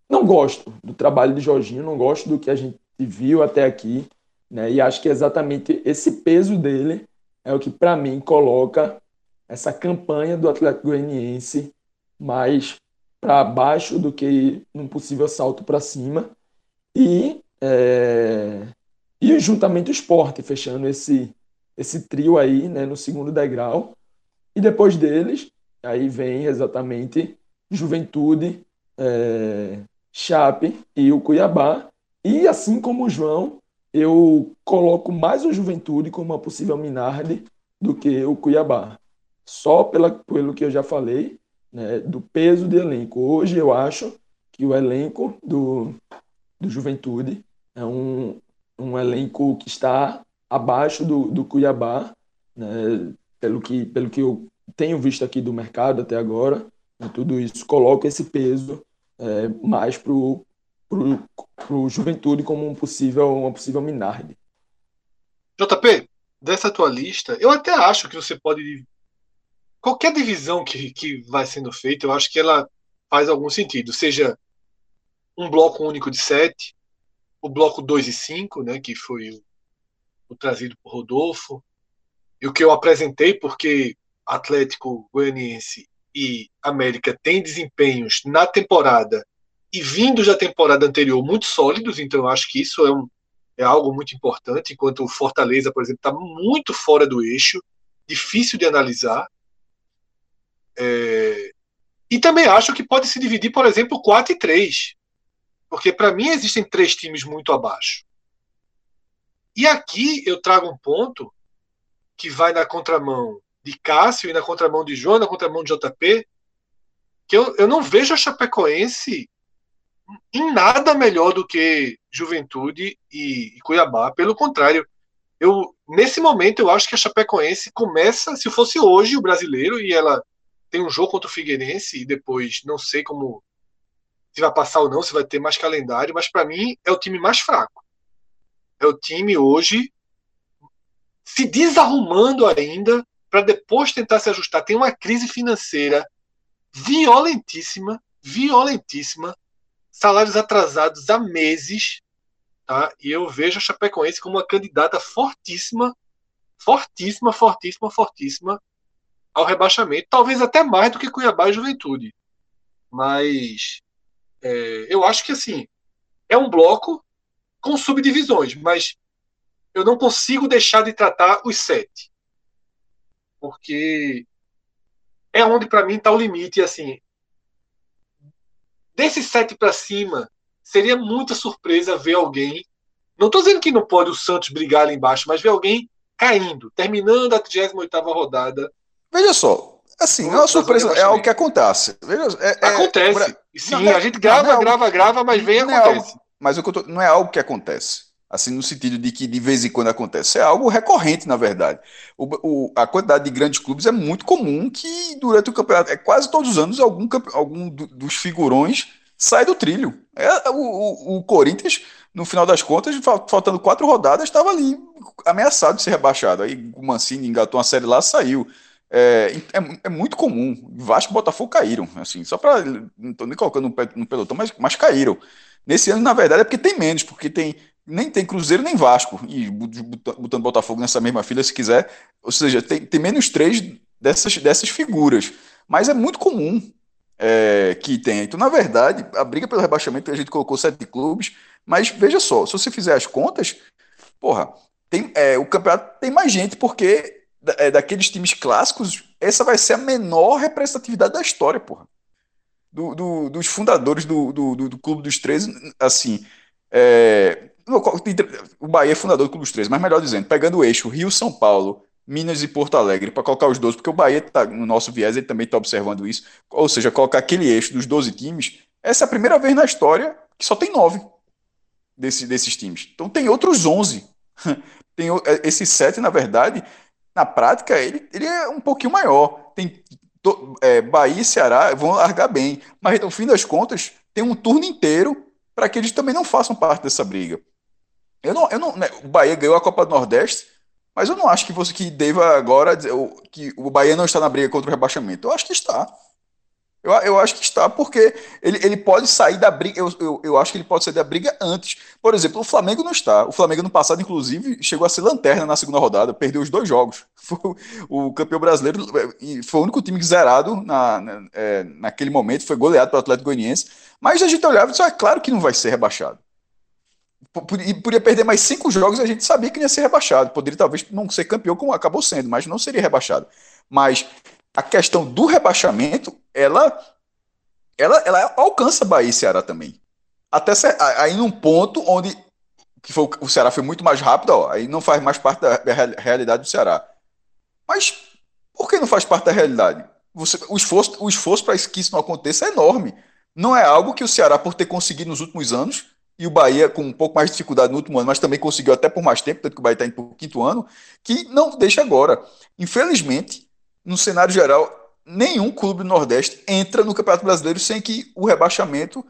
não gosto do trabalho de Jorginho, não gosto do que a gente viu até aqui, né? E acho que exatamente esse peso dele é o que, para mim, coloca essa campanha do Atlético Goianiense mais para baixo do que num possível salto para cima. E, é, e juntamente o esporte, fechando esse, esse trio aí né, no segundo degrau. E depois deles, aí vem exatamente Juventude, é, Chape e o Cuiabá. E assim como o João, eu coloco mais o Juventude como uma possível Minardi do que o Cuiabá. Só pela, pelo que eu já falei, né, do peso de elenco. Hoje eu acho que o elenco do, do Juventude é um, um elenco que está abaixo do, do Cuiabá, né, pelo, que, pelo que eu tenho visto aqui do mercado até agora, né, tudo isso coloca esse peso é, mais para o Juventude como um possível, uma possível Minardi. JP, dessa tua lista, eu até acho que você pode qualquer divisão que, que vai sendo feita, eu acho que ela faz algum sentido. Seja um bloco único de sete, o bloco 2 e 5, né, que foi o, o, trazido por Rodolfo, e o que eu apresentei, porque Atlético Goianiense e América têm desempenhos na temporada e vindos da temporada anterior muito sólidos, então eu acho que isso é, um, é algo muito importante, enquanto o Fortaleza, por exemplo, está muito fora do eixo, difícil de analisar. É... E também acho que pode se dividir, por exemplo, 4 e 3. Porque para mim existem três times muito abaixo. E aqui eu trago um ponto que vai na contramão de Cássio e na contramão de João, na contramão de JP, que eu, eu não vejo a Chapecoense em nada melhor do que Juventude e, e Cuiabá. Pelo contrário, eu nesse momento eu acho que a Chapecoense começa, se fosse hoje o brasileiro e ela tem um jogo contra o Figueirense e depois não sei como se vai passar ou não, se vai ter mais calendário, mas para mim é o time mais fraco. É o time hoje se desarrumando ainda para depois tentar se ajustar. Tem uma crise financeira violentíssima, violentíssima, salários atrasados há meses, tá? E eu vejo a Chapecoense como uma candidata fortíssima, fortíssima, fortíssima, fortíssima ao rebaixamento, talvez até mais do que Cuiabá e Juventude. Mas é, eu acho que assim é um bloco com subdivisões, mas eu não consigo deixar de tratar os sete, porque é onde para mim está o limite. Assim, desses sete para cima, seria muita surpresa ver alguém. Não estou dizendo que não pode o Santos brigar ali embaixo, mas ver alguém caindo, terminando a 38 rodada Veja só, assim, não é uma surpresa, é algo que acontece. Veja, é, é acontece. É, Sim, não, a gente grava, não, não grava, grava, mas vem e acontece. Algo, mas o que eu não é algo que acontece. Assim, no sentido de que de vez em quando acontece. É algo recorrente, na verdade. O, o, a quantidade de grandes clubes é muito comum que durante o campeonato, é quase todos os anos, algum, algum dos figurões sai do trilho. É, o, o, Corinthians, no final das contas, faltando quatro rodadas, estava ali ameaçado de ser rebaixado. Aí o Mancini engatou uma série lá, saiu. É, é, é, muito comum. Vasco e Botafogo caíram, assim, só para. Não estou nem colocando no, no pelotão, mas, mas caíram. Nesse ano, na verdade, é porque tem menos, porque tem nem tem Cruzeiro nem Vasco, e botando Botafogo nessa mesma fila se quiser, ou seja, tem, tem menos três dessas, dessas figuras. Mas é muito comum é, que tenha. Então, na verdade, a briga pelo rebaixamento a gente colocou sete clubes, mas veja só, se você fizer as contas, porra, tem, é, o campeonato tem mais gente, porque é, daqueles times clássicos, essa vai ser a menor representatividade da história, porra. Do, do, dos fundadores do, do, do, Clube dos 13, assim. É, o Bahia é fundador do Clube dos 13, mas melhor dizendo, pegando o eixo Rio, São Paulo, Minas e Porto Alegre, para colocar os 12, porque o Bahia, tá, no nosso viés, ele também está observando isso, ou seja, colocar aquele eixo dos 12 times, essa é a primeira vez na história que só tem 9 desse, desses times. Então tem outros 11. tem esses 7, na verdade, na prática, ele, ele é um pouquinho maior. Tem é, Bahia e Ceará vão largar bem, mas no fim das contas, tem um turno inteiro para que eles também não façam parte dessa briga. Eu não, eu não, né, o Bahia ganhou a Copa do Nordeste, mas eu não acho que você que deva agora dizer que o Bahia não está na briga contra o rebaixamento. Eu acho que está. Eu, eu acho que está, porque ele, ele pode sair da briga. Eu, eu, eu acho que ele pode sair da briga antes. Por exemplo, o Flamengo não está. O Flamengo no passado, inclusive, chegou a ser lanterna na segunda rodada, perdeu os dois jogos. Foi o campeão brasileiro e foi o único time zerado na, na é, naquele momento, foi goleado pelo Atlético Goianiense. Mas a gente olhava e disse: ah, claro que não vai ser rebaixado. E podia perder mais cinco jogos a gente sabia que ia ser rebaixado. Poderia talvez não ser campeão, como acabou sendo, mas não seria rebaixado. Mas a questão do rebaixamento, ela, ela, ela alcança Bahia e Ceará também. Até aí num ponto onde que foi, o Ceará foi muito mais rápido, ó, aí não faz mais parte da realidade do Ceará. Mas por que não faz parte da realidade? Você, o esforço, o esforço para que isso não aconteça é enorme. Não é algo que o Ceará, por ter conseguido nos últimos anos, e o Bahia com um pouco mais de dificuldade no último ano, mas também conseguiu até por mais tempo, tanto que o Bahia está indo para o quinto ano, que não deixa agora. Infelizmente, no cenário geral, nenhum clube do Nordeste entra no Campeonato Brasileiro sem que o rebaixamento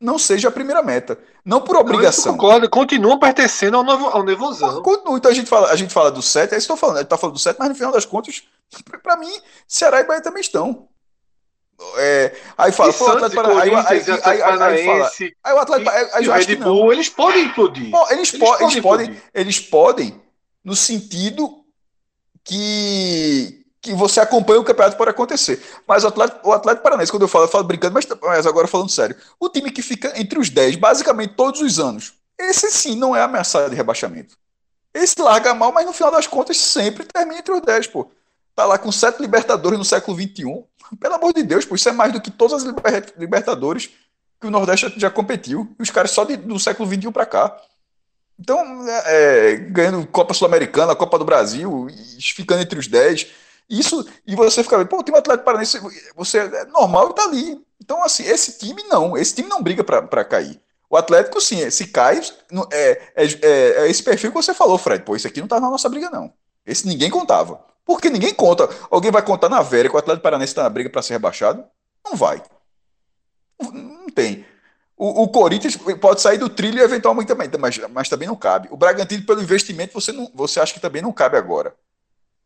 não seja a primeira meta. Não por obrigação. Não, concordo, continua pertencendo ao, novo, ao Nevozão. Continua, então a gente fala, a gente fala do 7, é isso que eu estou falando, a gente está falando do 7, mas no final das contas, para mim, Ceará e Bahia também estão. É, aí fala, pô, o Atlético Paranaense, aí, aí, aí, aí, fala, aí o Atlético aí, o Red Bull, eles podem implodir. Pô, eles, eles, po podem, eles podem, eles podem, no sentido que que você acompanha o campeonato para acontecer. Mas o Atlético, o Atlético Paranaense, quando eu falo, eu falo brincando, mas, mas agora falando sério. O time que fica entre os 10, basicamente todos os anos, esse sim não é ameaçado de rebaixamento. Esse larga mal, mas no final das contas sempre termina entre os 10, pô. Tá lá com sete Libertadores no século XXI. Pelo amor de Deus, pô, isso é mais do que todas as Libertadores que o Nordeste já competiu. E os caras só de, do século XXI para cá. Então, é, é, ganhando Copa Sul-Americana, Copa do Brasil, ficando entre os 10 isso, e você fica, pô, o time Atlético Paranaense, você é normal e tá ali. Então, assim, esse time não, esse time não briga para cair. O Atlético, sim, se cai, é, é, é, é, esse perfil que você falou, Fred. Pô, isso aqui não tá na nossa briga, não. Esse ninguém contava. Porque ninguém conta. Alguém vai contar na Vera que o Atlético Paranaense tá na briga para ser rebaixado? Não vai. Não tem. O, o, Corinthians pode sair do trilho eventualmente também, mas, mas também não cabe. O Bragantino, pelo investimento, você, não, você acha que também não cabe agora.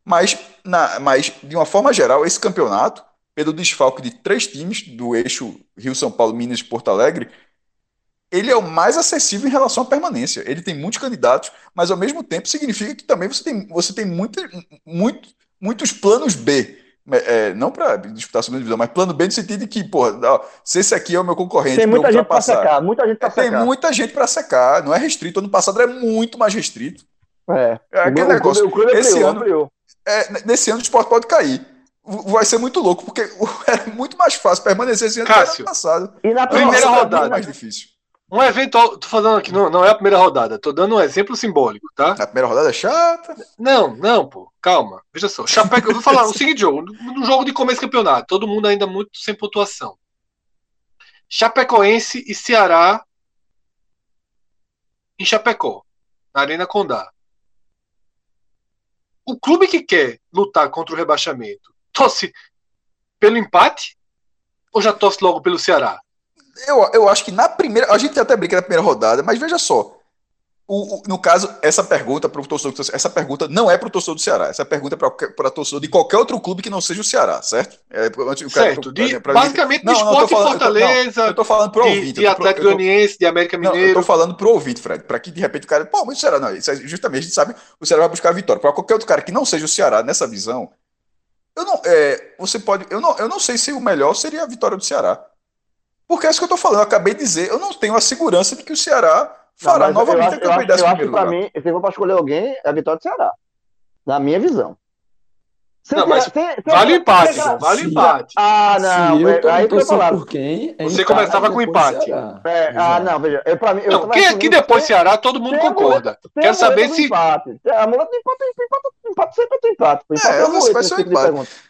Mas, na, mas, de uma forma geral, esse campeonato, pelo desfalque de três times do eixo Rio-São Paulo, Minas e Porto Alegre, ele é o mais acessível em relação à permanência. Ele tem muitos candidatos, mas ao mesmo tempo significa que também você tem, você tem muito, muito, muitos planos B. É, não para disputar a segunda divisão, mas plano B no sentido de que, porra, se esse aqui é o meu concorrente, tem muita gente para secar, muita gente para secar. Tem muita gente para secar, não é restrito. Ano passado era muito mais restrito. É, é aquele o, negócio. O, o, esse ano, é, nesse ano o esporte pode cair. Vai ser muito louco, porque é muito mais fácil permanecer esse ano Cássio, que ano passado. E na primeira rodada. É mais difícil. Um evento, tô falando aqui, não, não é a primeira rodada, tô dando um exemplo simbólico, tá? A primeira rodada é chata. Não, não, pô, calma. Veja só. Chapeco, eu vou falar o seguinte jogo, no jogo de começo do campeonato, todo mundo ainda muito sem pontuação. Chapecoense e Ceará em Chapecó, na Arena Condá o clube que quer lutar contra o rebaixamento torce pelo empate ou já torce logo pelo Ceará? Eu, eu acho que na primeira. A gente até brinca na primeira rodada, mas veja só. O, o, no caso, essa pergunta para o torcedor, essa pergunta não é para o torcedor do Ceará, essa pergunta é para o torcedor de qualquer outro clube que não seja o Ceará, certo? É, o certo, de, pra, basicamente não, de esporte falando, Fortaleza, eu estou falando para o ouvinte. De Atlético Goianiense, de América Mineiro. Não, eu estou falando para o ouvinte, Fred, para que de repente o cara, pô, mas o Ceará não, isso é, justamente a gente sabe, o Ceará vai buscar a vitória. Para qualquer outro cara que não seja o Ceará nessa visão, eu não, é, você pode, eu não, eu não sei se o melhor seria a vitória do Ceará. Porque é isso que eu estou falando, eu acabei de dizer, eu não tenho a segurança de que o Ceará fará não, novamente acho, eu acho que para mim, se for para escolher alguém, é a vitória do Ceará. Na minha visão. não, mas tem, tem, vale o empate, vale o empate. Ah, não. Se eu tô, aí tô falar por quem? É Você começava com empate. É, ah, não, veja. Eu, pra mim, eu não, quem aqui depois tem, Ceará, todo mundo concorda. Quero saber se. Empate. A muleta do empate, empate, empate sempre tem empate. empate é, é, vai ser empate.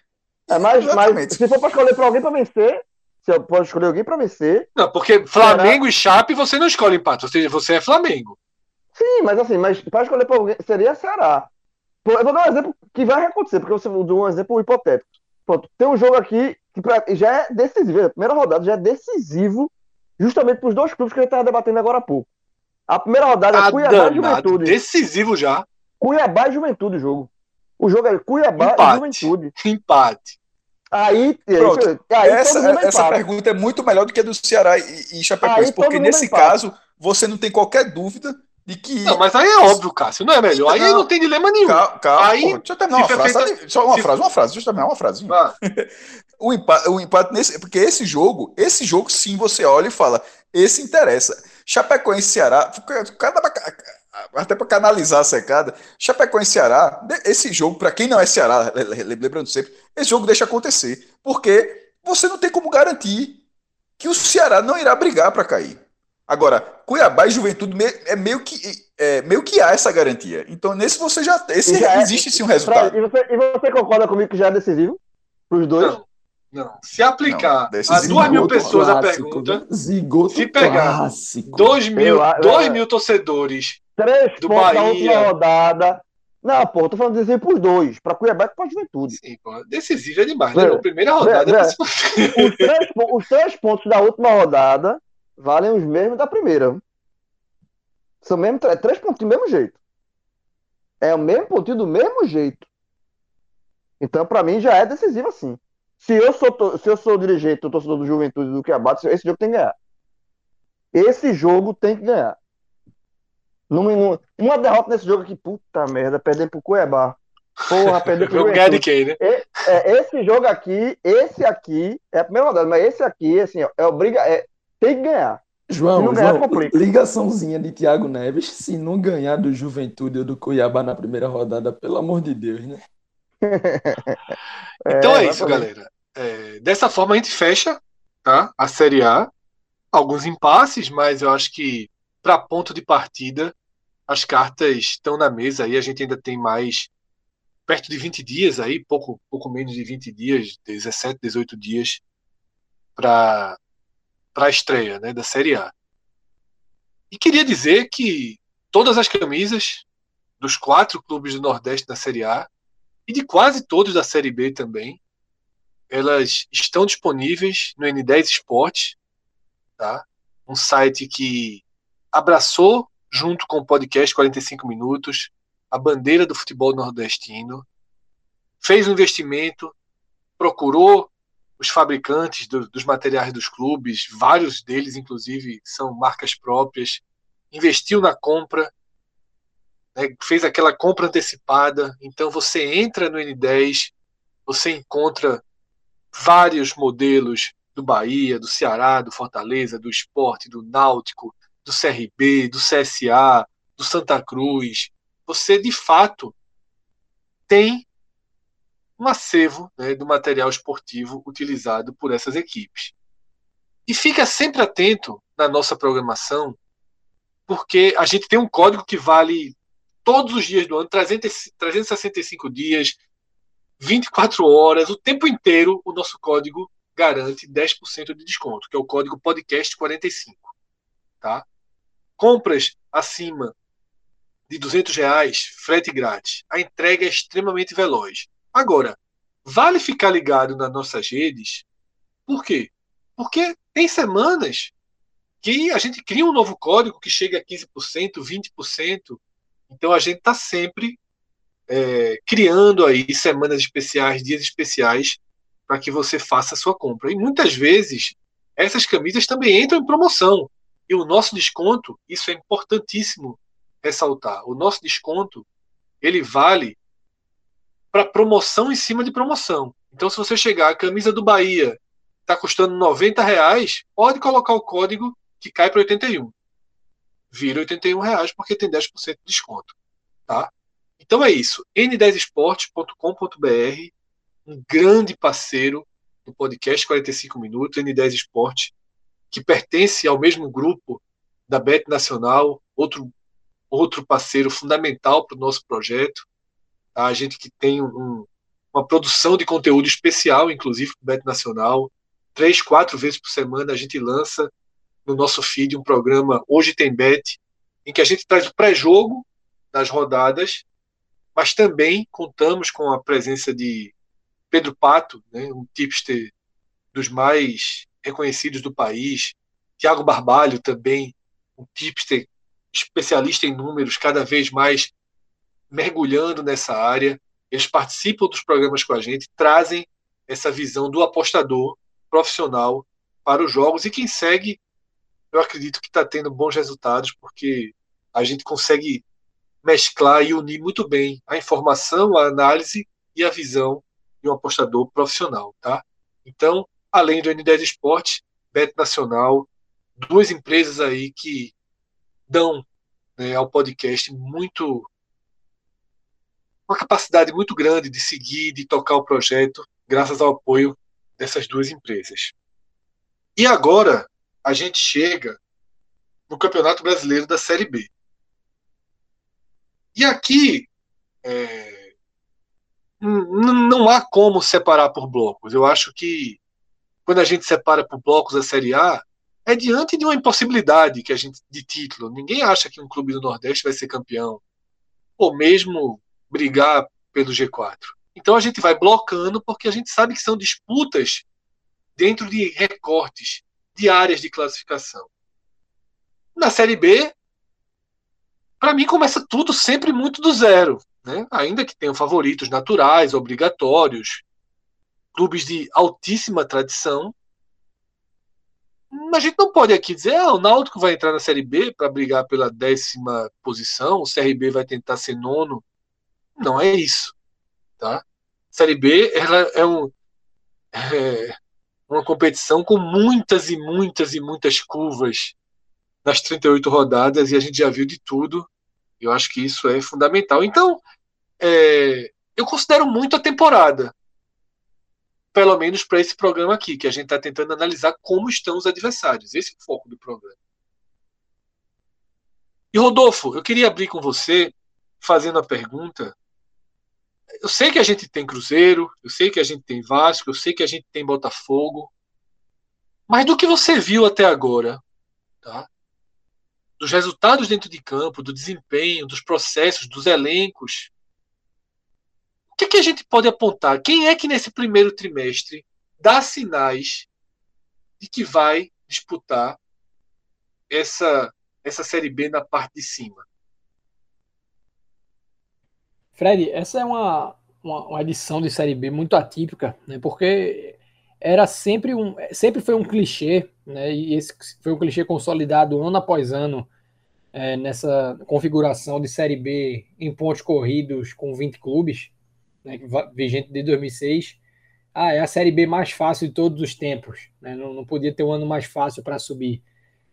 É, mas, mas se for para escolher para alguém para vencer, você pode escolher alguém para vencer. Não, porque Flamengo Será? e Chape você não escolhe empate, ou seja, você é Flamengo. Sim, mas assim, mas para escolher para alguém seria Ceará. Eu vou dar um exemplo que vai acontecer, porque você deu um exemplo hipotético. Pronto, tem um jogo aqui que já é decisivo, a primeira rodada já é decisivo, justamente para os dois clubes que a gente estava debatendo agora há pouco. A primeira rodada é Cuiabá e Juventude. Decisivo já. Cuiabá e Juventude o jogo. O jogo é Cuiabá Empate. e Juventude. Empate. Aí, Pronto. aí essa, essa pergunta é muito melhor do que a do Ceará e, e Chapecoense, porque nesse caso você não tem qualquer dúvida de que. Não, mas aí é óbvio, Cássio, não é melhor. Aí não, não tem dilema nenhum. Calma, calma aí, porra, deixa eu terminar uma frase. Feita... Só uma se... frase, uma frase, deixa eu terminar uma frase. Ah. o, empate, o empate nesse. Porque esse jogo, esse jogo sim você olha e fala, esse interessa. Chapecoense e Ceará, cada, até para canalizar a secada, Chapecoense e Ceará, esse jogo, para quem não é Ceará, lembrando sempre, esse jogo deixa acontecer. Porque você não tem como garantir que o Ceará não irá brigar para cair. Agora, Cuiabá e Juventude é meio que é, meio que há essa garantia. Então, nesse você já esse já é- existe sim um resultado. E você, e você concorda comigo que já é decisivo para os dois? Não. Não. Se aplicar não, a duas mil pessoas clássico, a pergunta, se pegar dois mil, eu, dois mil torcedores três do Bahia, na última rodada. Não, pô, tô falando decisivo para os dois, para Cuiabá e para Juventude. Sim, pô, decisivo é demais, né? Primeira rodada. É, é. Os, três, os três pontos da última rodada valem os mesmos da primeira. São mesmo, três pontos do mesmo jeito. É o mesmo pontinho do mesmo jeito. Então, para mim, já é decisivo assim. Se eu sou, se eu sou dirigente do torcedor do Juventude do Cuiabá, esse jogo tem que ganhar. Esse jogo tem que ganhar. Numa, uma derrota nesse jogo aqui, puta merda, perdendo pro Cuiabá. Porra, perdendo pro Juventude. Quem, né? É, é, esse jogo aqui, esse aqui, é a primeira rodada, mas esse aqui, assim, ó, é obriga, é, tem que ganhar. João, ganhar, João ligaçãozinha de Thiago Neves, se não ganhar do Juventude ou do Cuiabá na primeira rodada, pelo amor de Deus, né? então é, é isso, galera. É, dessa forma a gente fecha tá, a Série A. Alguns impasses, mas eu acho que para ponto de partida as cartas estão na mesa aí. A gente ainda tem mais perto de 20 dias aí, pouco, pouco menos de 20 dias, 17, 18 dias para a estreia né, da Série A. E queria dizer que todas as camisas dos quatro clubes do Nordeste da Série A e de quase todos da Série B também, elas estão disponíveis no N10 Esporte, tá? um site que abraçou, junto com o podcast 45 Minutos, a bandeira do futebol nordestino, fez um investimento, procurou os fabricantes do, dos materiais dos clubes, vários deles, inclusive, são marcas próprias, investiu na compra, né, fez aquela compra antecipada. Então, você entra no N10, você encontra vários modelos do Bahia, do Ceará, do Fortaleza, do Esporte, do Náutico, do CRB, do CSA, do Santa Cruz. Você, de fato, tem um acervo né, do material esportivo utilizado por essas equipes. E fica sempre atento na nossa programação, porque a gente tem um código que vale todos os dias do ano, 365 dias, 24 horas, o tempo inteiro, o nosso código garante 10% de desconto, que é o código podcast 45, tá? Compras acima de 200 reais, frete grátis. A entrega é extremamente veloz. Agora, vale ficar ligado nas nossas redes. Por quê? Porque tem semanas que a gente cria um novo código que chega a 15%, 20%. Então a gente está sempre é, criando aí semanas especiais, dias especiais, para que você faça a sua compra. E muitas vezes essas camisas também entram em promoção. E o nosso desconto, isso é importantíssimo ressaltar. O nosso desconto ele vale para promoção em cima de promoção. Então, se você chegar, a camisa do Bahia está custando 90 reais, pode colocar o código que cai para 81. Vira 81 reais porque tem 10% de desconto. Tá? Então é isso. n10esportes.com.br, um grande parceiro do podcast 45 Minutos, N10 Esporte, que pertence ao mesmo grupo da Bet Nacional, outro, outro parceiro fundamental para o nosso projeto. Tá? A gente que tem um, uma produção de conteúdo especial, inclusive para Bet Nacional. Três, quatro vezes por semana a gente lança no nosso feed um programa Hoje Tem Bet, em que a gente traz o pré-jogo das rodadas, mas também contamos com a presença de Pedro Pato, né, um tipster dos mais reconhecidos do país, Tiago Barbalho também, um tipster especialista em números, cada vez mais mergulhando nessa área. Eles participam dos programas com a gente, trazem essa visão do apostador profissional para os jogos. E quem segue, eu acredito que está tendo bons resultados, porque a gente consegue mesclar e unir muito bem a informação, a análise e a visão de um apostador profissional, tá? Então, além do N10 Esporte, Bet Nacional, duas empresas aí que dão né, ao podcast muito uma capacidade muito grande de seguir, de tocar o projeto, graças ao apoio dessas duas empresas. E agora a gente chega no Campeonato Brasileiro da Série B. E aqui é, não há como separar por blocos. Eu acho que quando a gente separa por blocos a Série A, é diante de uma impossibilidade que a gente de título. Ninguém acha que um clube do Nordeste vai ser campeão, ou mesmo brigar pelo G4. Então a gente vai blocando porque a gente sabe que são disputas dentro de recortes de áreas de classificação. Na Série B, para mim começa tudo sempre muito do zero, né? Ainda que tenham favoritos naturais, obrigatórios, clubes de altíssima tradição, a gente não pode aqui dizer, ah, o Náutico vai entrar na Série B para brigar pela décima posição, o CRB vai tentar ser nono. Não é isso, tá? Série B ela é, um, é uma competição com muitas e muitas e muitas curvas nas 38 rodadas e a gente já viu de tudo. Eu acho que isso é fundamental. Então, é, eu considero muito a temporada pelo menos para esse programa aqui, que a gente está tentando analisar como estão os adversários. Esse é o foco do programa. E Rodolfo, eu queria abrir com você fazendo a pergunta. Eu sei que a gente tem Cruzeiro, eu sei que a gente tem Vasco, eu sei que a gente tem Botafogo, mas do que você viu até agora, tá? dos resultados dentro de campo, do desempenho, dos processos, dos elencos, o que, que a gente pode apontar? Quem é que nesse primeiro trimestre dá sinais de que vai disputar essa, essa Série B na parte de cima? Fred, essa é uma, uma, uma, edição de Série B muito atípica, né? porque era sempre um, sempre foi um clichê, né? e esse foi um clichê consolidado ano após ano é, nessa configuração de Série B em pontos corridos com 20 clubes, né, vigente desde 2006. Ah, é a Série B mais fácil de todos os tempos. Né? Não, não podia ter um ano mais fácil para subir.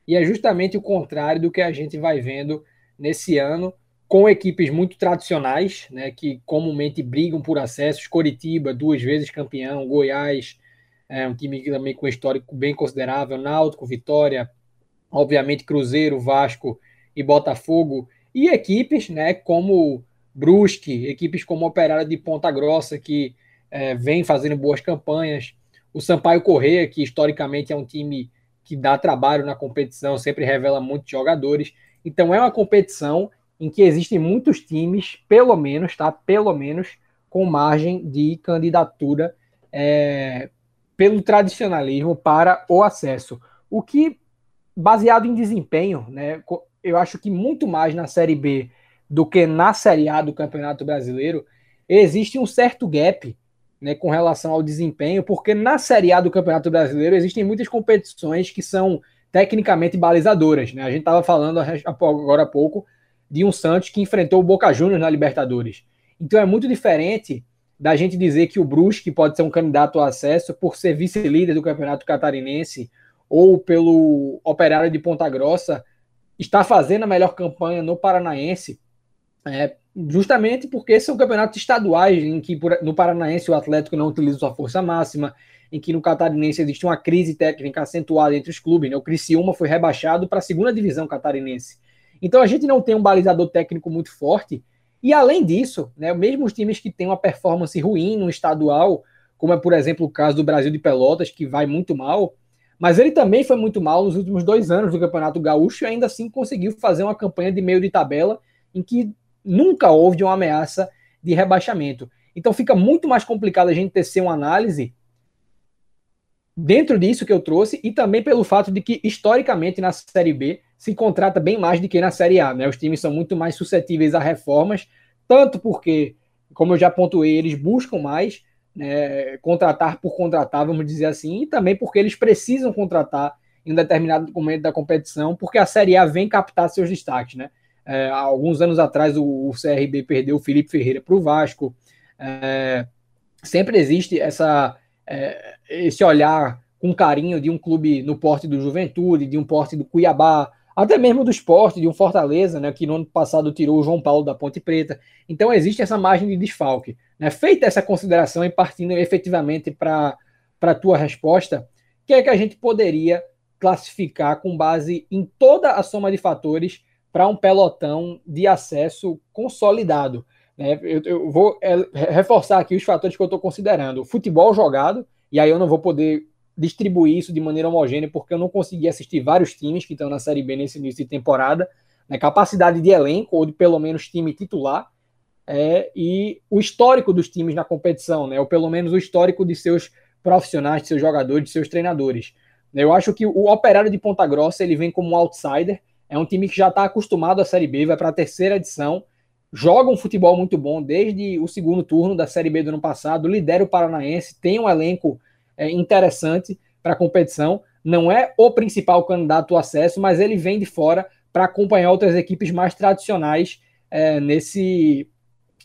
E é justamente o contrário do que a gente vai vendo nesse ano, com equipes muito tradicionais, né, que comumente brigam por acessos. Coritiba, duas vezes campeão, Goiás, é um time também com histórico bem considerável, Náutico, Vitória, obviamente Cruzeiro, Vasco e Botafogo, e equipes né, como Brusque, equipes como Operária de Ponta Grossa, que é, vem fazendo boas campanhas, o Sampaio Correia, que historicamente é um time que dá trabalho na competição, sempre revela muitos jogadores. Então é uma competição em que existem muitos times, pelo menos, tá? Pelo menos com margem de candidatura é, pelo tradicionalismo para o acesso. O que, baseado em desempenho, né? Eu acho que muito mais na Série B do que na Série A do Campeonato Brasileiro, existe um certo gap né, com relação ao desempenho, porque na Série A do Campeonato Brasileiro existem muitas competições que são tecnicamente balizadoras. Né? A gente estava falando agora há pouco de um Santos que enfrentou o Boca Juniors na Libertadores. Então é muito diferente da gente dizer que o Brusque pode ser um candidato ao acesso por ser vice-líder do Campeonato Catarinense ou pelo Operário de Ponta Grossa está fazendo a melhor campanha no Paranaense é, justamente porque são campeonatos estaduais em que no Paranaense o Atlético não utiliza sua força máxima, em que no Catarinense existe uma crise técnica acentuada entre os clubes. Né? O Criciúma foi rebaixado para a segunda divisão catarinense. Então a gente não tem um balizador técnico muito forte. E além disso, né, mesmo os times que têm uma performance ruim no estadual, como é por exemplo o caso do Brasil de Pelotas, que vai muito mal, mas ele também foi muito mal nos últimos dois anos do Campeonato Gaúcho e ainda assim conseguiu fazer uma campanha de meio de tabela em que nunca houve uma ameaça de rebaixamento. Então fica muito mais complicado a gente tecer uma análise dentro disso que eu trouxe e também pelo fato de que historicamente na Série B se contrata bem mais do que na Série A, né? Os times são muito mais suscetíveis a reformas, tanto porque, como eu já pontuei, eles buscam mais, né, contratar por contratar, vamos dizer assim, e também porque eles precisam contratar em um determinado momento da competição, porque a Série A vem captar seus destaques, né? É, alguns anos atrás o, o, CRB perdeu o Felipe Ferreira para o Vasco. É, sempre existe essa, é, esse olhar com carinho de um clube no porte do Juventude, de um porte do Cuiabá, até mesmo do esporte, de um Fortaleza, né, que no ano passado tirou o João Paulo da Ponte Preta. Então existe essa margem de desfalque. Né? Feita essa consideração e partindo efetivamente para a tua resposta, o que é que a gente poderia classificar com base em toda a soma de fatores para um pelotão de acesso consolidado? Né? Eu, eu, vou é, reforçar aqui os fatores que eu estou considerando. Futebol jogado, e aí eu não vou poder distribuir isso de maneira homogênea, porque eu não consegui assistir vários times que estão na Série B nesse início de temporada. Né? Capacidade de elenco, ou de pelo menos time titular, é, e o histórico dos times na competição, né? ou pelo menos o histórico de seus profissionais, de seus jogadores, de seus treinadores. Eu acho que o Operário de Ponta Grossa ele vem como um outsider, é um time que já está acostumado à Série B, vai para a terceira edição, joga um futebol muito bom desde o segundo turno da Série B do ano passado, lidera o Paranaense, tem um elenco é, interessante para a competição. Não é o principal candidato ao acesso, mas ele vem de fora para acompanhar outras equipes mais tradicionais é, nesse,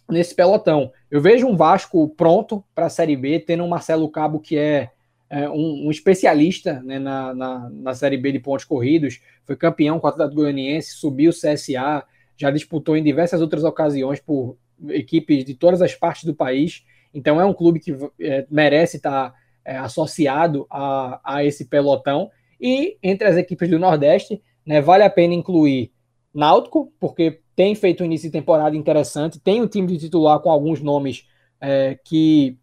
nesse pelotão. Eu vejo um Vasco pronto para a Série B, tendo um Marcelo Cabo que é, é um, um, especialista né, na, na, na, Série B de pontos corridos, foi campeão com o Atlético Goianiense, subiu o CSA, já disputou em diversas outras ocasiões por equipes de todas as partes do país. Então é um clube que é, merece estar é, associado a, a esse pelotão. E entre as equipes do Nordeste, né, vale a pena incluir Náutico, porque tem feito um início de temporada interessante, tem um time de titular com alguns nomes é, que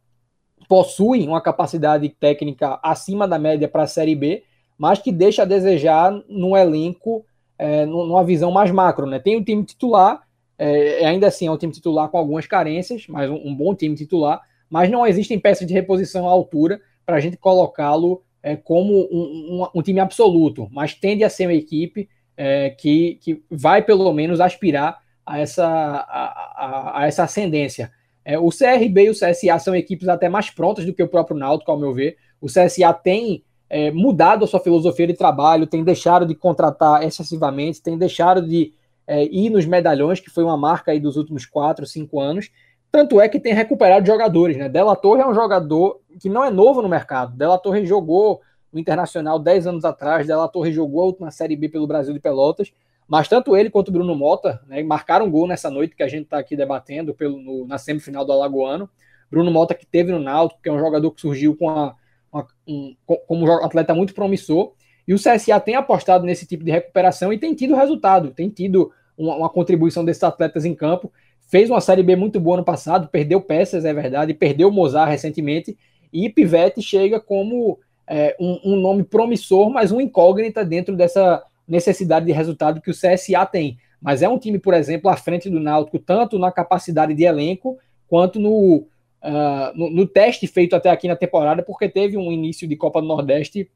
possuem uma capacidade técnica acima da média para a Série B, mas que deixa a desejar no elenco é, numa visão mais macro, né? Tem um time titular, é, ainda assim é um time titular com algumas carências, mas um, um, bom time titular, mas não existem peças de reposição à altura para a gente colocá-lo é, como um, um, um, time absoluto, mas tende a ser uma equipe é, que, que vai pelo menos aspirar a essa, a, a, a essa ascendência. É, o CRB e o CSA são equipes até mais prontas do que o próprio Náutico, ao meu ver. O CSA tem é, mudado a sua filosofia de trabalho, tem deixado de contratar excessivamente, tem deixado de é, ir nos medalhões, que foi uma marca aí dos últimos quatro, cinco anos. Tanto é que tem recuperado jogadores, né? Della Torre é um jogador que não é novo no mercado. Della Torre jogou no Internacional 10 anos atrás, Della Torre jogou a última Série B pelo Brasil de Pelotas, mas tanto ele quanto o Bruno Mota né, marcaram gol nessa noite que a gente está aqui debatendo pelo, no, na semifinal do Alagoano. Bruno Mota que teve no Náutico, que é um jogador que surgiu com a uma, um, como um atleta muito promissor. E o CSA tem apostado nesse tipo de recuperação e tem tido resultado, tem tido uma, uma contribuição desses atletas em campo. Fez uma Série B muito boa no passado, perdeu peças, é verdade, perdeu o Mozart recentemente. E Pivete chega como é, um, um, nome promissor, mas um incógnita dentro dessa necessidade de resultado que o CSA tem. Mas é um time, por exemplo, à frente do Náutico, tanto na capacidade de elenco, quanto no, uh, no, no, teste feito até aqui na temporada, porque teve um início de Copa do Nordeste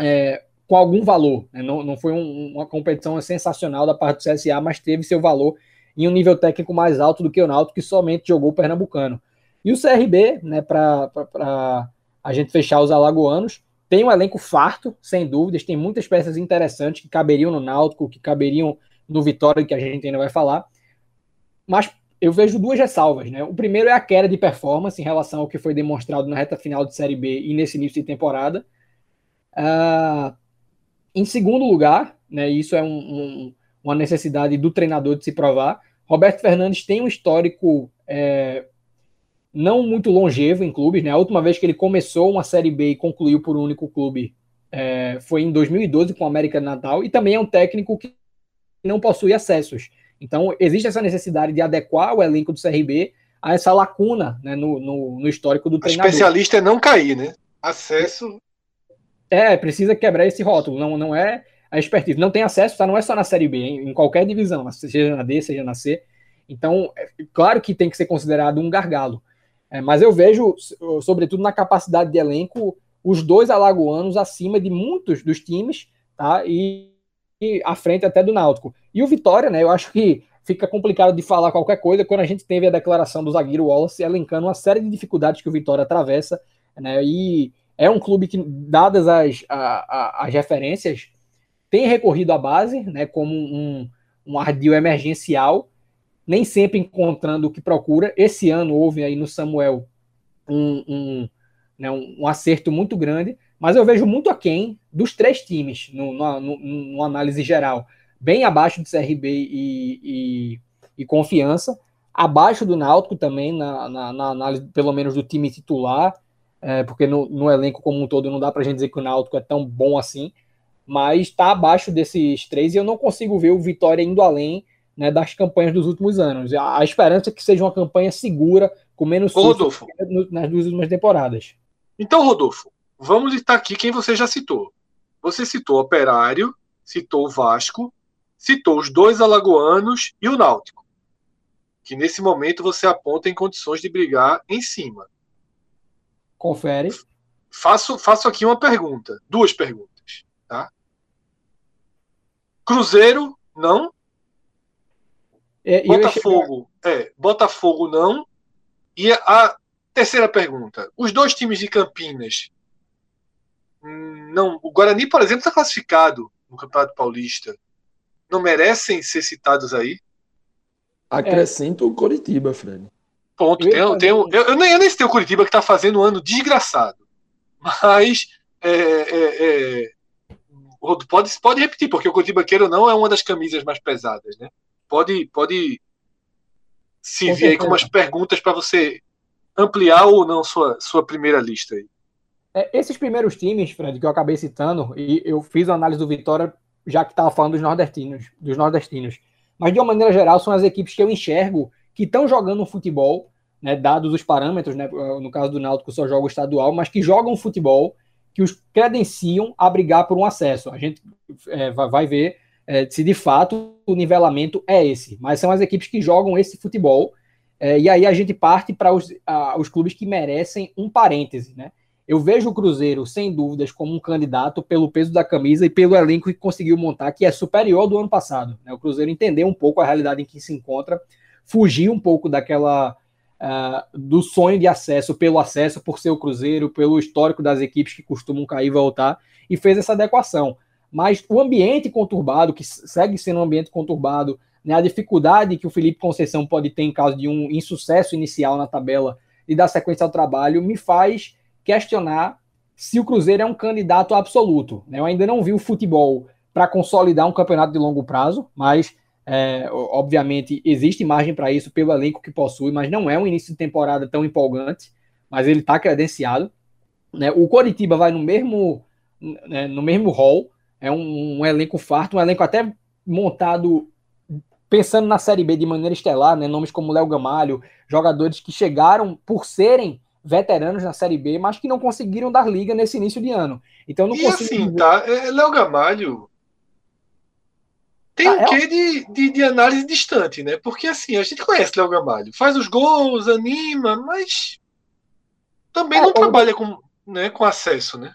é, com algum valor. Né? Não, não foi um, uma competição sensacional da parte do CSA, mas teve seu valor em um nível técnico mais alto do que o Náutico, que somente jogou o Pernambucano. E o CRB, né, para a gente fechar os alagoanos, tem um elenco farto, sem dúvidas, tem muitas peças interessantes que caberiam no Náutico, que caberiam no Vitória, que a gente ainda vai falar. Mas eu vejo duas ressalvas, né? O primeiro é a queda de performance em relação ao que foi demonstrado na reta final de Série B e nesse início de temporada. Uh, em segundo lugar, né, isso é um, um, uma necessidade do treinador de se provar, Roberto Fernandes tem um histórico é, não muito longevo em clubes. Né? A última vez que ele começou uma Série B e concluiu por um único clube é, foi em 2012 com o América Natal, e também é um técnico que não possui acessos. Então, existe essa necessidade de adequar o elenco do CRB a essa lacuna né, no, no, no, histórico do treinador. O especialista é não cair, né? Acesso. É, precisa quebrar esse rótulo. Não, não é a expertise. Não tem acesso, tá? Não é só na Série B, em qualquer divisão, seja na D, seja na C. Então, é, claro que tem que ser considerado um gargalo. É, mas eu vejo, sobretudo na capacidade de elenco, os dois alagoanos acima de muitos dos times, tá? E, e à frente até do Náutico. E o Vitória, né? Eu acho que fica complicado de falar qualquer coisa quando a gente teve a declaração do zagueiro Wallace elencando uma série de dificuldades que o Vitória atravessa, né? E é um clube que, dadas as, a, a, as referências, tem recorrido à base, né? Como um, um ardil emergencial, nem sempre encontrando o que procura. Esse ano houve aí no Samuel um, um, né, um, acerto muito grande, mas eu vejo muito aquém dos três times, no análise geral bem abaixo do CRB e, e, e Confiança, abaixo do Náutico também, na, na, na, análise, pelo menos, do time titular, é, porque no, no, elenco como um todo não dá para a gente dizer que o Náutico é tão bom assim, mas está abaixo desses três e eu não consigo ver o Vitória indo além né, das campanhas dos últimos anos. A, a, esperança é que seja uma campanha segura, com menos Ô, Rodolfo. nas duas últimas temporadas. Então, Rodolfo, vamos listar aqui quem você já citou. Você citou Operário, citou o Vasco, citou os dois alagoanos e o Náutico, que nesse momento você aponta em condições de brigar em cima. Confere. Faço, faço aqui uma pergunta, duas perguntas, tá? Cruzeiro, não. É, Botafogo, chegar... é, Botafogo não. E a terceira pergunta, os dois times de Campinas, não, o Guarani, por exemplo, está classificado no Campeonato Paulista não merecem ser citados aí? Acrescento é. o Coritiba, Fred. Ponto. Tem, tem, eu, eu, nem, eu nem sei o Curitiba que está fazendo um ano desgraçado. Mas é, é, é, pode, pode repetir, porque o Curitiba, queira ou não, é uma das camisas mais pesadas. Né? Pode, pode se vir aí com umas perguntas para você ampliar ou não sua, sua primeira lista aí. É, esses primeiros times, Fred, que eu acabei citando, e eu fiz a análise do Vitória já que estava falando dos nordestinos, dos nordestinos. Mas de uma maneira geral, são as equipes que eu enxergo que estão jogando futebol, né, dados os parâmetros, né, no caso do Náutico só joga o estadual, mas que jogam futebol, que os credenciam a brigar por um acesso. A gente é, vai ver é, se de fato o nivelamento é esse, mas são as equipes que jogam esse futebol, é, e aí a gente parte para os, os clubes que merecem um parêntese, né? Eu vejo o Cruzeiro, sem dúvidas, como um candidato pelo peso da camisa e pelo elenco que conseguiu montar, que é superior do ano passado. Né? O Cruzeiro entendeu um pouco a realidade em que se encontra, fugir um pouco daquela. Uh, do sonho de acesso pelo acesso, por ser o Cruzeiro, pelo histórico das equipes que costumam cair e voltar, e fez essa adequação. Mas o ambiente conturbado, que segue sendo um ambiente conturbado, né, a dificuldade que o Felipe Conceição pode ter em caso de um insucesso inicial na tabela e dar sequência ao trabalho, me faz questionar se o Cruzeiro é um candidato absoluto. Né? Eu ainda não vi o futebol para consolidar um campeonato de longo prazo, mas é, obviamente existe margem para isso pelo elenco que possui, mas não é um início de temporada tão empolgante, mas ele está credenciado. Né? O Coritiba vai no mesmo né, no mesmo hall, é um, um, elenco farto, um elenco até montado pensando na Série B de maneira estelar, né? nomes como Léo Gamalho, jogadores que chegaram por serem veteranos na Série B, mas que não conseguiram dar liga nesse início de ano. Então não e consigo. assim, tá? É, Léo Gamalho tem ah, um é... quê de, de, de, análise distante, né? Porque assim, a gente conhece Léo Gamalho, faz os gols, anima, mas também é, não eu... trabalha com, né, com acesso, né?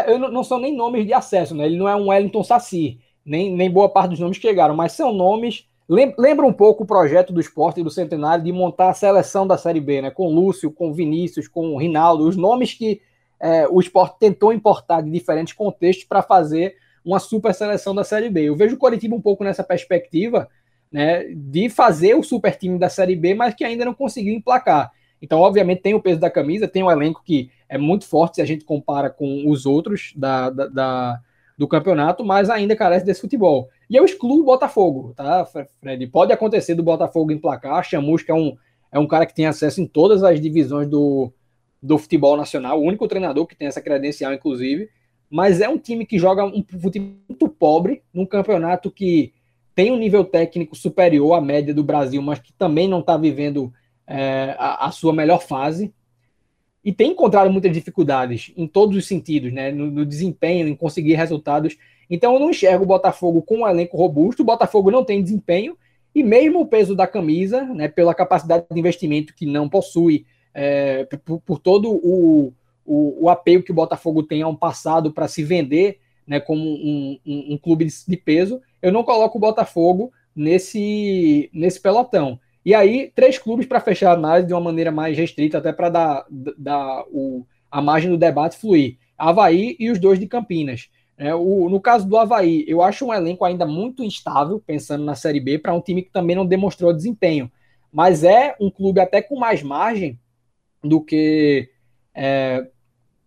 É, não, não são nem nomes de acesso, né? Ele não é um Wellington Saci, nem, nem boa parte dos nomes chegaram, mas são nomes Lembra um pouco o projeto do esporte e do Centenário de montar a seleção da Série B, né? Com Lúcio, com Vinícius, com Rinaldo, os nomes que é, o esporte tentou importar de diferentes contextos para fazer uma super seleção da Série B. Eu vejo o Coritiba um pouco nessa perspectiva, né? De fazer o super time da Série B, mas que ainda não conseguiu emplacar. Então, obviamente, tem o peso da camisa, tem um elenco que é muito forte se a gente compara com os outros da, da, da do campeonato, mas ainda carece desse futebol. E eu excluo o Botafogo, tá, Fred? Pode acontecer do Botafogo emplacar. Chamusca é um, é um cara que tem acesso em todas as divisões do, do futebol nacional, o único treinador que tem essa credencial, inclusive. Mas é um time que joga um futebol muito pobre, num campeonato que tem um nível técnico superior à média do Brasil, mas que também não está vivendo é, a, a, sua melhor fase. E tem encontrado muitas dificuldades em todos os sentidos, né? no, no desempenho, em conseguir resultados então eu não enxergo o Botafogo com um elenco robusto. O Botafogo não tem desempenho e mesmo o peso da camisa, né, pela capacidade de investimento que não possui, é, por, por, todo o, o, o, apelo que o Botafogo tem a um passado para se vender né, como um, um, um clube de, de peso, eu não coloco o Botafogo nesse, nesse pelotão. E aí, três clubes para fechar a análise de uma maneira mais restrita, até para dar, dar o, a margem do debate fluir. Havaí e os dois de Campinas. É, o, no caso do Havaí, eu acho um elenco ainda muito instável, pensando na Série B, para um time que também não demonstrou desempenho. Mas é um clube até com mais margem do que, é,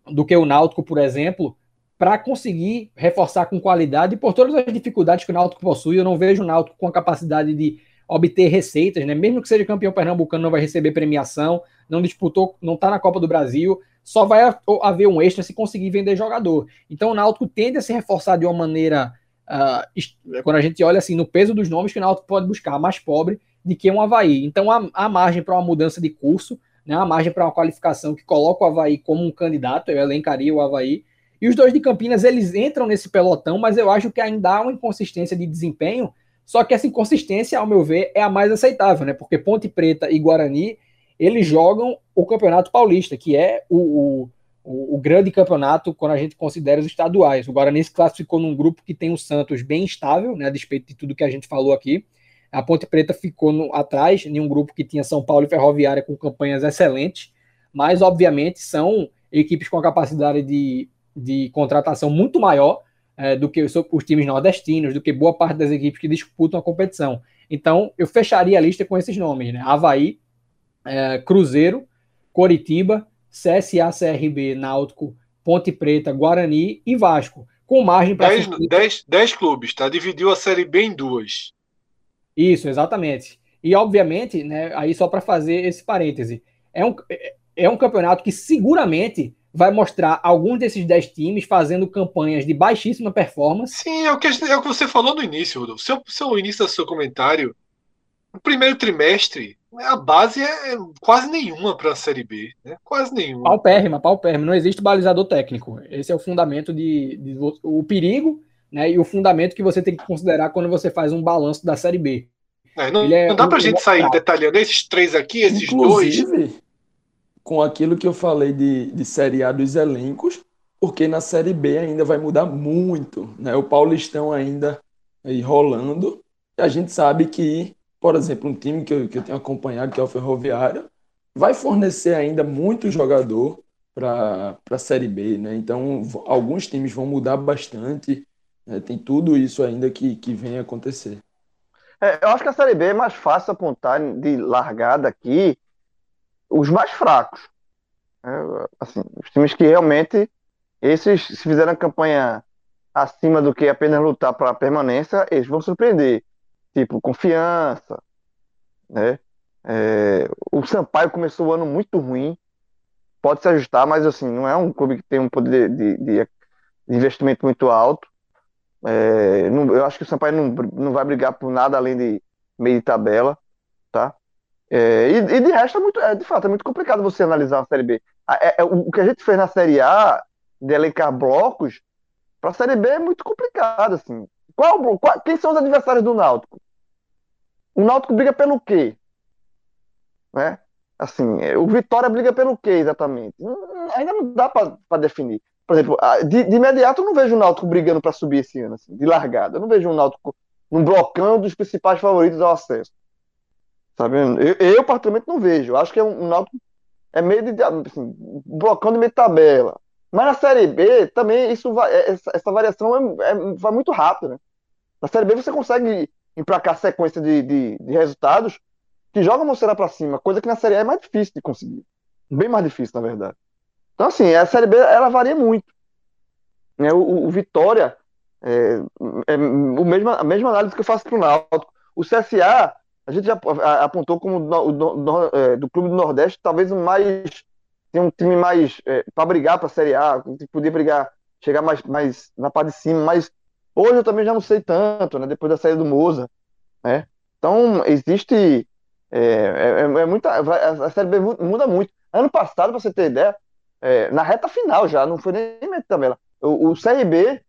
do que o Náutico, por exemplo, para conseguir reforçar com qualidade. E por todas as dificuldades que o Náutico possui, eu não vejo o Náutico com a capacidade de obter receitas, né? Mesmo que seja campeão pernambucano, não vai receber premiação, não disputou, não está na Copa do Brasil, só vai haver um extra se conseguir vender jogador. Então o Náutico tende a se reforçar de uma maneira, uh, quando a gente olha assim no peso dos nomes que o Náutico pode buscar, mais pobre de que um Havaí. Então há, há margem para uma mudança de curso, né? há margem para uma qualificação que coloca o Havaí como um candidato, eu elencaria o Havaí. E os dois de Campinas, eles entram nesse pelotão, mas eu acho que ainda há uma inconsistência de desempenho só que essa inconsistência, ao meu ver, é a mais aceitável, né? Porque Ponte Preta e Guarani, eles jogam o Campeonato Paulista, que é o, o, o, grande campeonato quando a gente considera os estaduais. O Guarani se classificou num grupo que tem o Santos bem estável, né? A despeito de tudo que a gente falou aqui. A Ponte Preta ficou no, atrás, em um grupo que tinha São Paulo e Ferroviária com campanhas excelentes, mas, obviamente, são equipes com a capacidade de, de contratação muito maior é, do que os, times nordestinos, do que boa parte das equipes que disputam a competição. Então, eu fecharia a lista com esses nomes, né? Havaí, é, Cruzeiro, Coritiba, CSA, CRB, Náutico, Ponte Preta, Guarani e Vasco, com margem para... 10 clubes, tá? Dividiu a Série B em duas. Isso, exatamente. E, obviamente, né, aí só para fazer esse parêntese, é um, é, é um campeonato que seguramente vai mostrar alguns desses 10 times fazendo campanhas de baixíssima performance. Sim, é o que, é o que você falou no início, Rodolfo. Seu, seu início do seu comentário, no primeiro trimestre, a base é quase nenhuma para a Série B. Né? Quase nenhuma. Paupérrima, paupérrima. Não existe balizador técnico. Esse é o fundamento de, de, o perigo né, e o fundamento que você tem que considerar quando você faz um balanço da Série B. É, não, é não, dá para a gente sair detalhando esses três aqui, esses Inclusive, dois com aquilo que eu falei de, de Série A dos elencos, porque na Série B ainda vai mudar muito, né? O Paulistão ainda aí rolando, e a gente sabe que, por exemplo, um time que eu, que eu tenho acompanhado, que é o Ferroviário, vai fornecer ainda muito jogador para a Série B, né? Então, alguns times vão mudar bastante, né? tem tudo isso ainda que, que vem acontecer. É, eu acho que a Série B é mais fácil apontar de largada aqui, os mais fracos. Né? Assim, os times que realmente, esses, se fizerem a campanha acima do que apenas lutar para a permanência, eles vão surpreender. Tipo, confiança. Né? É, o Sampaio começou o ano muito ruim. Pode se ajustar, mas assim, não é um clube que tem um poder de, de, de investimento muito alto. É, não, eu acho que o Sampaio não, não vai brigar por nada além de meio de tabela, tá? É, e, e, de resto, é muito, é, de fato, é muito complicado você analisar a Série B. É, é, o que a gente fez na Série A, de elencar blocos, para a Série B é muito complicado. Assim. Qual, qual, quem são os adversários do Náutico? O Náutico briga pelo quê? Né? Assim, é, o Vitória briga pelo quê exatamente? Ainda não dá para definir. Por exemplo, de, de, imediato eu não vejo o Náutico brigando para subir esse ano, assim, de largada. Eu não vejo o Náutico num blocão dos principais favoritos ao acesso. Sabe? Eu, eu particularmente não vejo. Acho que é um, um Náutico é meio de assim, blocão de meio de tabela. Mas na Série B também isso vai, é, essa, essa variação é, é, vai muito rápido, né? Na Série B você consegue emplacar sequência de, de, de resultados que jogam você lá para cima, coisa que na Série A é mais difícil de conseguir. Bem mais difícil, na verdade. Então, assim, a Série B ela varia muito. Né? O, o Vitória é, é o mesmo, a mesma análise que eu faço para o Náutico. O CSA a gente já apontou como do, do, é, do Clube do Nordeste, talvez o mais. Tem um time mais. É, para brigar para a Série A, poder brigar, chegar mais, mais na parte de cima, mas hoje eu também já não sei tanto, né? Depois da saída do Moza, né? Então, existe. É, é, é, é muita, a Série B muda muito. Ano passado, para você ter ideia, é, na reta final já, não foi nem meio tabela. O, o CRB,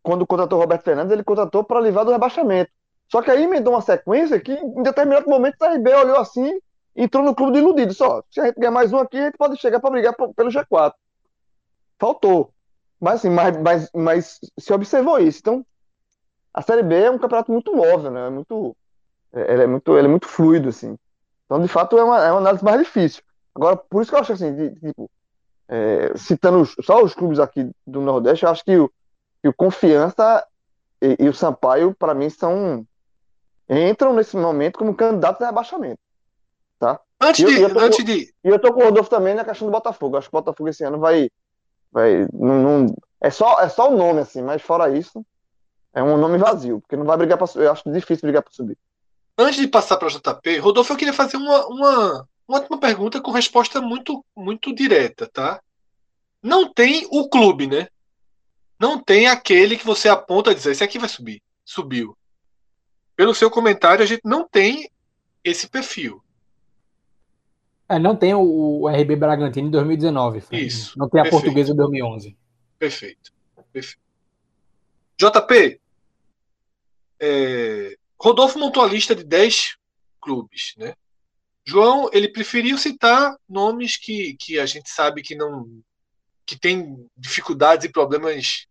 quando contratou o Roberto Fernandes, ele contratou para livrar do rebaixamento. Só que aí me deu uma sequência que, em determinado momento, o RB olhou assim entrou no clube de iludido. Só, se a gente ganhar mais um aqui, a gente pode chegar para brigar pelo G4. Faltou. Mas, assim, mas, mas, mas se observou isso. Então, a Série B é um campeonato muito móvel, né? Muito, É, ele é muito, ele é muito fluido, assim. Então, de fato, é uma, é uma análise mais difícil. Agora, por isso que eu acho assim, de, tipo, é, citando só os clubes aqui do Nordeste, eu acho que o, que o Confiança e, e o Sampaio, para mim, são entram nesse momento como candidatos a rebaixamento. Tá? Antes e eu, de. eu tô antes de... E eu tô com o Rodolfo também na questão do Botafogo. Acho que o Botafogo esse ano vai. vai não, não, é, só, é só o nome, assim, mas fora isso, é um nome vazio, porque não vai brigar para Eu acho difícil brigar para subir. Antes de passar para JP, Rodolfo, eu queria fazer uma, uma, uma última pergunta com resposta muito, muito direta, tá? Não tem o clube, né? Não tem aquele que você aponta e diz, esse aqui vai subir. Subiu. Pelo seu comentário, a gente não tem esse perfil. É, não tem o, RB Bragantino em 2019. Fred. Isso. Não tem a perfeito. portuguesa em 2011. Perfeito. Perfeito. JP, é, Rodolfo montou a lista de 10 clubes, né? João, ele preferiu citar nomes que, que a gente sabe que não que tem dificuldades e problemas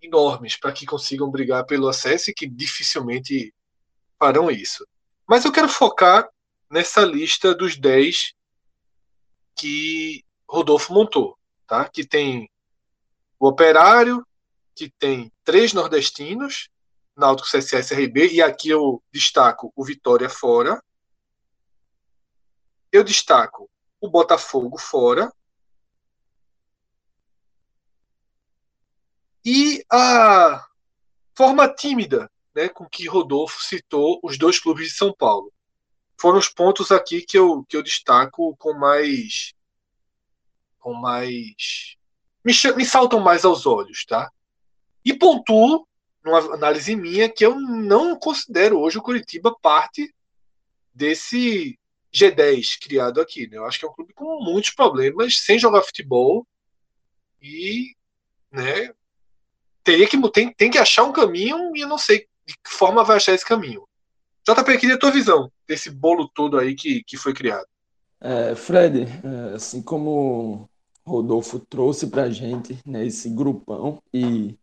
enormes para que consigam brigar pelo acesso e que dificilmente farão isso. Mas eu quero focar nessa lista dos 10 que Rodolfo montou, tá? Que tem o Operário, que tem três nordestinos, Náutico, CSA e CRB, e aqui eu destaco o Vitória fora. Eu destaco o Botafogo fora. E a forma tímida né, com que Rodolfo citou os dois clubes de São Paulo. Foram os pontos aqui que eu, que eu destaco com mais. com mais. Me, me saltam mais aos olhos, tá? E pontuo, numa análise minha, que eu não considero hoje o Curitiba parte desse G10 criado aqui. Né? Eu acho que é um clube com muitos problemas, sem jogar futebol e né, teria que tem, tem que achar um caminho e eu não sei de que forma vai achar esse caminho. JP, queria a tua visão desse bolo todo aí que, que foi criado. É, Fred, é, assim como Rodolfo trouxe pra gente né, esse grupão e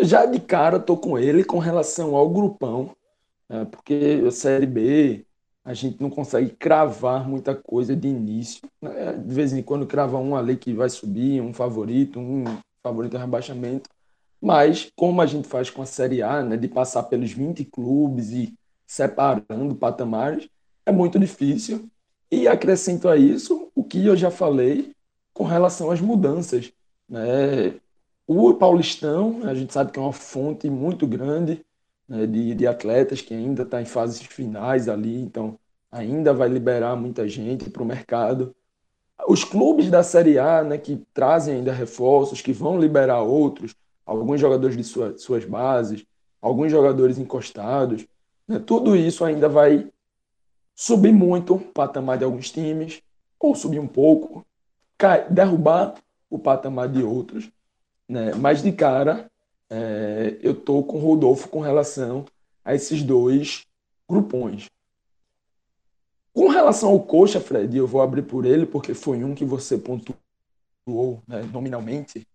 já de cara tô com ele com relação ao grupão, é, porque a Série B a gente não consegue cravar muita coisa de início. Né? De vez em quando crava um ali que vai subir, um favorito, um favorito a rebaixamento. Mas, como a gente faz com a Série A, né, de passar pelos 20 clubes e separando patamares, é muito difícil. E acrescento a isso o que eu já falei com relação às mudanças. Né? O Paulistão, a gente sabe que é uma fonte muito grande né, de, de atletas que ainda está em fases finais ali, então ainda vai liberar muita gente para o mercado. Os clubes da Série A, né, que trazem ainda reforços, que vão liberar outros, alguns jogadores de sua, suas bases, alguns jogadores encostados, né, tudo isso ainda vai subir muito o patamar de alguns times, ou subir um pouco, cai, derrubar o patamar de outros. Né? Mas de cara, é, eu tô com o Rodolfo com relação a esses dois grupões. Com relação ao Coxa, Fred, eu vou abrir por ele, porque foi um que você pontuou né, nominalmente.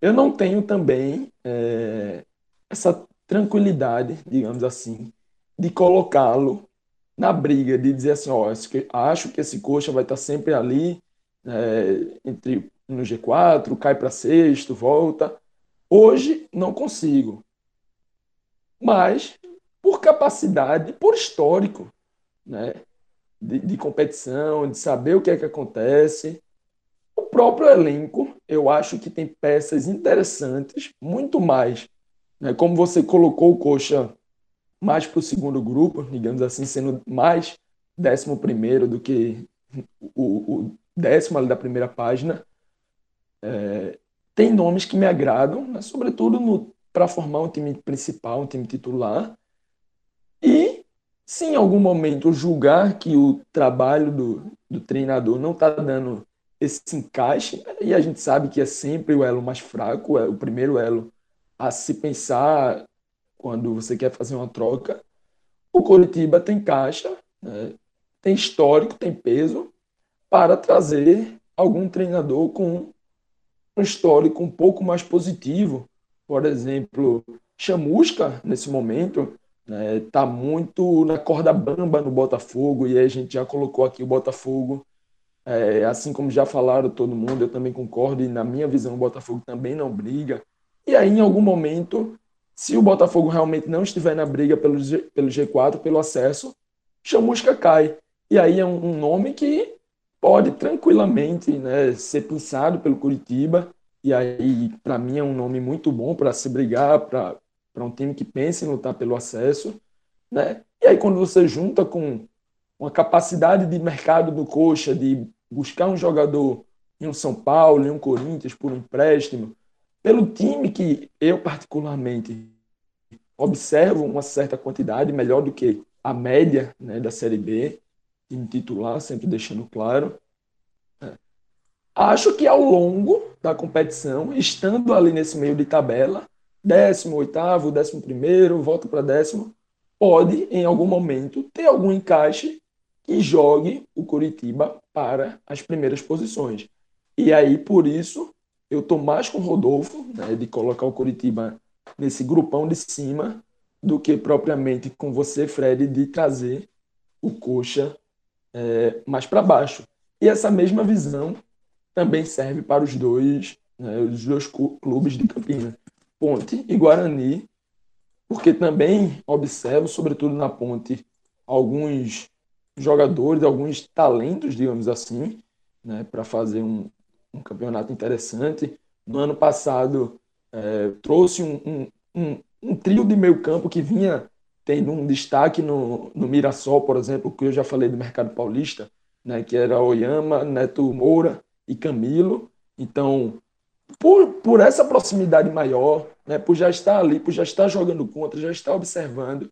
Eu não tenho também é, essa tranquilidade, digamos assim, de colocá-lo na briga, de dizer assim, ó, acho que esse Coxa vai estar sempre ali, é, entre no G4, cai para sexto, volta. Hoje não consigo. Mas por capacidade, por histórico, né? De, de, competição, de saber o que é que acontece. O próprio elenco, eu acho que tem peças interessantes, muito mais. Né? Como você colocou o Coxa mais para o segundo grupo, digamos assim, sendo mais décimo primeiro do que o, o décimo ali da primeira página. É, tem nomes que me agradam, né? sobretudo para formar um time principal, um time titular. E se em algum momento julgar que o trabalho do, do treinador não está dando esse encaixe, e a gente sabe que é sempre o elo mais fraco, é o primeiro elo a se pensar quando você quer fazer uma troca. O Coritiba tem caixa, né? tem histórico, tem peso para trazer algum treinador com um histórico um pouco mais positivo. Por exemplo, Chamusca, nesse momento, né, tá muito na corda bamba no Botafogo, e a gente já colocou aqui o Botafogo, é, assim como já falaram todo mundo, eu também concordo, e na minha visão o Botafogo também não briga. E aí, em algum momento, se o Botafogo realmente não estiver na briga pelo, G, pelo G4, pelo acesso, Chamusca cai. E aí é um, nome que pode tranquilamente né, ser pensado pelo Curitiba. E aí, para mim, é um nome muito bom para se brigar, para um time que pensa em lutar pelo acesso. Né? E aí, quando você junta com uma capacidade de mercado do Coxa, de buscar um jogador em um São Paulo, em um Corinthians, por um empréstimo, pelo time que eu, particularmente, observo uma certa quantidade, melhor do que a média né, da Série B, time titular, sempre deixando claro. É. Acho que ao longo da competição, estando ali nesse meio de tabela, décimo, oitavo, décimo primeiro, volta para décimo, pode, em algum momento, ter algum encaixe que jogue o Curitiba para as primeiras posições. E aí, por isso, eu estou mais com o Rodolfo, né, de colocar o Curitiba nesse grupão de cima, do que propriamente com você, Fred, de trazer o Coxa é, mais para baixo. E essa mesma visão também serve para os dois, né, os dois clubes de Campinas, Ponte e Guarani, porque também observo, sobretudo na Ponte, alguns jogadores, alguns talentos, digamos assim, né, para fazer um, um, campeonato interessante. No ano passado, é, trouxe um, um, um, trio de meio campo que vinha tendo um destaque no, no Mirassol, por exemplo, que eu já falei do mercado paulista, né, que era Oyama, Neto Moura e Camilo. Então, por, por essa proximidade maior, né, por já estar ali, por já estar jogando contra, já estar observando,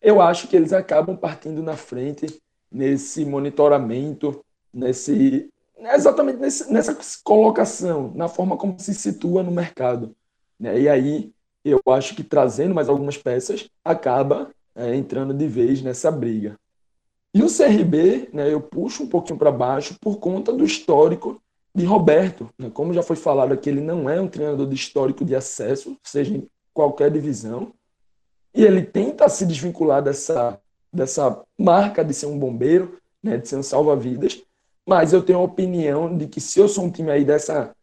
eu acho que eles acabam partindo na frente nesse monitoramento, nesse exatamente nesse, nessa colocação, na forma como se situa no mercado. Né? E aí eu acho que trazendo mais algumas peças acaba é, entrando de vez nessa briga. E o CRB, né, eu puxo um pouquinho para baixo por conta do histórico de Roberto. Né? Como já foi falado aqui, ele não é um treinador de histórico de acesso, seja em qualquer divisão. E ele tenta se desvincular dessa, dessa marca de ser um bombeiro, né, de ser um salva-vidas. Mas eu tenho a opinião de que se eu sou um time aí dessa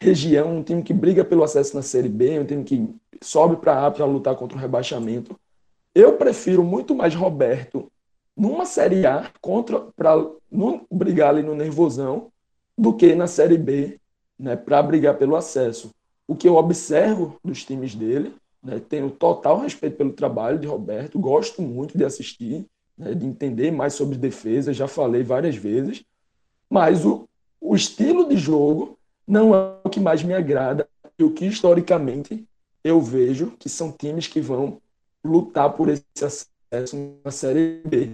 região, um time que briga pelo acesso na Série B, um time que sobe para A para lutar contra o rebaixamento. Eu prefiro muito mais Roberto numa Série A contra para brigar ali no nervosão do que na Série B, né, para brigar pelo acesso. O que eu observo dos times dele, né, tenho total respeito pelo trabalho de Roberto, gosto muito de assistir, né, de entender mais sobre defesa, já falei várias vezes, mas o, o estilo de jogo não é o que mais me agrada e o que historicamente eu vejo que são times que vão lutar por esse acesso na Série B.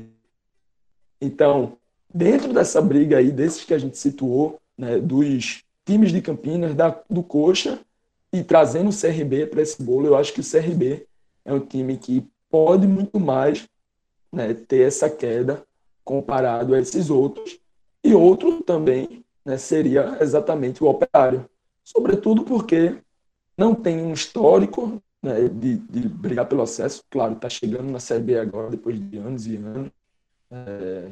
Então, dentro dessa briga aí, desses que a gente situou, né, dos times de Campinas, da, do Coxa, e trazendo o CRB para esse bolo, eu acho que o CRB é um time que pode muito mais né, ter essa queda comparado a esses outros. E outro também né, seria exatamente o Operário. Sobretudo porque não tem um histórico né, de, de, brigar pelo acesso. Claro, está chegando na Série B agora, depois de anos e anos. É,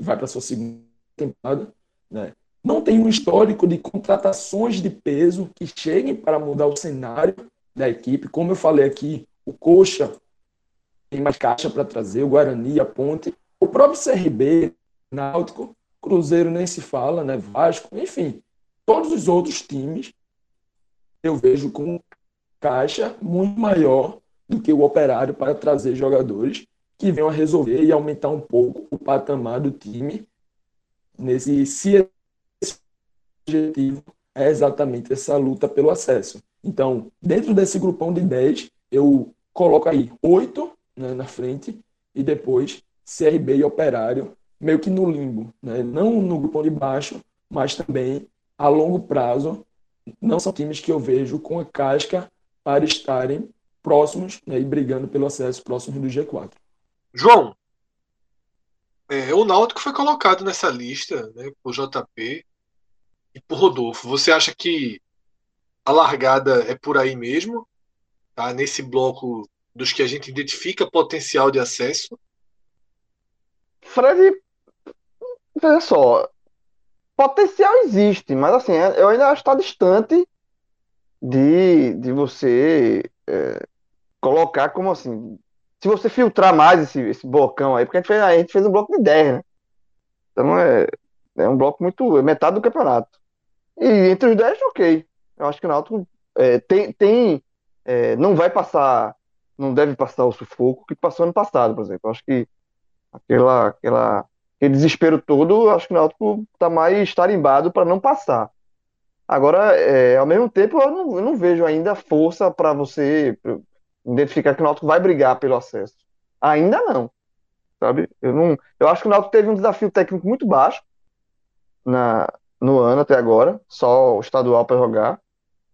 vai para sua segunda temporada. Né? Não tem um histórico de contratações de peso que cheguem para mudar o cenário da equipe. Como eu falei aqui, o Coxa tem mais caixa para trazer, o Guarani, a Ponte, o próprio CRB, Náutico, Cruzeiro nem se fala, né? Vasco, enfim, todos os outros times eu vejo com caixa muito maior do que o operário para trazer jogadores que venham a resolver e aumentar um pouco o patamar do time nesse se objetivo é exatamente essa luta pelo acesso. Então, dentro desse grupão de 10, eu coloco aí 8 né, na frente e depois CRB e Operário meio que no limbo, né? não no grupão de baixo, mas também a longo prazo não são times que eu vejo com a casca para estarem próximos né, e brigando pelo acesso próximo do G4. João, é, o Náutico foi colocado nessa lista né, por JP e por Rodolfo. Você acha que a largada é por aí mesmo? Tá? Nesse bloco dos que a gente identifica potencial de acesso? Fred, veja só, potencial existe, mas assim, eu ainda acho que está distante de, de você é, colocar como assim. Se você filtrar mais esse, esse blocão aí, porque a gente, fez, a gente fez um bloco de 10, né? Então é, é um bloco muito. É metade do campeonato. E entre os 10, ok. Eu acho que o Náutico é, tem, tem é, não vai passar, não deve passar o sufoco que passou ano passado, por exemplo. Eu acho que aquela, aquela, aquele desespero todo, acho que o Náutico está mais tarimbado para não passar. Agora, é, ao mesmo tempo, eu não, eu não vejo ainda força para você identificar que o Náutico vai brigar pelo acesso. Ainda não. Sabe? Eu, não, eu acho que o Náutico teve um desafio técnico muito baixo na, no ano até agora, só o estadual para jogar.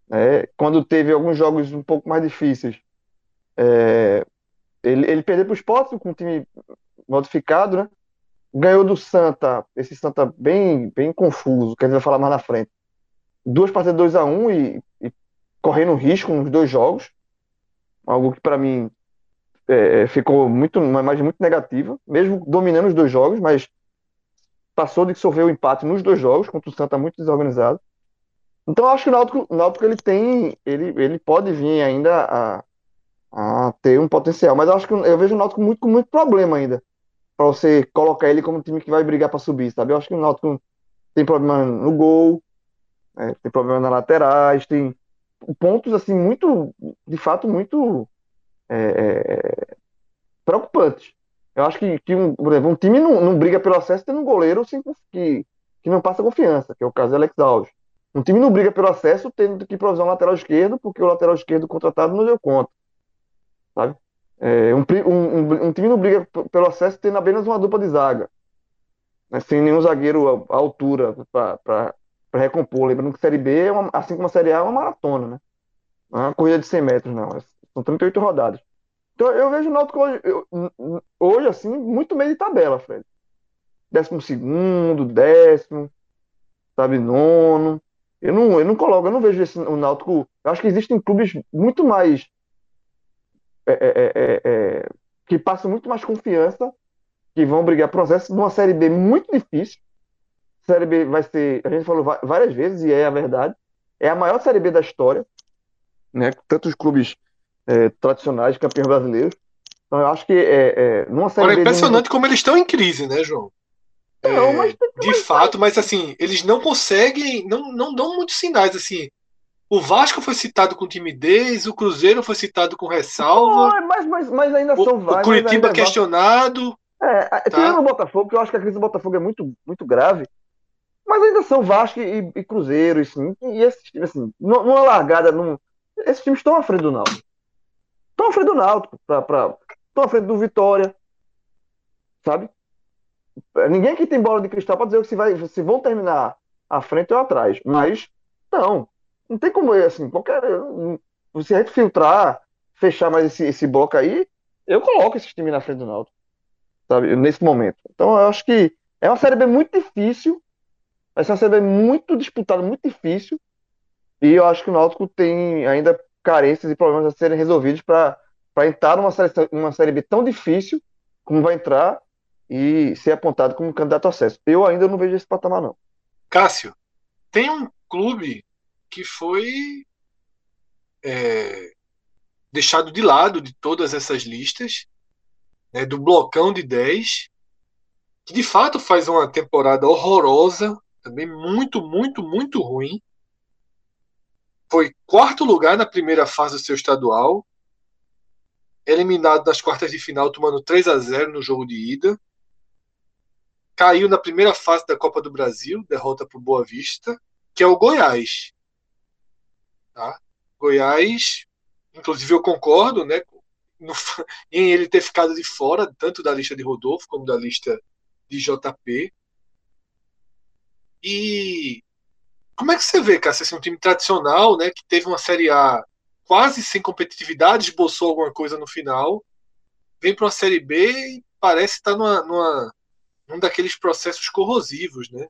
É, quando teve alguns jogos um pouco mais difíceis, é, ele, ele perdeu para o Sport com um time modificado, né? Ganhou do Santa, esse Santa bem, bem confuso, que a gente vai falar mais na frente duas partidas 2 a 1 um e, e correndo risco nos dois jogos. Algo que para mim é, é, ficou muito uma imagem muito negativa, mesmo dominando os dois jogos, mas passou de que sofreu o empate nos dois jogos contra o Santa muito desorganizado. Então eu acho que o Náutico, o Náutico ele tem, ele, ele pode vir ainda a, a ter um potencial, mas eu acho que eu vejo o Náutico muito com muito problema ainda para você colocar ele como time que vai brigar para subir, sabe? Eu acho que o Náutico tem problema no gol, é, tem problema nas laterais, tem pontos assim muito, de fato, muito é, é, preocupantes. Eu acho que, que um, por exemplo, um time não, não briga pelo acesso tendo um goleiro assim, que, que não passa confiança, que é o caso do Alex Alves. Um time não briga pelo acesso tendo que improvisar um lateral esquerdo, porque o lateral esquerdo contratado não deu conta. Sabe? É, um, um, um, time não briga pelo acesso tendo apenas uma dupla de zaga. Né, sem nenhum zagueiro à altura para para recompor. Lembrando que Série B, é uma, assim como a Série A, é uma maratona, né? Não é uma corrida de 100 metros, não. É, são 38 rodadas. Então eu vejo o Náutico hoje, eu, hoje, assim, muito meio de tabela, Fred. Décimo segundo, décimo, sabe, nono. Eu não, eu não coloco, eu não vejo esse, o Náutico. Eu acho que existem clubes muito mais. É, é, é, é que passam muito mais confiança, que vão brigar processo numa Série B muito difícil, Série B vai ser, a gente falou várias vezes, e é a verdade, é a maior Série B da história, né? Tantos clubes é, tradicionais, campeões brasileiros. Então eu acho que é, é numa Série Agora, é impressionante de... como eles estão em crise, né, João? Não, mas é, de fato, mas assim, eles não conseguem, não, não dão muitos sinais, assim. O Vasco foi citado com timidez, o Cruzeiro foi citado com ressalva. mas, mas, mas ainda o, são vários. O Curitiba questionado. É, tá? tirando o Botafogo, porque eu acho que a crise do Botafogo é muito, muito grave. Mas ainda são Vasco e, e Cruzeiro, assim, e esses times, assim, numa largada, num, esses times estão à frente do Náutico. Estão à frente do Náutico, pra, estão à frente do Vitória, sabe? Ninguém aqui tem bola de cristal para dizer que se, vai, se vão terminar à frente ou atrás, mas não, não tem como, assim, qualquer, se a gente filtrar, fechar mais esse, esse bloco aí, eu coloco esse time na frente do Náutico, sabe, nesse momento. Então eu acho que é uma Série B muito difícil, Vai ser uma série muito disputada, muito difícil. E eu acho que o Náutico tem ainda carências e problemas a serem resolvidos para entrar numa série, uma série B tão difícil como vai entrar e ser apontado como candidato a acesso. Eu ainda não vejo esse patamar, não. Cássio, tem um clube que foi é, deixado de lado de todas essas listas, né, do blocão de 10, que de fato faz uma temporada horrorosa, também muito, muito, muito ruim. Foi quarto lugar na primeira fase do seu estadual. Eliminado nas quartas de final, tomando 3 a 0 no jogo de ida. Caiu na primeira fase da Copa do Brasil, derrota para o Boa Vista, que é o Goiás. Tá? Goiás, inclusive eu concordo, né, no, em ele ter ficado de fora, tanto da lista de Rodolfo como da lista de JP. E como é que você vê, Cássio, assim, um time tradicional, né, que teve uma Série A quase sem competitividade, esboçou alguma coisa no final, vem para uma Série B e parece estar tá numa, numa, num daqueles processos corrosivos, né?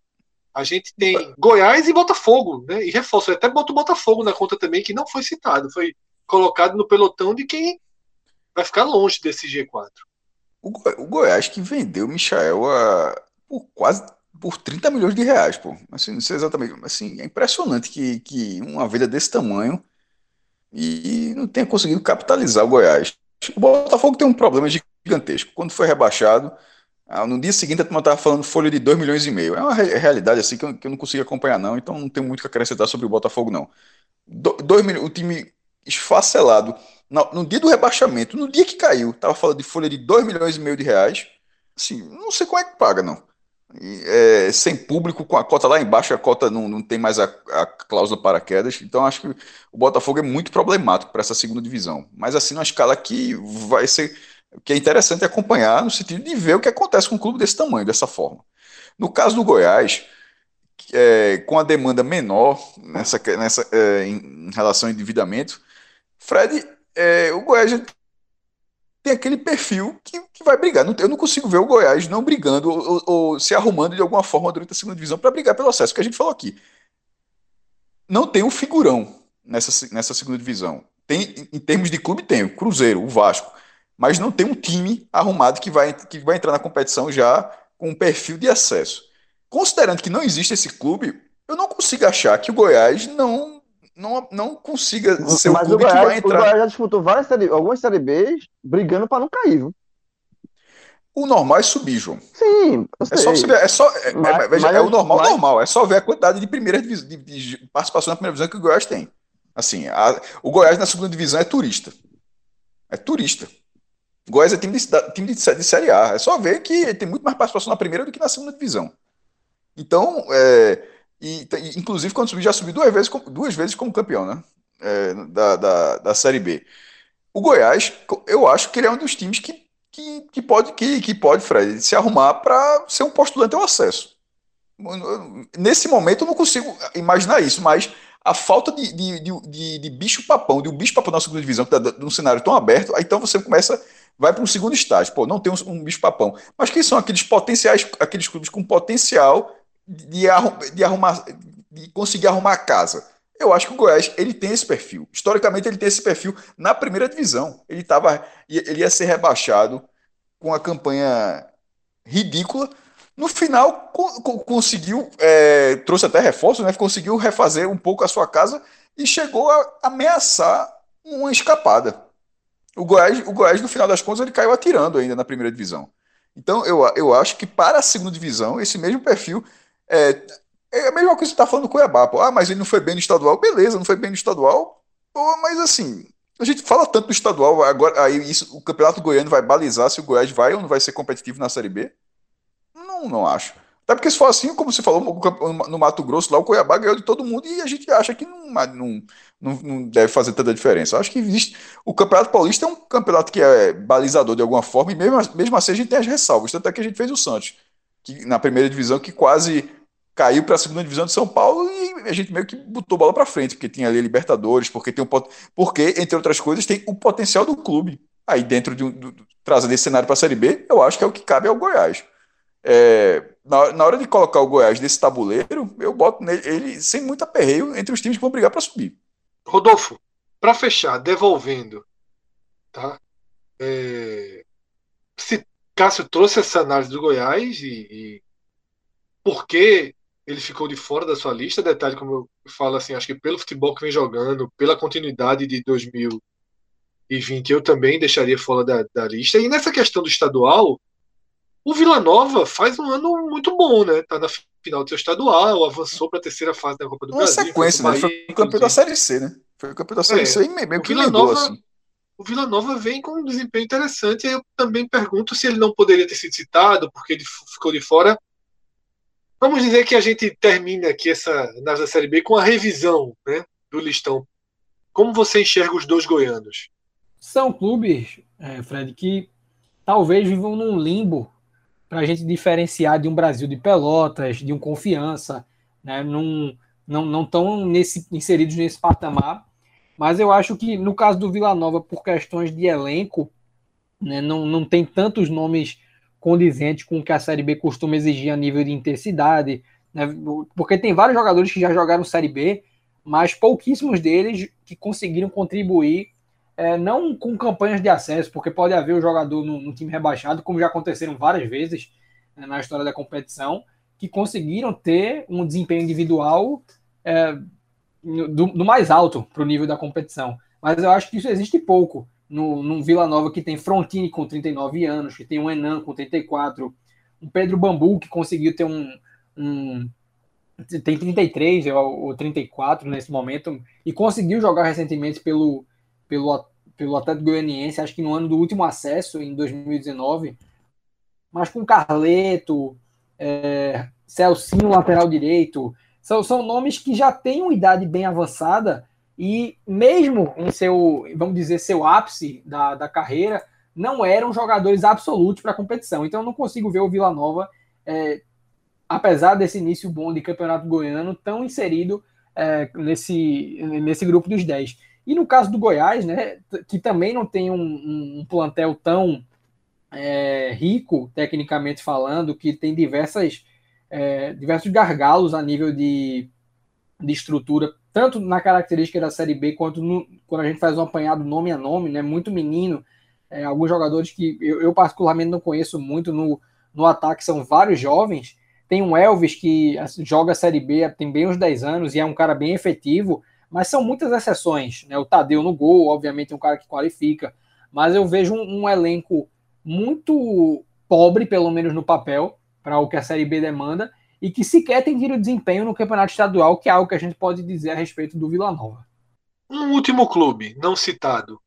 A gente tem Goiás e Botafogo, né? E reforço, até bota o Botafogo na conta também, que não foi citado, foi colocado no pelotão de quem vai ficar longe desse G4. O, o Goiás que vendeu o Michael a, por quase por 30 milhões de reais, pô. Assim, não sei exatamente. Assim, é impressionante que, que uma venda desse tamanho e não tenha conseguido capitalizar o Goiás. O Botafogo tem um problema gigantesco. Quando foi rebaixado, ah, no dia seguinte a turma estava falando folha de 2 milhões e meio. É uma realidade assim que eu, que eu não consigo acompanhar, não. Então não tenho muito que acrescentar sobre o Botafogo, não. Do, dois, o time esfacelado. No, no, dia do rebaixamento, no dia que caiu, estava falando de folha de 2 milhões e meio de reais. Assim, não sei como é que paga, não. É, sem público, com a cota lá embaixo, a cota não, não tem mais a, a cláusula para quedas. Então acho que o Botafogo é muito problemático para essa segunda divisão. Mas assim, numa escala que vai ser. Que é interessante acompanhar no sentido de ver o que acontece com um clube desse tamanho, dessa forma. No caso do Goiás, é, com a demanda menor nessa, nessa, é, em relação ao endividamento, Fred, é, o Goiás tem aquele perfil que, que vai brigar. eu não consigo ver o Goiás não brigando ou, ou, ou se arrumando de alguma forma durante a segunda divisão para brigar pelo acesso, que a gente falou aqui. Não tem um figurão nessa, nessa segunda divisão. Tem, em termos de clube, tem o Cruzeiro, o Vasco, mas não tem um time arrumado que vai, que vai entrar na competição já com um perfil de acesso. Considerando que não existe esse clube, eu não consigo achar que o Goiás não não, não consiga ser Mas o clube o Goiás, que vai entrar. O Goiás já disputou várias série, algumas série B brigando para não cair, viu? O normal é subir, João. Sim, é só ver, é só é, mas, é, veja, é o normal mas... normal, é só ver a quantidade de primeira de, de, participação na primeira divisão que o Goiás tem. Assim, a, o Goiás na segunda divisão é turista. É turista. O Goiás é time de, time de, de Série A. É só ver que tem muito mais participação na primeira do que na segunda divisão. Então, é, e, inclusive, quando subiu, já subiu duas vezes, duas vezes como campeão, né? É, da, da, da Série B. O Goiás, eu acho que ele é um dos times que, que, que pode, que, que pode, Fred, se arrumar para ser um postulante ao acesso. Nesse momento eu não consigo imaginar isso, mas a falta de, de, de, de bicho-papão, de um bicho-papão na segunda divisão, que está num cenário tão aberto, aí então você começa, vai para um segundo estágio. Pô, não tem um, um bicho-papão. Mas quem são aqueles potenciais, aqueles clubes com potencial de, arrum, de arrumar, de conseguir arrumar a casa. Eu acho que o Goiás ele tem esse perfil. Historicamente ele tem esse perfil na primeira divisão. Ele tava, ele ia ser rebaixado com a campanha ridícula. No final co conseguiu, é, trouxe até reforço, né? Conseguiu refazer um pouco a sua casa e chegou a ameaçar uma escapada. O Goiás, o Goiás no final das contas ele caiu atirando ainda na primeira divisão. Então eu, eu acho que para a segunda divisão esse mesmo perfil é, é a mesma coisa que você está falando do Cuiabá, pô. Ah, mas ele não foi bem no estadual. Beleza, não foi bem no estadual. Pô, mas assim, a gente fala tanto do estadual, agora aí isso, o Campeonato Goiano vai balizar se o Goiás vai ou não vai ser competitivo na Série B? Não, não acho. Até porque se for assim, como você falou no Mato Grosso, lá o Cuiabá ganhou de todo mundo e a gente acha que não, não, não, deve fazer tanta diferença. acho que existe. O Campeonato Paulista é um campeonato que é balizador de alguma forma, e mesmo, mesmo assim a gente tem as ressalvas. Tanto é que a gente fez o Santos, que, na primeira divisão, que quase caiu para a segunda divisão de São Paulo e a gente meio que botou bola para frente, porque tinha ali Libertadores, porque tem um porque entre outras coisas tem o potencial do clube. Aí dentro de um do, trazer esse cenário para a Série B, eu acho que é o que cabe ao Goiás. É, na, na, hora de colocar o Goiás nesse tabuleiro, eu boto nele, ele sem muito aperreio entre os times que vão brigar para subir. Rodolfo, para fechar, devolvendo, tá? É, se Cássio trouxe essa análise do Goiás e, e por que ele ficou de fora da sua lista. Detalhe, como eu falo assim, acho que pelo futebol que vem jogando, pela continuidade de 2020, eu também deixaria fora da, da lista. E nessa questão do estadual, o Vila Nova faz um ano muito bom, né? Tá na final do seu estadual, avançou para a terceira fase da Copa do Uma Brasil. sequência, né? Foi o campeão da Série C, né? Foi o campeão da Série é, C e meio que Vila Nova, assim. O Vila Nova vem com um desempenho interessante. Eu também pergunto se ele não poderia ter sido citado, porque ele ficou de fora Vamos dizer que a gente termina aqui essa análise da Série B com a revisão né, do listão. Como você enxerga os dois goianos? São clubes, é, Fred, que talvez vivam num limbo para a gente diferenciar de um Brasil de Pelotas, de um Confiança, né? Num, não não estão nesse, inseridos nesse patamar. Mas eu acho que no caso do Vila Nova, por questões de elenco, né, não, não tem tantos nomes condizente com o que a Série B costuma exigir a nível de intensidade, né? porque tem vários jogadores que já jogaram Série B, mas pouquíssimos deles que conseguiram contribuir é, não com campanhas de acesso, porque pode haver o jogador no, no time rebaixado, como já aconteceram várias vezes né, na história da competição, que conseguiram ter um desempenho individual é, do, do, mais alto para o nível da competição. Mas eu acho que isso existe pouco no, no Vila Nova, que tem Frontini com 39 anos, que tem um Enan com 34, um Pedro Bambu, que conseguiu ter um, um tem 33 ou 34 nesse momento, e conseguiu jogar recentemente pelo, pelo, pelo Atlético Goianiense, acho que no ano do último acesso, em 2019, mas com Carleto, é, Celcinho, lateral direito, são, são nomes que já têm uma idade bem avançada e mesmo em seu, vamos dizer, seu ápice da, da carreira, não eram jogadores absolutos para a competição. Então eu não consigo ver o Vila Nova é, apesar desse início bom de campeonato goiano, tão inserido é, nesse, nesse grupo dos 10. E no caso do Goiás, né, que também não tem um, um plantel tão é, rico, tecnicamente falando, que tem diversas, é, diversos gargalos a nível de, de estrutura, tanto na característica da Série B, quanto no, quando a gente faz um apanhado nome a nome, né, muito menino, é, alguns jogadores que eu, eu, particularmente não conheço muito no, no ataque, são vários jovens, tem um Elvis que joga a Série B tem bem uns 10 anos e é um cara bem efetivo, mas são muitas exceções. Né? O Tadeu no gol, obviamente, é um cara que qualifica, mas eu vejo um, um elenco muito pobre, pelo menos no papel, para o que a Série B demanda, e que sequer tem tiro de desempenho no campeonato estadual, que é algo que a gente pode dizer a respeito do Vila Nova. Um último clube, não citado,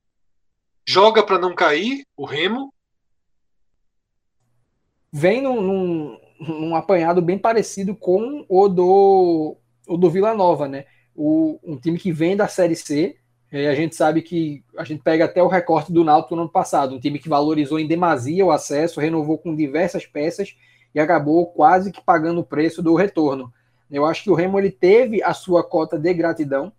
joga para não cair, o Remo. Vem num, num, um apanhado bem parecido com o do, o do Vila Nova, né? O, um time que vem da Série C, e a gente sabe que a gente pega até o recorte do Náutico no ano passado, um time que valorizou em demasia o acesso, renovou com diversas peças e acabou quase que pagando o preço do retorno. Eu acho que o Remo ele teve a sua cota de gratidão,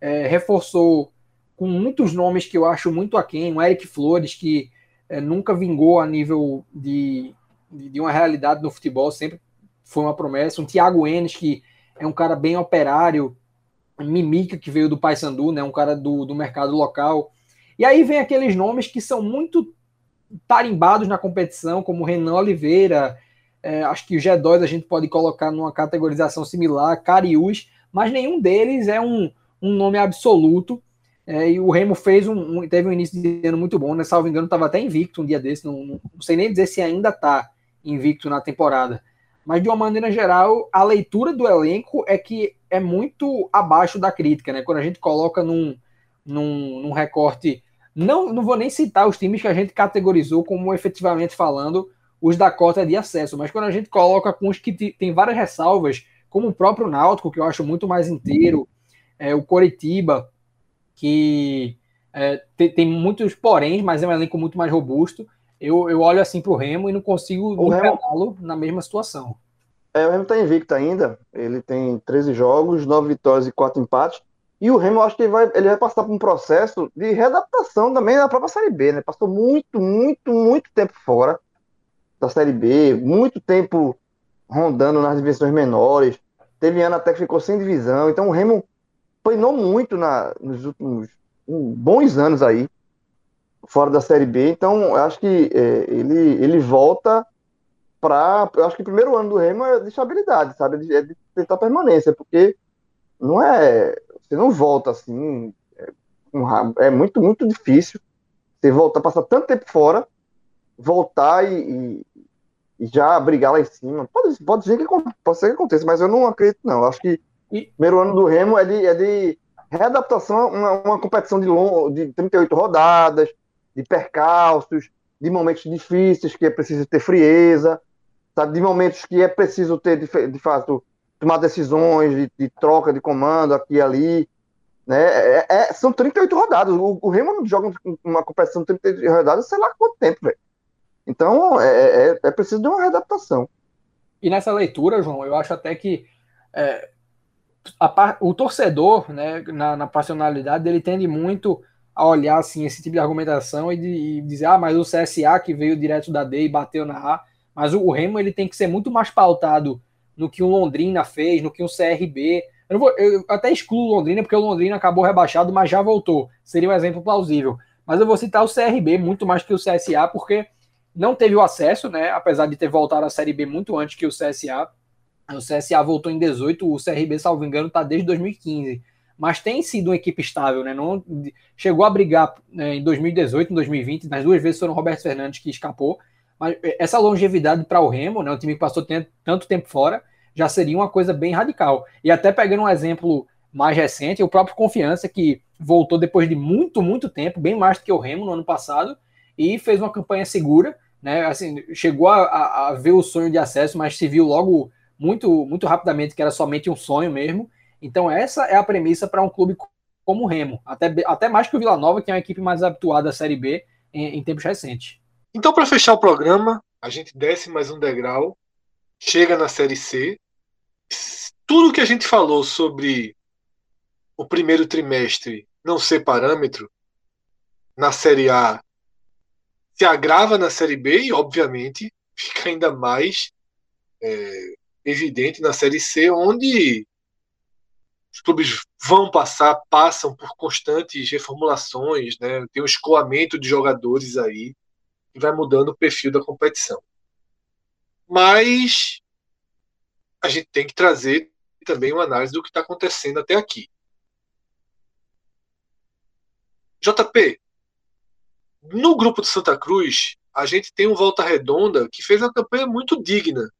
é, reforçou com muitos nomes que eu acho muito aquém, o Eric Flores, que é, nunca vingou a nível de, de uma realidade no futebol, sempre foi uma promessa. Um Thiago Enes, que é um cara bem operário, Mimica, que veio do Paysandu, né, um cara do, do mercado local. E aí vem aqueles nomes que são muito tarimbados na competição, como Renan Oliveira, é, acho que o G2 a gente pode colocar numa categorização similar, Cariús, mas nenhum deles é um, um nome absoluto. É, e o Remo fez um, um, teve um início de ano muito bom, né? Salvo engano, estava até invicto um dia desse, não, não, não sei nem dizer se ainda está invicto na temporada. Mas, de uma maneira geral, a leitura do elenco é que é muito abaixo da crítica, né? Quando a gente coloca num, num, num recorte. Não, não vou nem citar os times que a gente categorizou como efetivamente falando os da cota de acesso, mas quando a gente coloca com os que tem várias ressalvas, como o próprio Náutico, que eu acho muito mais inteiro, é, o Coritiba, que é, tem, tem, muitos poréns, mas é um elenco muito mais robusto eu, eu olho assim para o Remo e não consigo lo na mesma situação. É, o Remo está invicto ainda. Ele tem 13 jogos, 9 vitórias e 4 empates. E o Remo, eu acho que ele vai, ele vai passar por um processo de readaptação também da própria Série B, né? Passou muito, muito, muito tempo fora da Série B, muito tempo rondando nas divisões menores. Teve ano até que ficou sem divisão. Então o Remo apanhou muito na, nos últimos bons anos aí fora da Série B. Então, acho que é, ele, ele volta para. Eu acho que o primeiro ano do Remo é de estabilidade, sabe? É de tentar permanência, porque não é. Você não volta assim. É, é muito, muito difícil você voltar, passar tanto tempo fora, voltar e, e, já brigar lá em cima. Pode, pode, ser que, pode ser que aconteça, mas eu não acredito, não. Eu acho que o primeiro ano do Remo é de, é de readaptação, uma, uma competição de, long, de 38 rodadas, de percalços, de momentos difíceis que é preciso ter frieza, sabe? de momentos que é preciso ter, de, de fato, tomar decisões de, de, troca de comando aqui e ali. Né? É, é, são 38 rodadas. O, o Remo joga uma competição de 38 rodadas, sei lá quanto tempo, velho. Então, é, é, é, preciso de uma readaptação. E nessa leitura, João, eu acho até que é, a, o torcedor, né, na, na passionalidade, ele tende muito a olhar assim esse tipo de argumentação e, de, e dizer, ah, mas o CSA que veio direto da D e bateu na A, mas o, o, Remo ele tem que ser muito mais pautado no que o Londrina fez, no que o CRB. Eu, vou, eu até excluo Londrina porque o Londrina acabou rebaixado, mas já voltou. Seria um exemplo plausível. Mas eu vou citar o CRB muito mais que o CSA, porque não teve o acesso, né? Apesar de ter voltado à Série B muito antes que o CSA. O CSA voltou em 18, o CRB, salvo engano, está desde 2015. Mas tem sido uma equipe estável, né? Não, chegou a brigar né, em 2018, em 2020, nas duas vezes foram o Roberto Fernandes que escapou. Mas essa longevidade para o Remo, né? O time que passou tanto tempo fora, já seria uma coisa bem radical. E até pegando um exemplo mais recente, o próprio Confiança, que voltou depois de muito, muito tempo, bem mais do que o Remo no ano passado, e fez uma campanha segura, né? Assim, chegou a, a ver o sonho de acesso, mas se viu logo muito, muito rapidamente que era somente um sonho mesmo. Então, essa é a premissa para um clube como o Remo, até, até mais que o Vila Nova, que é uma equipe mais habituada à Série B em, em tempos recentes. Então, para fechar o programa, a gente desce mais um degrau, chega na Série C. Tudo que a gente falou sobre o primeiro trimestre não ser parâmetro, na Série A se agrava na Série B e, obviamente, fica ainda mais é, evidente na Série C, onde os clubes vão passar, passam por constantes reformulações, né? tem um escoamento de jogadores aí que vai mudando o perfil da competição. Mas a gente tem que trazer também uma análise do que está acontecendo até aqui. JP, no grupo do Santa Cruz, a gente tem um Volta Redonda que fez uma campanha muito digna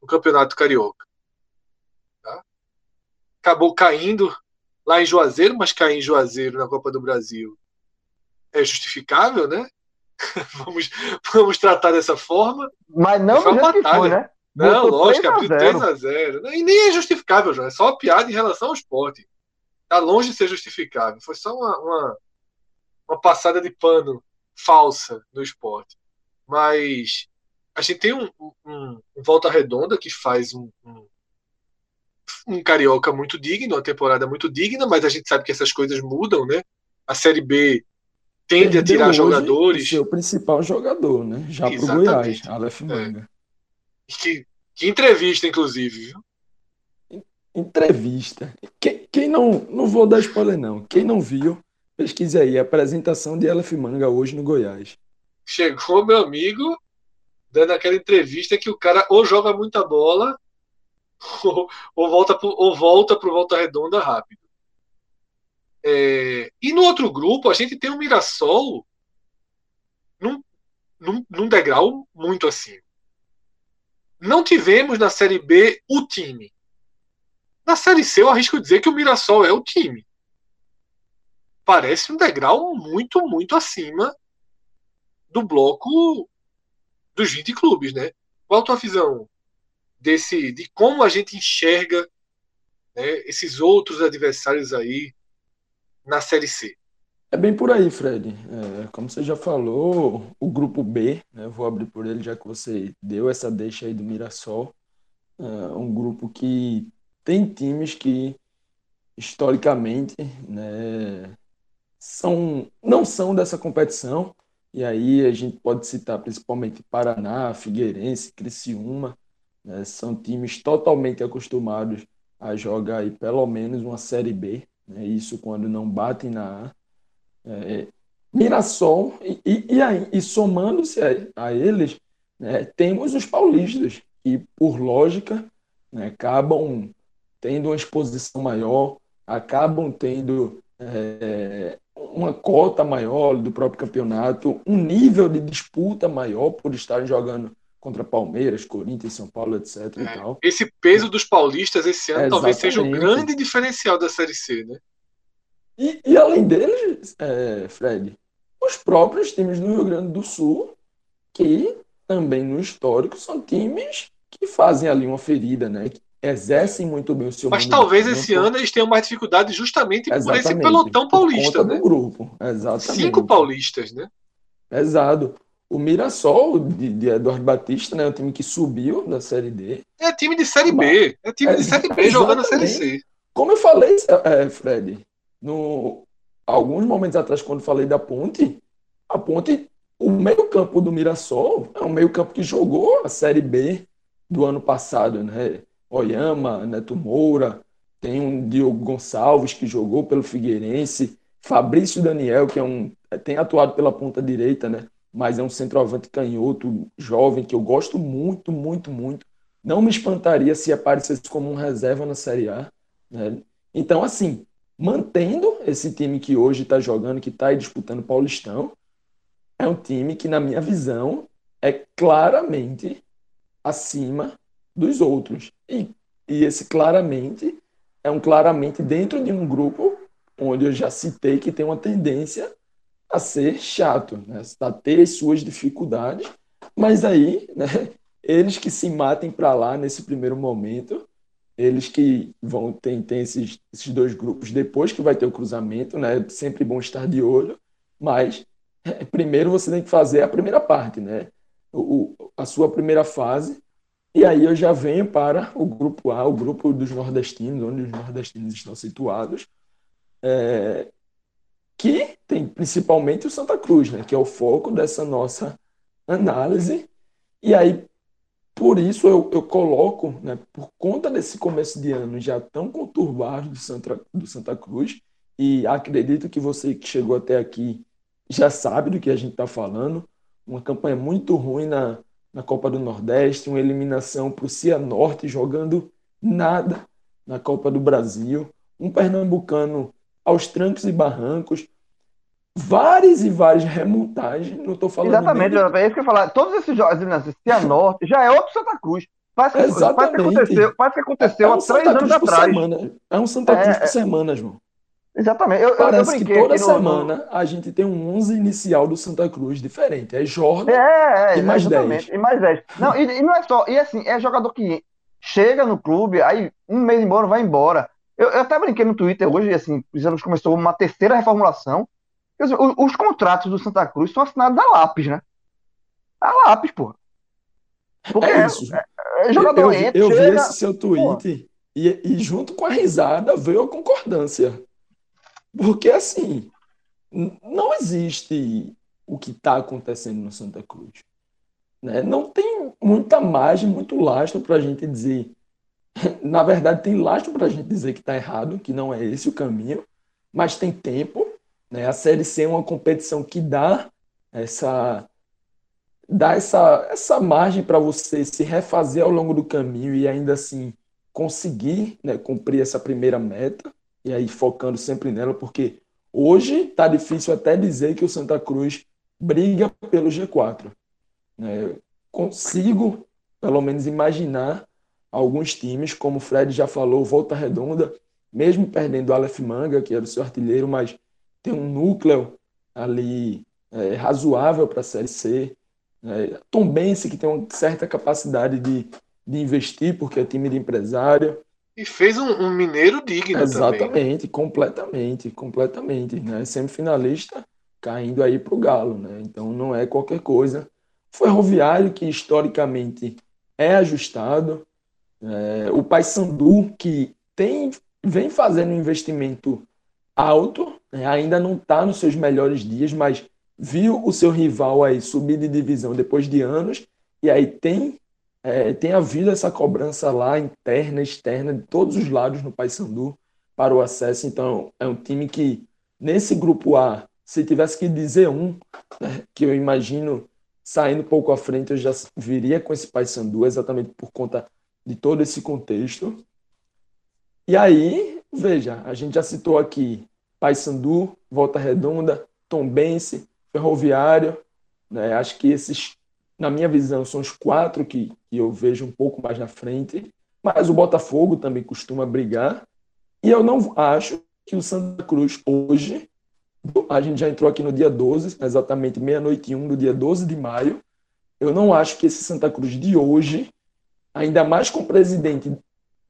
no Campeonato Carioca. Tá? Acabou caindo lá em Juazeiro, mas cair em Juazeiro na Copa do Brasil é justificável, né? vamos, vamos tratar dessa forma. Mas não foi uma batalha. Foi, né? Não, lógico, abriu 3 a 0 E nem é justificável, João. É só uma piada em relação ao esporte. Tá longe de ser justificável. Foi só uma, uma, uma passada de pano falsa no esporte. Mas a gente tem um, um, um Volta Redonda que faz um, um, um, Carioca muito digno, uma temporada muito digna, mas a gente sabe que essas coisas mudam, né? A Série B tende Perdeu a tirar jogadores. O seu principal jogador, né? Já para o Goiás, Aleph é. Manga. É. Que, que, entrevista, inclusive, viu? Entrevista. Quem, quem não. Não vou dar spoiler, não. Quem não viu, Pesquise aí, apresentação de Aleph Manga hoje no Goiás. Chegou meu amigo dando aquela entrevista que o cara ou joga muita bola ou, ou volta pro, ou volta volta redonda rápido. É, e no outro grupo a gente tem o Mirassol num, num, num degrau muito acima. Não tivemos na Série B o time. Na Série C eu arrisco dizer que o Mirassol é o time parece um degrau muito, muito acima do bloco dos 20 clubes, né? Qual a tua visão desse, de como a gente enxerga né, esses outros adversários aí na Série C? É bem por aí, Fred. É, como você já falou, o grupo B, né, vou abrir por ele já que você deu essa deixa aí do Mirassol, é um grupo que tem times que historicamente né, são, não são dessa competição. E aí a gente pode citar principalmente Paraná, Figueirense, Criciúma. Né? São times totalmente acostumados a jogar aí pelo menos uma Série B. Né? Isso quando não batem na A. É, Mirassol, e, e, e, aí, e somando-se a, a, eles, né, temos os paulistas, que por lógica né, acabam tendo uma exposição maior, acabam tendo é, uma cota maior do próprio campeonato, um nível de disputa maior por estarem jogando contra Palmeiras, Corinthians, São Paulo, etc. É. Esse peso dos paulistas esse ano é, talvez seja o grande diferencial da Série C, né? E, e além deles, é, Fred, os próprios times do Rio Grande do Sul, que também no histórico são times que fazem ali uma ferida, né? Que exercem muito bem o seu Mas talvez esse ano eles tenham mais dificuldade justamente Exatamente, por esse pelotão paulista, né? Do grupo. Exatamente. Cinco paulistas, né? Exato. O Mirassol de, de, Eduardo Batista, né? O time que subiu da Série D. É time de Série B. É time de Série B jogando a Série C. Como eu falei, é, Fred, no, alguns momentos atrás, quando falei da Ponte, a Ponte, o meio-campo do Mirassol é um meio-campo que jogou a Série B do ano passado, né? Oyama, Neto Moura, tem um Diogo Gonçalves que jogou pelo Figueirense, Fabrício Daniel, que é um tem atuado pela ponta direita, né? Mas é um centroavante canhoto, jovem, que eu gosto muito, muito, muito. Não me espantaria se aparecesse como um reserva na Série A. Né? Então, assim, mantendo esse time que hoje está jogando, que está disputando Paulistão, é um time que, na minha visão, é claramente acima dos outros. E, e esse claramente é um claramente dentro de um grupo onde eu já citei que tem uma tendência a ser chato, né? a ter as suas dificuldades, mas aí, né, eles que se matem para lá nesse primeiro momento, eles que vão ter, ter esses, esses dois grupos depois que vai ter o cruzamento, né? Sempre bom estar de olho, mas é, primeiro você tem que fazer a primeira parte, né? O, a sua primeira fase, e aí eu já venho para o grupo A, o grupo dos nordestinos, onde os nordestinos estão situados, é, que tem principalmente o Santa Cruz, né, que é o foco dessa nossa análise. E aí, por isso, eu, eu coloco, né, por conta desse começo de ano já tão conturbado do Santa, do Santa Cruz, e acredito que você que chegou até aqui já sabe do que a gente está falando, uma campanha muito ruim na, na Copa do Nordeste, uma eliminação para o Cianorte, jogando nada na Copa do Brasil, um pernambucano aos trancos e barrancos, várias e várias remontagens, não estou falando... Exatamente, é isso que eu ia falar, todos esses jogos, Cianorte, já é outro Santa Cruz, Parece que, Exatamente. Parece que aconteceu, parece que aconteceu é um há três anos atrás. Semana. É um Santa Cruz é, por semana, João. Exatamente. Eu, Parece eu que toda semana no... a gente tem um 11 inicial do Santa Cruz diferente. É Jordan é, é, e mais exatamente. 10. E mais 10. Não, e, e, não é só. E assim, é jogador que chega no clube, aí um mês embora, vai embora. Eu, eu até brinquei no Twitter hoje, assim, o começou uma terceira reformulação. Os, os, os, contratos do Santa Cruz são assinados da Lápis, né? A Lápis, pô. Porque é isso. É, é jogador eu, entra, eu chega, vi esse seu tweet e, e junto com a risada veio a concordância. Porque assim, não existe o que está acontecendo no Santa Cruz. Né? Não tem muita margem, muito lastro para a gente dizer na verdade, tem lastro para a gente dizer que está errado, que não é esse o caminho, mas tem tempo. Né? A Série C é uma competição que dá essa dá essa, essa margem para você se refazer ao longo do caminho e ainda assim conseguir né, cumprir essa primeira meta, e aí focando sempre nela, porque hoje está difícil até dizer que o Santa Cruz briga pelo G4. Né? Consigo, pelo menos, imaginar alguns times, como o Fred já falou, Volta Redonda, mesmo perdendo o Aleph Manga, que era o seu artilheiro, mas tem um núcleo ali é, razoável para a Série C. É, Tom Bense, que tem uma certa capacidade de, de investir, porque é time de empresário. E fez um, um mineiro digno Exatamente, também, né? completamente, completamente. Né? Semifinalista caindo aí para o Galo, né? Então não é qualquer coisa. Ferroviário, que historicamente é ajustado, é, o Paysandu, que tem, vem fazendo um investimento alto, né, ainda não está nos seus melhores dias, mas viu o seu rival aí subir de divisão depois de anos, e aí tem, é, tem havido essa cobrança lá, interna, externa, de todos os lados no Paysandu para o acesso. Então, é um time que, nesse grupo A, se tivesse que dizer um, né, que eu imagino saindo pouco à frente, eu já viria com esse Paysandu, exatamente por conta de todo esse contexto. E aí, veja, a gente já citou aqui Paysandu, Volta Redonda, Tombense, Ferroviário. Né? Acho que esses, na minha visão, são os quatro que, que eu vejo um pouco mais na frente. Mas o Botafogo também costuma brigar. E eu não acho que o Santa Cruz hoje, a gente já entrou aqui no dia 12, exatamente meia-noite e um do dia 12 de maio. Eu não acho que esse Santa Cruz de hoje ainda mais com o presidente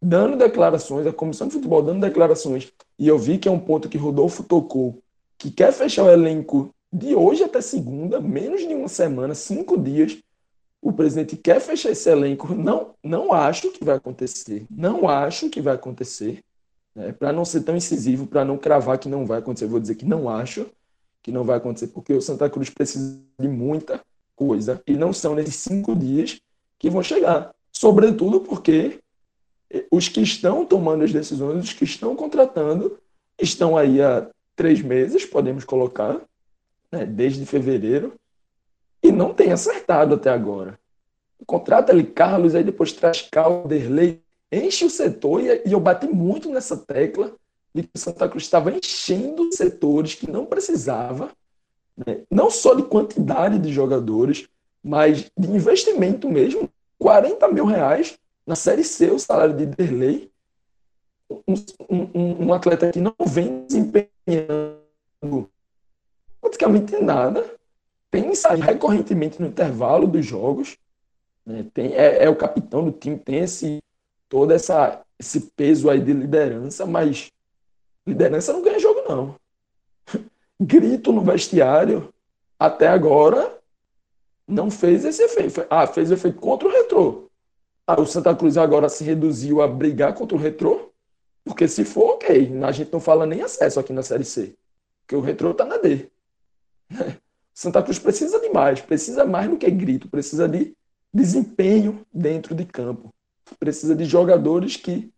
dando declarações, a comissão de futebol dando declarações, e eu vi que é um ponto que Rodolfo tocou, que quer fechar o elenco de hoje até segunda, menos de uma semana, cinco dias. O presidente quer fechar esse elenco. Não, não acho que vai acontecer. Não acho que vai acontecer. Né? Para não ser tão incisivo, para não cravar que não vai acontecer, vou dizer que não acho que não vai acontecer, porque o Santa Cruz precisa de muita coisa. E não são nesses cinco dias que vão chegar sobretudo porque os que estão tomando as decisões, os que estão contratando, estão aí há três meses, podemos colocar, né, desde fevereiro, e não tem acertado até agora. Contrata ali Carlos, aí depois traz Calderley, enche o setor, e eu bati muito nessa tecla de que o Santa Cruz estava enchendo setores que não precisava, né, não só de quantidade de jogadores, mas de investimento mesmo. 40 mil reais na Série C, o salário de Derley. Um, um, um atleta que não vem desempenhando praticamente nada, pensa recorrentemente no intervalo dos jogos, né? tem, é, é, o capitão do time, tem esse, todo essa, esse peso aí de liderança, mas liderança não ganha jogo, não. Grito no vestiário, até agora, não fez esse efeito. Ah, fez efeito contra o retrô. Ah, o Santa Cruz agora se reduziu a brigar contra o retrô, porque se for, ok. A gente não fala nem acesso aqui na Série C, porque o retrô tá na D. Santa Cruz precisa de mais, precisa mais do que grito, precisa de desempenho dentro de campo. Precisa de jogadores que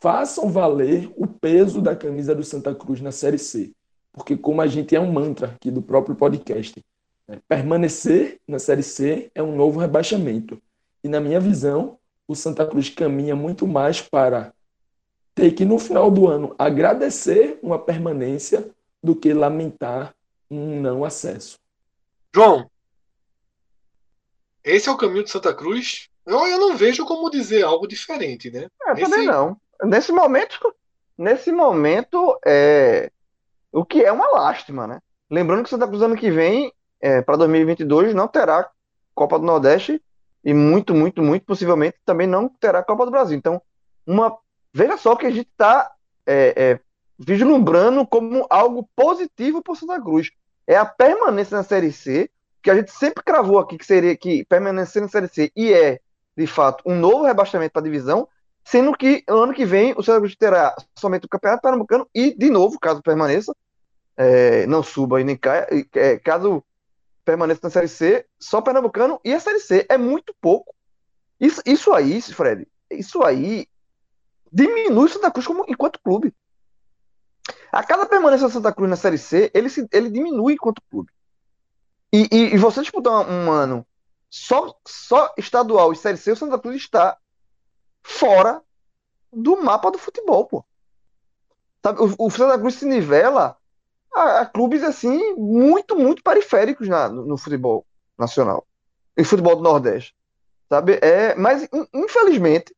façam valer o peso da camisa do Santa Cruz na Série C. Porque, como a gente é um mantra aqui do próprio podcast, né, permanecer na Série C é um novo rebaixamento. E, na minha visão, o Santa Cruz caminha muito mais para ter que, no final do ano, agradecer uma permanência do que lamentar um não acesso. João, esse é o caminho de Santa Cruz? Eu, eu não vejo como dizer algo diferente, né? É, Esse... também não. Nesse momento, nesse momento, é o que é uma lástima, né? Lembrando que Santa Cruz ano que vem, é, para 2022, não terá Copa do Nordeste e muito, muito, muito possivelmente também não terá Copa do Brasil. Então, uma veja só que a gente está é, é, vislumbrando como algo positivo para Santa Cruz. É a permanência na Série C, que a gente sempre cravou aqui que seria que permanecer na Série C e é, de fato, um novo rebaixamento para a divisão, sendo que ano que vem o Santa Cruz terá somente o Campeonato Pernambucano e, de novo, caso permaneça, é, não suba e nem caia, é, caso permaneça na Série C, só Pernambucano e a Série C. É muito pouco. Isso, isso aí, Fred, isso aí diminui o Santa Cruz como, enquanto clube. A cada permanência do Santa Cruz na Série C, ele, se, ele diminui enquanto clube. E, e, e você disputar um, um ano só, só estadual e Série C, o Santa Cruz está fora do mapa do futebol, pô. Sabe, o, o Santa Cruz se nivela a, a, clubes assim muito, muito periféricos na, no, no, futebol nacional e futebol do Nordeste, sabe? É, mas infelizmente,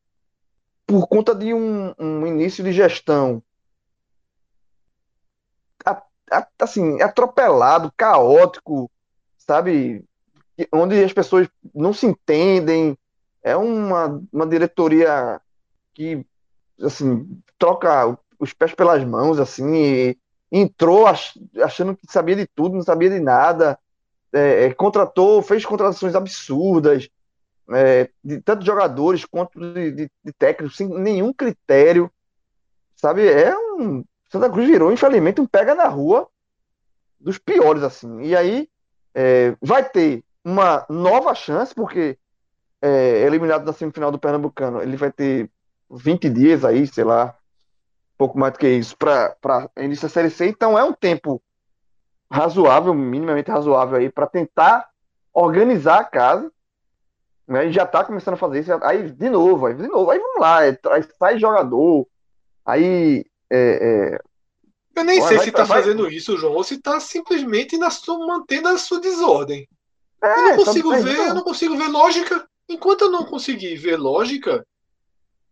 por conta de um, um início de gestão assim, atropelado, caótico, sabe? Onde as pessoas não se entendem. É uma, uma diretoria que, assim, troca os pés pelas mãos, assim, entrou achando que sabia de tudo, não sabia de nada, é, é, contratou, fez contratações absurdas, é, de tanto jogadores quanto de, de, de técnicos, sem nenhum critério, sabe? É um, Santa Cruz virou, infelizmente, um pega na rua dos piores, assim. E aí é, vai ter uma nova chance, porque é, eliminado na semifinal do Pernambucano, ele vai ter 20 dias aí, sei lá, pouco mais do que isso, para início da Série C. Então é um tempo razoável, minimamente razoável aí, para tentar organizar a casa. Né, e já está começando a fazer isso. Aí, de novo, aí, de novo, aí vamos lá, aí sai jogador, aí é, é, eu nem sei se está fazendo isso, João, ou se está simplesmente na sua, mantendo a sua desordem. É, eu não consigo ver, eu não consigo ver lógica. Enquanto eu não conseguir ver lógica,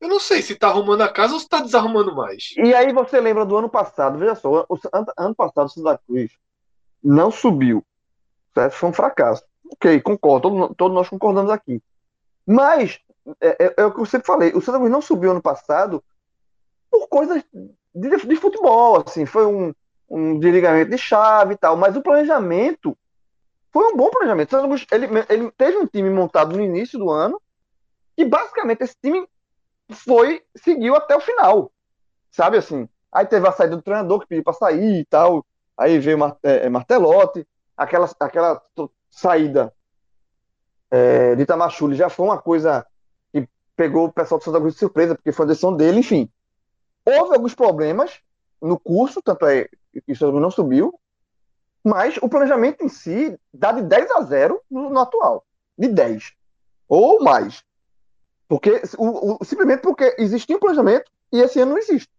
eu não sei se está arrumando a casa ou se está desarrumando mais. E aí você lembra do ano passado, veja só, o ano, ano passado o Santa Cruz não subiu. Certo? Foi um fracasso. Ok, concordo, todos, todos nós concordamos aqui. Mas, é, é, é, o que eu sempre falei, o Santa Cruz não subiu ano passado por coisas de, de futebol, assim, foi um, um desligamento de chave e tal, mas o planejamento foi um bom planejamento. Ele, ele teve um time montado no início do ano e basicamente esse time foi seguiu até o final, sabe assim. Aí teve a saída do treinador que pediu para sair e tal, aí veio é, é, Martelotti, aquela, aquela saída é, de Tamachule já foi uma coisa que pegou o pessoal do Santa Cruz de surpresa, porque foi a decisão dele, enfim. Houve alguns problemas no curso, tanto é que o não subiu, Mas o planejamento em si dá de 10 a 0 no, no atual. De 10. Ou mais. Porque, o, o, simplesmente porque existia um planejamento e esse ano não existe.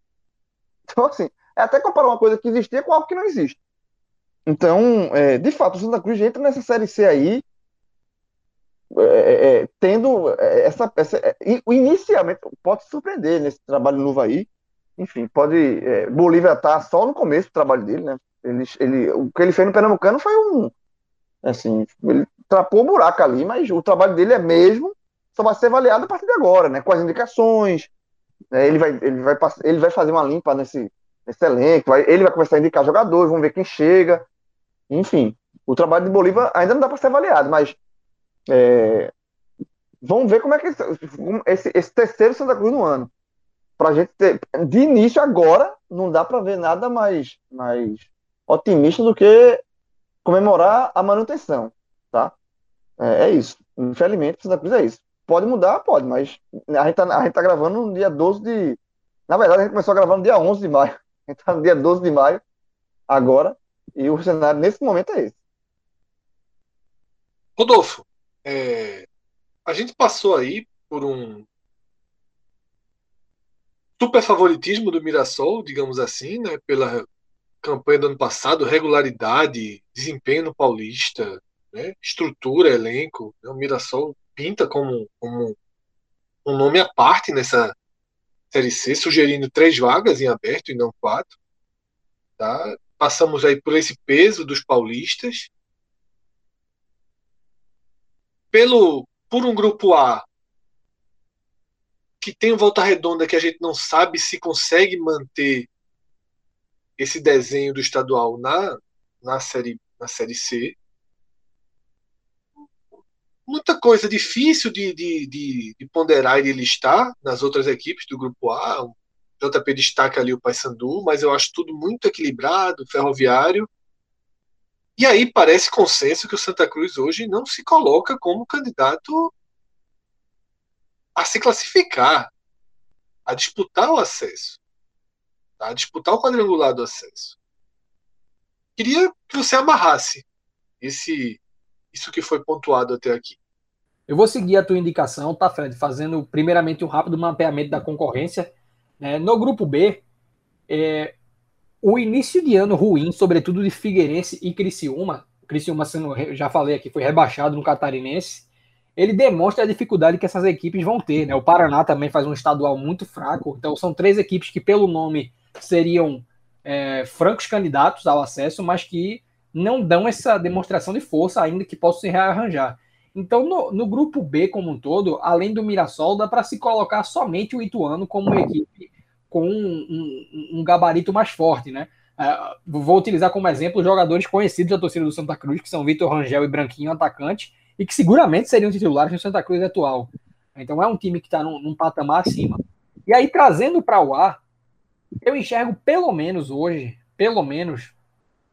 Então, assim, é até comparar uma coisa que existia com algo que não existe. Então, é, de fato, o Santa Cruz entra nessa Série C aí, é, é, é tendo é, essa, essa. inicialmente, pode surpreender nesse trabalho novo aí. Enfim, pode. Bolívia tá só no começo do trabalho dele, né? Ele, ele, o que ele fez no Pernambucano foi um. Assim, ele trapou o buraco ali, mas o trabalho dele é mesmo, só vai ser avaliado a partir de agora, né? Com as indicações. Né? Ele, vai, ele, vai, ele vai fazer uma limpa nesse, nesse elenco, vai, ele vai começar a indicar jogadores, vamos ver quem chega. Enfim, o trabalho de Bolívar ainda não dá para ser avaliado, mas é, vamos ver como é que esse, esse terceiro Santa Cruz no ano. Pra gente ter, de início agora, não dá para ver nada mais, mais otimista do que comemorar a manutenção, tá? É, é isso. Infelizmente, Santa Cruz é isso. Pode mudar? Pode, mas a gente, tá, a gente tá gravando no dia 12 de. Na verdade, a gente começou a gravar no dia 11 de maio. A gente tá no dia 12 de maio, agora, e o cenário nesse momento é esse. Rodolfo, é, a gente passou aí por um super favoritismo do Mirassol, digamos assim, né, pela campanha do ano passado, regularidade, desempenho no Paulista, né, estrutura, elenco. Né, o Mirassol pinta como, como um nome à parte nessa Série C, sugerindo três vagas em aberto e não quatro. Tá? Passamos aí por esse peso dos paulistas. Pelo, por um grupo A que tem volta redonda que a gente não sabe se consegue manter esse desenho do estadual na, na, série, na série C. Muita coisa difícil de, de, de, de ponderar e de listar nas outras equipes do grupo A. O JP destaca ali o Paysandu, mas eu acho tudo muito equilibrado, ferroviário. E aí parece consenso que o Santa Cruz hoje não se coloca como candidato a se classificar, a disputar o acesso, tá? a disputar o quadrangular do acesso. Queria que você amarrasse esse isso que foi pontuado até aqui. Eu vou seguir a tua indicação, tá, Fred? Fazendo primeiramente um rápido mapeamento da concorrência. É, no grupo B, é, o início de ano ruim, sobretudo de Figueirense e Criciúma, Criciúma, sendo, já falei aqui, foi rebaixado no Catarinense, ele demonstra a dificuldade que essas equipes vão ter. Né? O Paraná também faz um estadual muito fraco, então são três equipes que, pelo nome, seriam é, francos candidatos ao acesso, mas que não dão essa demonstração de força ainda que possam se rearranjar. Então, no, no, grupo B como um todo, além do Mirassol, dá para se colocar somente o Ituano como uma equipe com um, um, um gabarito mais forte, né? Uh, vou utilizar como exemplo jogadores conhecidos da torcida do Santa Cruz, que são Vitor Rangel e Branquinho, atacante, e que seguramente seriam titulares no Santa Cruz atual. Então é um time que está num, num, patamar acima. E aí, trazendo para o ar, eu enxergo pelo menos hoje, pelo menos,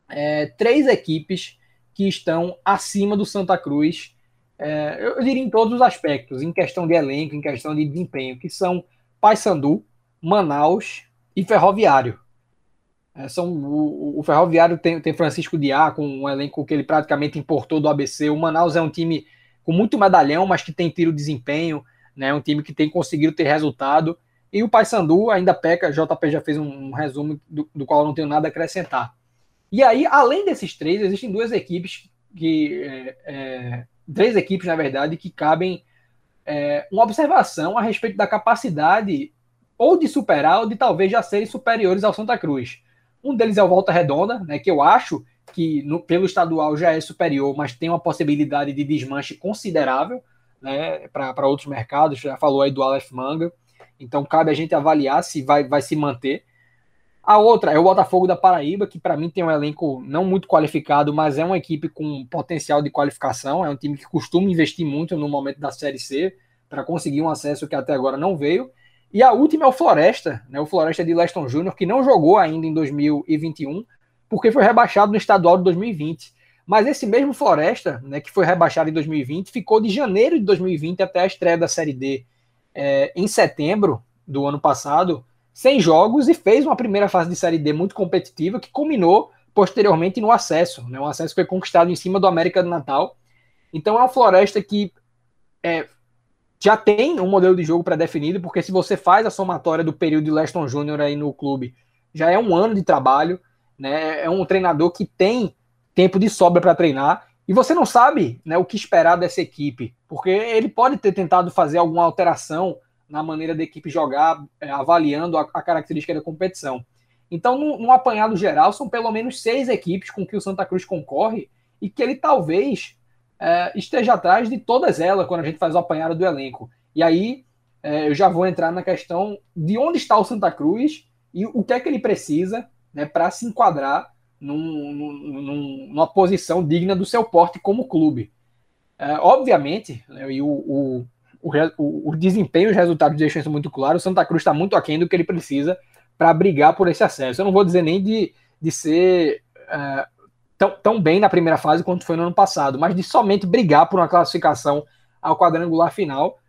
é, três equipes que estão acima do Santa Cruz, é, eu diria em todos os aspectos, em questão de elenco, em questão de desempenho, que são Paysandu, Manaus e Ferroviário. É, são, o, o, Ferroviário tem, tem Francisco Diá, com um elenco que ele praticamente importou do ABC. O Manaus é um time com muito medalhão, mas que tem tiro desempenho, né? um time que tem conseguido ter resultado. E o Paysandu ainda peca, JP já fez um, um resumo do, do, qual eu não tenho nada a acrescentar. E aí, além desses três, existem duas equipes que. É, é, três equipes, na verdade, que cabem é, uma observação a respeito da capacidade ou de superar ou de talvez já serem superiores ao Santa Cruz. Um deles é o Volta Redonda, né, que eu acho que no, pelo estadual já é superior, mas tem uma possibilidade de desmanche considerável né, para outros mercados. Já falou aí do Aleph Manga. Então cabe a gente avaliar se vai, vai se manter. A outra é o Botafogo da Paraíba, que para mim tem um elenco não muito qualificado, mas é uma equipe com potencial de qualificação. É um time que costuma investir muito no momento da Série C para conseguir um acesso que até agora não veio. E a última é o Floresta, né? O Floresta de Leston Júnior, que não jogou ainda em 2021, porque foi rebaixado no estadual de 2020. Mas esse mesmo Floresta, né, que foi rebaixado em 2020, ficou de janeiro de 2020 até a estreia da Série D é, em setembro do ano passado, sem jogos, e fez uma primeira fase de Série D muito competitiva, que culminou posteriormente no acesso. Né? O acesso foi conquistado em cima do América do Natal. Então é uma floresta que é, já tem um modelo de jogo pré-definido, porque se você faz a somatória do período de Leston Júnior aí no clube, já é um ano de trabalho, né? É um treinador que tem tempo de sobra para treinar e você não sabe né, o que esperar dessa equipe, porque ele pode ter tentado fazer alguma alteração na maneira da equipe jogar, é, avaliando a, a, característica da competição. Então, no, apanhado geral, são pelo menos seis equipes com que o Santa Cruz concorre e que ele talvez é, esteja atrás de todas elas quando a gente faz o apanhado do elenco. E aí é, eu já vou entrar na questão de onde está o Santa Cruz e o que é que ele precisa né, para se enquadrar num, num, numa posição digna do seu porte como clube. É, obviamente, né, e o, o, o, o, desempenho e os resultados deixam isso muito claro, o Santa Cruz está muito aquém do que ele precisa para brigar por esse acesso. Eu não vou dizer nem de, de ser é, tão, tão bem na primeira fase quanto foi no ano passado, mas de somente brigar por uma classificação ao quadrangular final,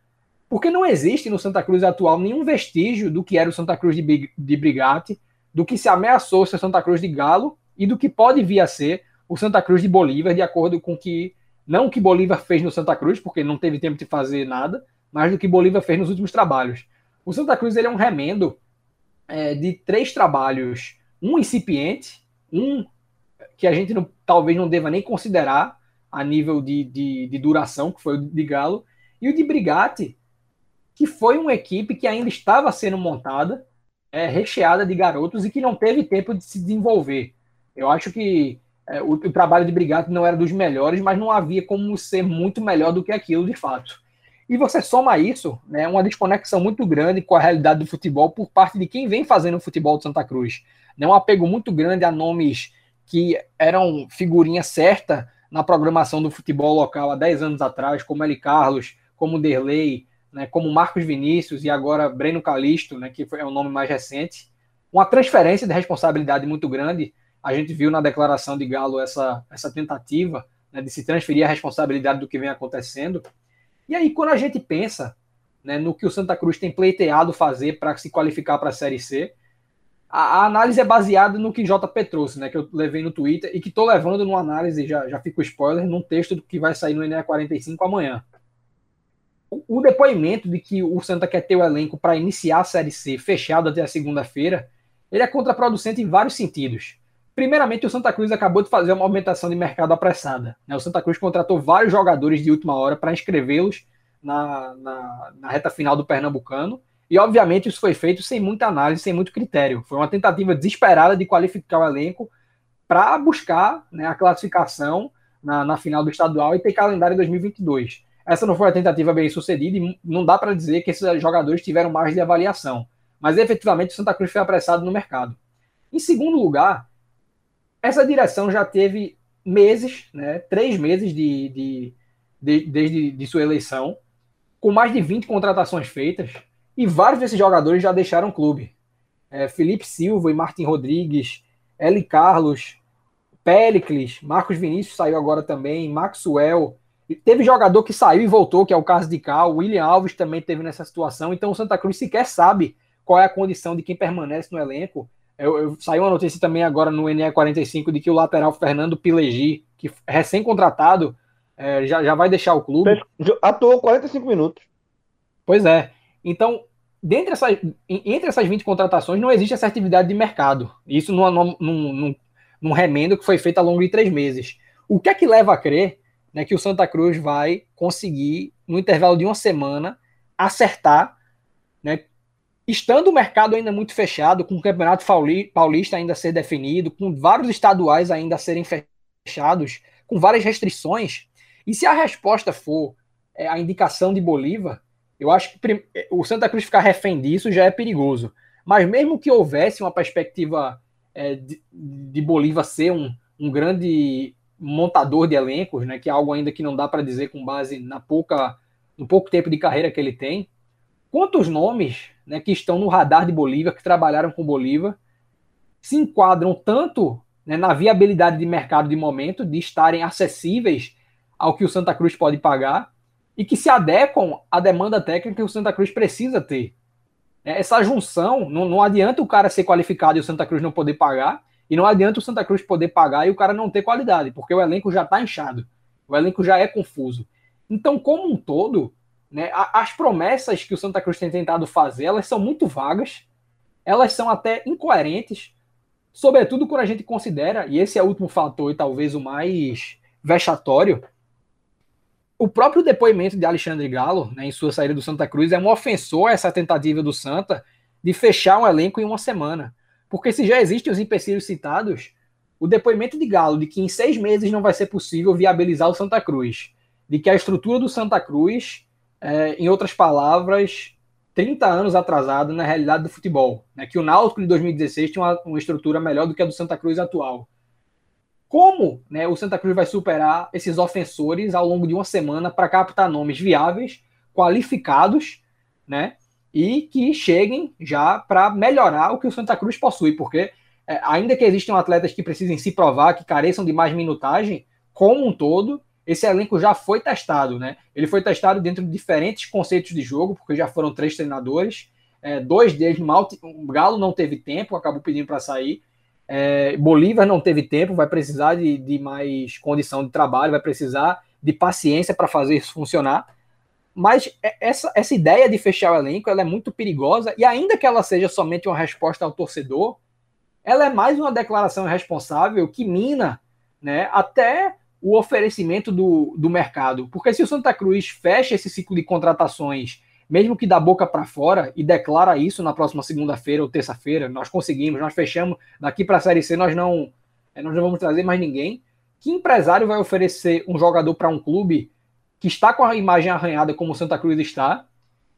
porque não existe no Santa Cruz atual nenhum vestígio do que era o Santa Cruz de, de Brigatti, do que se ameaçou ser Santa Cruz de Galo e do que pode vir a ser o Santa Cruz de Bolívar, de acordo com que não o que Bolívar fez no Santa Cruz, porque não teve tempo de fazer nada, mas do que Bolívar fez nos últimos trabalhos. O Santa Cruz ele é um remendo é, de três trabalhos, um incipiente, um que a gente não, talvez não deva nem considerar a nível de, de, de duração, que foi o de Galo, e o de Brigatti, que foi uma equipe que ainda estava sendo montada, é, recheada de garotos e que não teve tempo de se desenvolver. Eu acho que é, o, o, trabalho de Brigatti não era dos melhores, mas não havia como ser muito melhor do que aquilo de fato. E você soma isso, né, uma desconexão muito grande com a realidade do futebol por parte de quem vem fazendo o futebol de Santa Cruz. Né, um apego muito grande a nomes que eram figurinha certa na programação do futebol local há 10 anos atrás, como Eli Carlos, como Derlei, né, como Marcos Vinícius e agora Breno Calisto, né, que é o nome mais recente. Uma transferência de responsabilidade muito grande a gente viu na declaração de Galo essa, essa tentativa né, de se transferir a responsabilidade do que vem acontecendo. E aí, quando a gente pensa né, no que o Santa Cruz tem pleiteado fazer para se qualificar para a Série C, a, a, análise é baseada no que JP trouxe, né, que eu levei no Twitter e que estou levando numa análise, já, já fico spoiler, num texto que vai sair no ENEA 45 amanhã. O, o depoimento de que o Santa quer ter o elenco para iniciar a Série C fechado até a segunda-feira, ele é contraproducente em vários sentidos. Primeiramente, o Santa Cruz acabou de fazer uma aumentação de mercado apressada. Né? O Santa Cruz contratou vários jogadores de última hora para inscrevê-los na, na, na, reta final do Pernambucano. E, obviamente, isso foi feito sem muita análise, sem muito critério. Foi uma tentativa desesperada de qualificar o elenco para buscar né, a classificação na, na, final do estadual e ter calendário em 2022. Essa não foi a tentativa bem sucedida e não dá para dizer que esses jogadores tiveram margem de avaliação. Mas efetivamente o Santa Cruz foi apressado no mercado. Em segundo lugar, essa direção já teve meses, né, três meses de, de, de, desde de sua eleição, com mais de 20 contratações feitas, e vários desses jogadores já deixaram o clube. É, Felipe Silva e Martin Rodrigues, Eli Carlos, Pericles, Marcos Vinícius saiu agora também, Maxwell. E teve jogador que saiu e voltou, que é o caso de Cal. William Alves também teve nessa situação. Então o Santa Cruz sequer sabe qual é a condição de quem permanece no elenco eu, eu, saiu uma notícia também agora no NE45 de que o lateral Fernando Pilegi, que recém-contratado, é, já, já vai deixar o clube. Atuou 45 minutos. Pois é. Então, dentre essas, entre essas 20 contratações, não existe assertividade de mercado. Isso num, num, num, num remendo que foi feito ao longo de três meses. O que é que leva a crer né, que o Santa Cruz vai conseguir, no intervalo de uma semana, acertar né, estando o mercado ainda muito fechado, com o Campeonato Paulista ainda a ser definido, com vários estaduais ainda a serem fechados, com várias restrições, e se a resposta for é, a indicação de Bolívar, eu acho que o Santa Cruz ficar refém disso já é perigoso. Mas mesmo que houvesse uma perspectiva é, de, de, Bolívar ser um, um grande montador de elencos, né, que é algo ainda que não dá para dizer com base na pouca, no pouco tempo de carreira que ele tem, quantos nomes né, que estão no radar de Bolívia, que trabalharam com Bolívia, se enquadram tanto né, na viabilidade de mercado de momento, de estarem acessíveis ao que o Santa Cruz pode pagar, e que se adequam à demanda técnica que o Santa Cruz precisa ter. É, essa junção, não, não adianta o cara ser qualificado e o Santa Cruz não poder pagar, E não adianta o Santa Cruz poder pagar e o cara não ter qualidade, porque o elenco já está inchado. O elenco já é confuso. Então, como um todo, né, as promessas que o Santa Cruz tem tentado fazer, elas são muito vagas, elas são até incoerentes, sobretudo quando a gente considera, e esse é o último fator e talvez o mais vexatório, o próprio depoimento de Alexandre Galo, né, em sua saída do Santa Cruz, é um ofensor a essa tentativa do Santa de fechar um elenco em uma semana. Porque se já existem os empecilhos citados, o depoimento de Galo de que em seis meses não vai ser possível viabilizar o Santa Cruz, de que a estrutura do Santa Cruz, é, em outras palavras, 30 anos atrasada na realidade do futebol, né, que o Náutico de 2016 tinha uma, uma estrutura melhor do que a do Santa Cruz atual. Como né, o Santa Cruz vai superar esses ofensores ao longo de uma semana para captar nomes viáveis, qualificados, né? E que cheguem já para melhorar o que o Santa Cruz possui, porque é, ainda que existam atletas que precisem se provar, que careçam de mais minutagem, como um todo, esse elenco já foi testado, né? Ele foi testado dentro de diferentes conceitos de jogo, porque já foram três treinadores, é, dois deles mal, o Galo não teve tempo, acabou pedindo para sair, é, Bolívar não teve tempo, vai precisar de, de mais condição de trabalho, vai precisar de paciência para fazer isso funcionar. Mas é, essa, essa ideia de fechar o elenco ela é muito perigosa, e ainda que ela seja somente uma resposta ao torcedor, ela é mais uma declaração responsável que mina né, até o oferecimento do, do mercado. Porque se o Santa Cruz fecha esse ciclo de contratações mesmo que da boca para fora, e declara isso na próxima segunda-feira ou terça-feira, nós conseguimos, nós fechamos, daqui para a Série C nós não, eh, nós não vamos trazer mais ninguém. Que empresário vai oferecer um jogador para um clube que está com a imagem arranhada como o Santa Cruz está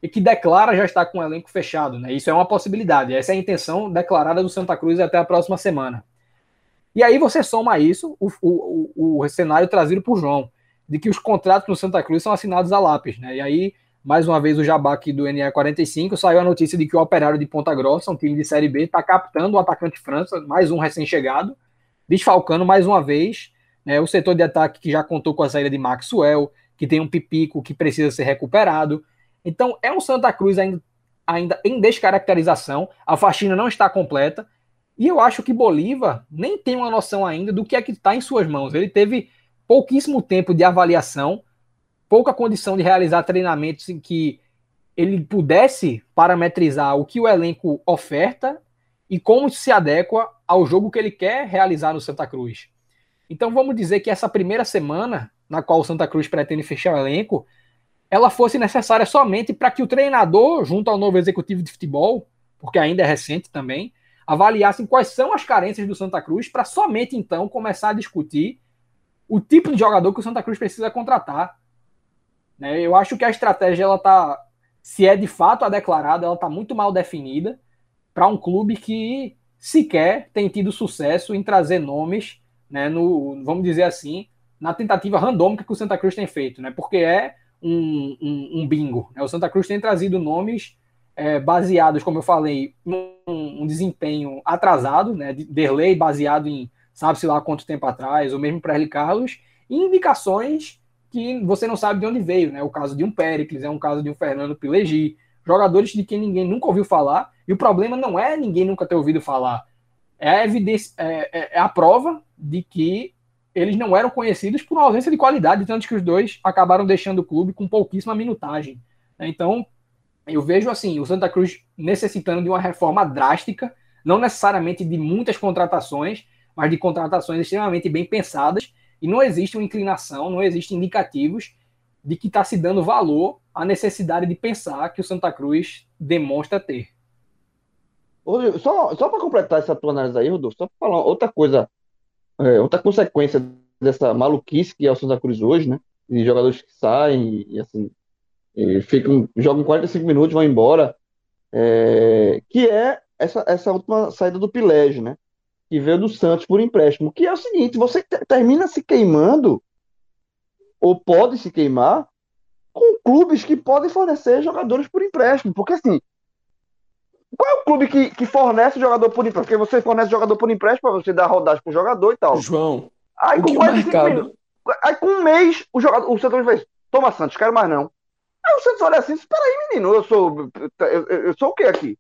e que declara já estar com o elenco fechado? Né? Isso é uma possibilidade, essa é a intenção declarada do Santa Cruz até a próxima semana. E aí você soma isso o, o, o, o cenário trazido por João, de que os contratos no Santa Cruz são assinados a lápis, né? E aí mais uma vez o jabá aqui do NE45, saiu a notícia de que o Operário de Ponta Grossa, um time de Série B, está captando o atacante França, mais um recém-chegado, desfalcando mais uma vez né, o setor de ataque que já contou com a saída de Maxwell, que tem um pipico que precisa ser recuperado. Então é um Santa Cruz ainda, ainda em descaracterização, a faxina não está completa, e eu acho que Bolívar nem tem uma noção ainda do que é que está em suas mãos. Ele teve pouquíssimo tempo de avaliação, pouca condição de realizar treinamentos em que ele pudesse parametrizar o que o elenco oferta e como se adequa ao jogo que ele quer realizar no Santa Cruz. Então vamos dizer que essa primeira semana, na qual o Santa Cruz pretende fechar o elenco, ela fosse necessária somente para que o treinador, junto ao novo executivo de futebol, porque ainda é recente também, avaliassem quais são as carências do Santa Cruz para somente então começar a discutir o tipo de jogador que o Santa Cruz precisa contratar. Né? Eu acho que a estratégia, ela tá, se é de fato a declarada, ela está muito mal definida para um clube que sequer tem tido sucesso em trazer nomes, né, no, vamos dizer assim, na tentativa randômica que o Santa Cruz tem feito, né, porque é um, um, um bingo. Né? O Santa Cruz tem trazido nomes é, baseados, como eu falei, num um desempenho atrasado, né, de Derlei baseado em sabe-se lá quanto tempo atrás, ou mesmo para Carlos, e indicações que você não sabe de onde veio, né? O caso de um Pericles, é um caso de um Fernando Pilegi, jogadores de quem ninguém nunca ouviu falar, e o problema não é ninguém nunca ter ouvido falar, é a evidência, é, é, é a prova de que eles não eram conhecidos por ausência de qualidade, tanto que os dois acabaram deixando o clube com pouquíssima minutagem. Então, eu vejo assim, o Santa Cruz necessitando de uma reforma drástica, não necessariamente de muitas contratações, mas de contratações extremamente bem pensadas e não existe uma inclinação, não existem indicativos de que está se dando valor à necessidade de pensar que o Santa Cruz demonstra ter. Só, só para completar essa tua análise aí, Rodolfo, só para falar outra coisa, é, outra consequência dessa maluquice que é o Santa Cruz hoje, né? De jogadores que saem e, assim, e ficam, jogam 45 minutos, vão embora, é, que é essa, essa última saída do Pilégio, né? Que veio do Santos por empréstimo, que é o seguinte, você termina se queimando, ou pode se queimar, com clubes que podem fornecer jogadores por empréstimo, porque assim, qual é o clube que, que fornece jogador por empréstimo? Porque você fornece jogador por empréstimo para você dar rodagem pro jogador e tal. João, aí, com, mercado... aí com um mês, o jogador, o Santos faz, toma Santos, quero mais não. Aí o Santos olha assim, espera aí, menino, eu sou, eu, eu, eu sou o que aqui?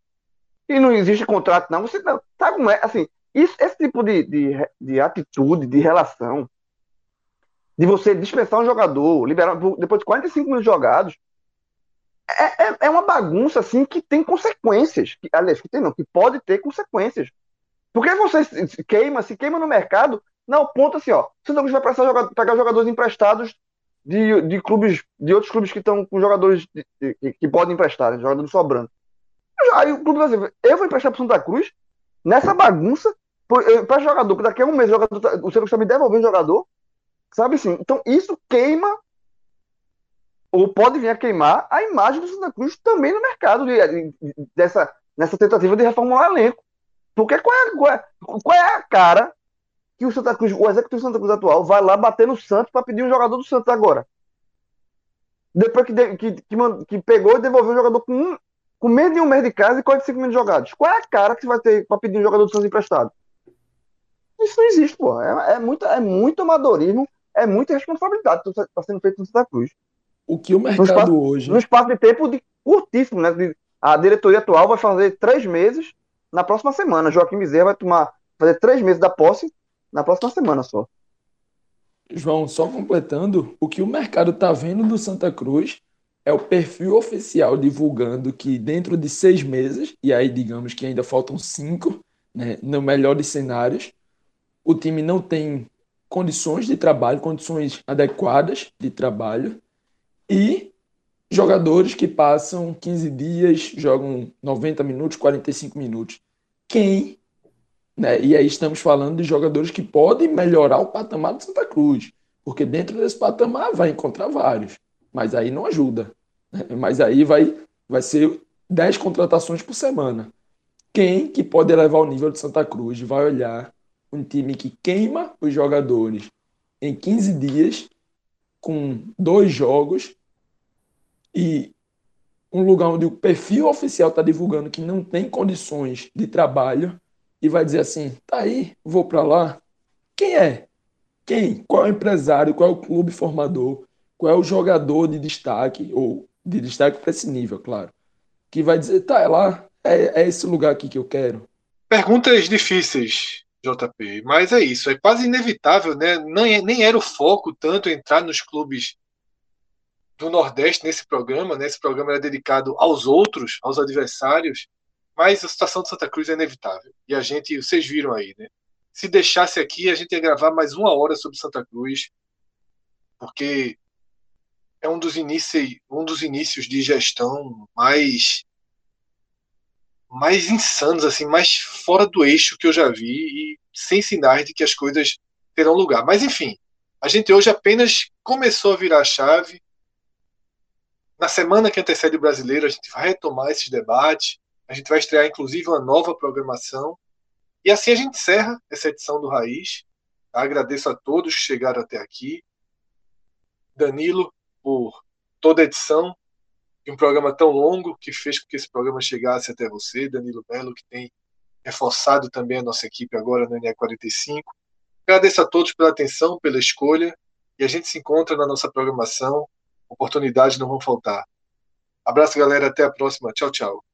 E não existe contrato, não. Você não. Sabe como é? Assim, Isso, esse tipo de, de, de atitude, de relação, de você dispensar um jogador, liberar depois de 45 minutos jogados, é, é, é, uma bagunça assim que tem consequências. Que, aliás, que tem não, que pode ter consequências. Porque você se queima, se queima no mercado, não, ponto assim, ó. Você não vai precisar pegar jogadores emprestados de, de clubes, de outros clubes que estão com jogadores de, de, que podem emprestar, né, jogadores sobrando. Aí o clube vai dizer, eu vou emprestar para Santa Cruz nessa bagunça para jogador, que daqui a um mês o, jogador, tá, o Santa está me devolvendo jogador, sabe assim? Então isso queima ou pode vir a queimar a imagem do Santa Cruz também no mercado de, dessa nessa tentativa de reformular o elenco. Porque qual é, qual é, qual é a cara que o Santa Cruz, o executivo Santa Cruz atual, vai lá bater no Santos para pedir um jogador do Santos agora? Depois que, de, que, que, que, pegou e devolveu o jogador com, um, com menos de um mês de casa e 45 minutos jogados. Qual é a cara que você vai ter para pedir um jogador do Santos emprestado? Isso não existe, pô. É, é, muito, é muito amadorismo, é muita responsabilidade que está sendo feito no Santa Cruz. O que o mercado no espaço, hoje. No espaço de tempo de curtíssimo, né? A diretoria atual vai fazer três meses na próxima semana. Joaquim Bezerra vai tomar fazer três meses da posse na próxima semana só. João, só completando, o que o mercado está vendo do Santa Cruz é o perfil oficial divulgando que dentro de seis meses, e aí digamos que ainda faltam cinco, né, no melhor dos cenários, o time não tem condições de trabalho, condições adequadas de trabalho, e jogadores que passam 15 dias, jogam 90 minutos, 45 minutos. Quem, né? E aí estamos falando de jogadores que podem melhorar o patamar do Santa Cruz, porque dentro desse patamar vai encontrar vários, mas aí não ajuda. Mas aí vai, vai ser 10 contratações por semana. Quem que pode elevar o nível de Santa Cruz vai olhar um time que queima os jogadores em 15 dias com dois jogos e um lugar onde o perfil oficial está divulgando que não tem condições de trabalho e vai dizer assim, tá aí, vou para lá. Quem é? Quem? Qual é o empresário? Qual é o clube formador? Qual é o jogador de destaque ou de destaque para esse nível, claro, que vai dizer, tá, é lá, é, é esse lugar aqui que eu quero. Perguntas difíceis, JP, mas é isso, é quase inevitável, né? Nem, nem era o foco tanto entrar nos clubes do Nordeste nesse programa, né? Esse programa era dedicado aos outros, aos adversários, mas a situação de Santa Cruz é inevitável. E a gente, vocês viram aí, né? Se deixasse aqui, a gente ia gravar mais uma hora sobre Santa Cruz, porque é um dos inícios, um dos inícios de gestão mais mais insanos, assim, mais fora do eixo que eu já vi e sem sinais de que as coisas terão lugar. Mas enfim, a gente hoje apenas começou a virar a chave na semana que antecede o brasileiro, a gente vai retomar esses debates, a gente vai estrear inclusive uma nova programação. E assim a gente encerra essa edição do Raiz. Agradeço a todos que chegaram até aqui. Danilo, por toda a edição de um programa tão longo que fez com que esse programa chegasse até você. Danilo Melo, que tem reforçado também a nossa equipe agora no NE45. Agradeço a todos pela atenção, pela escolha. E a gente se encontra na nossa programação oportunidades não vão faltar. Abraço, galera. Até a próxima. Tchau, tchau.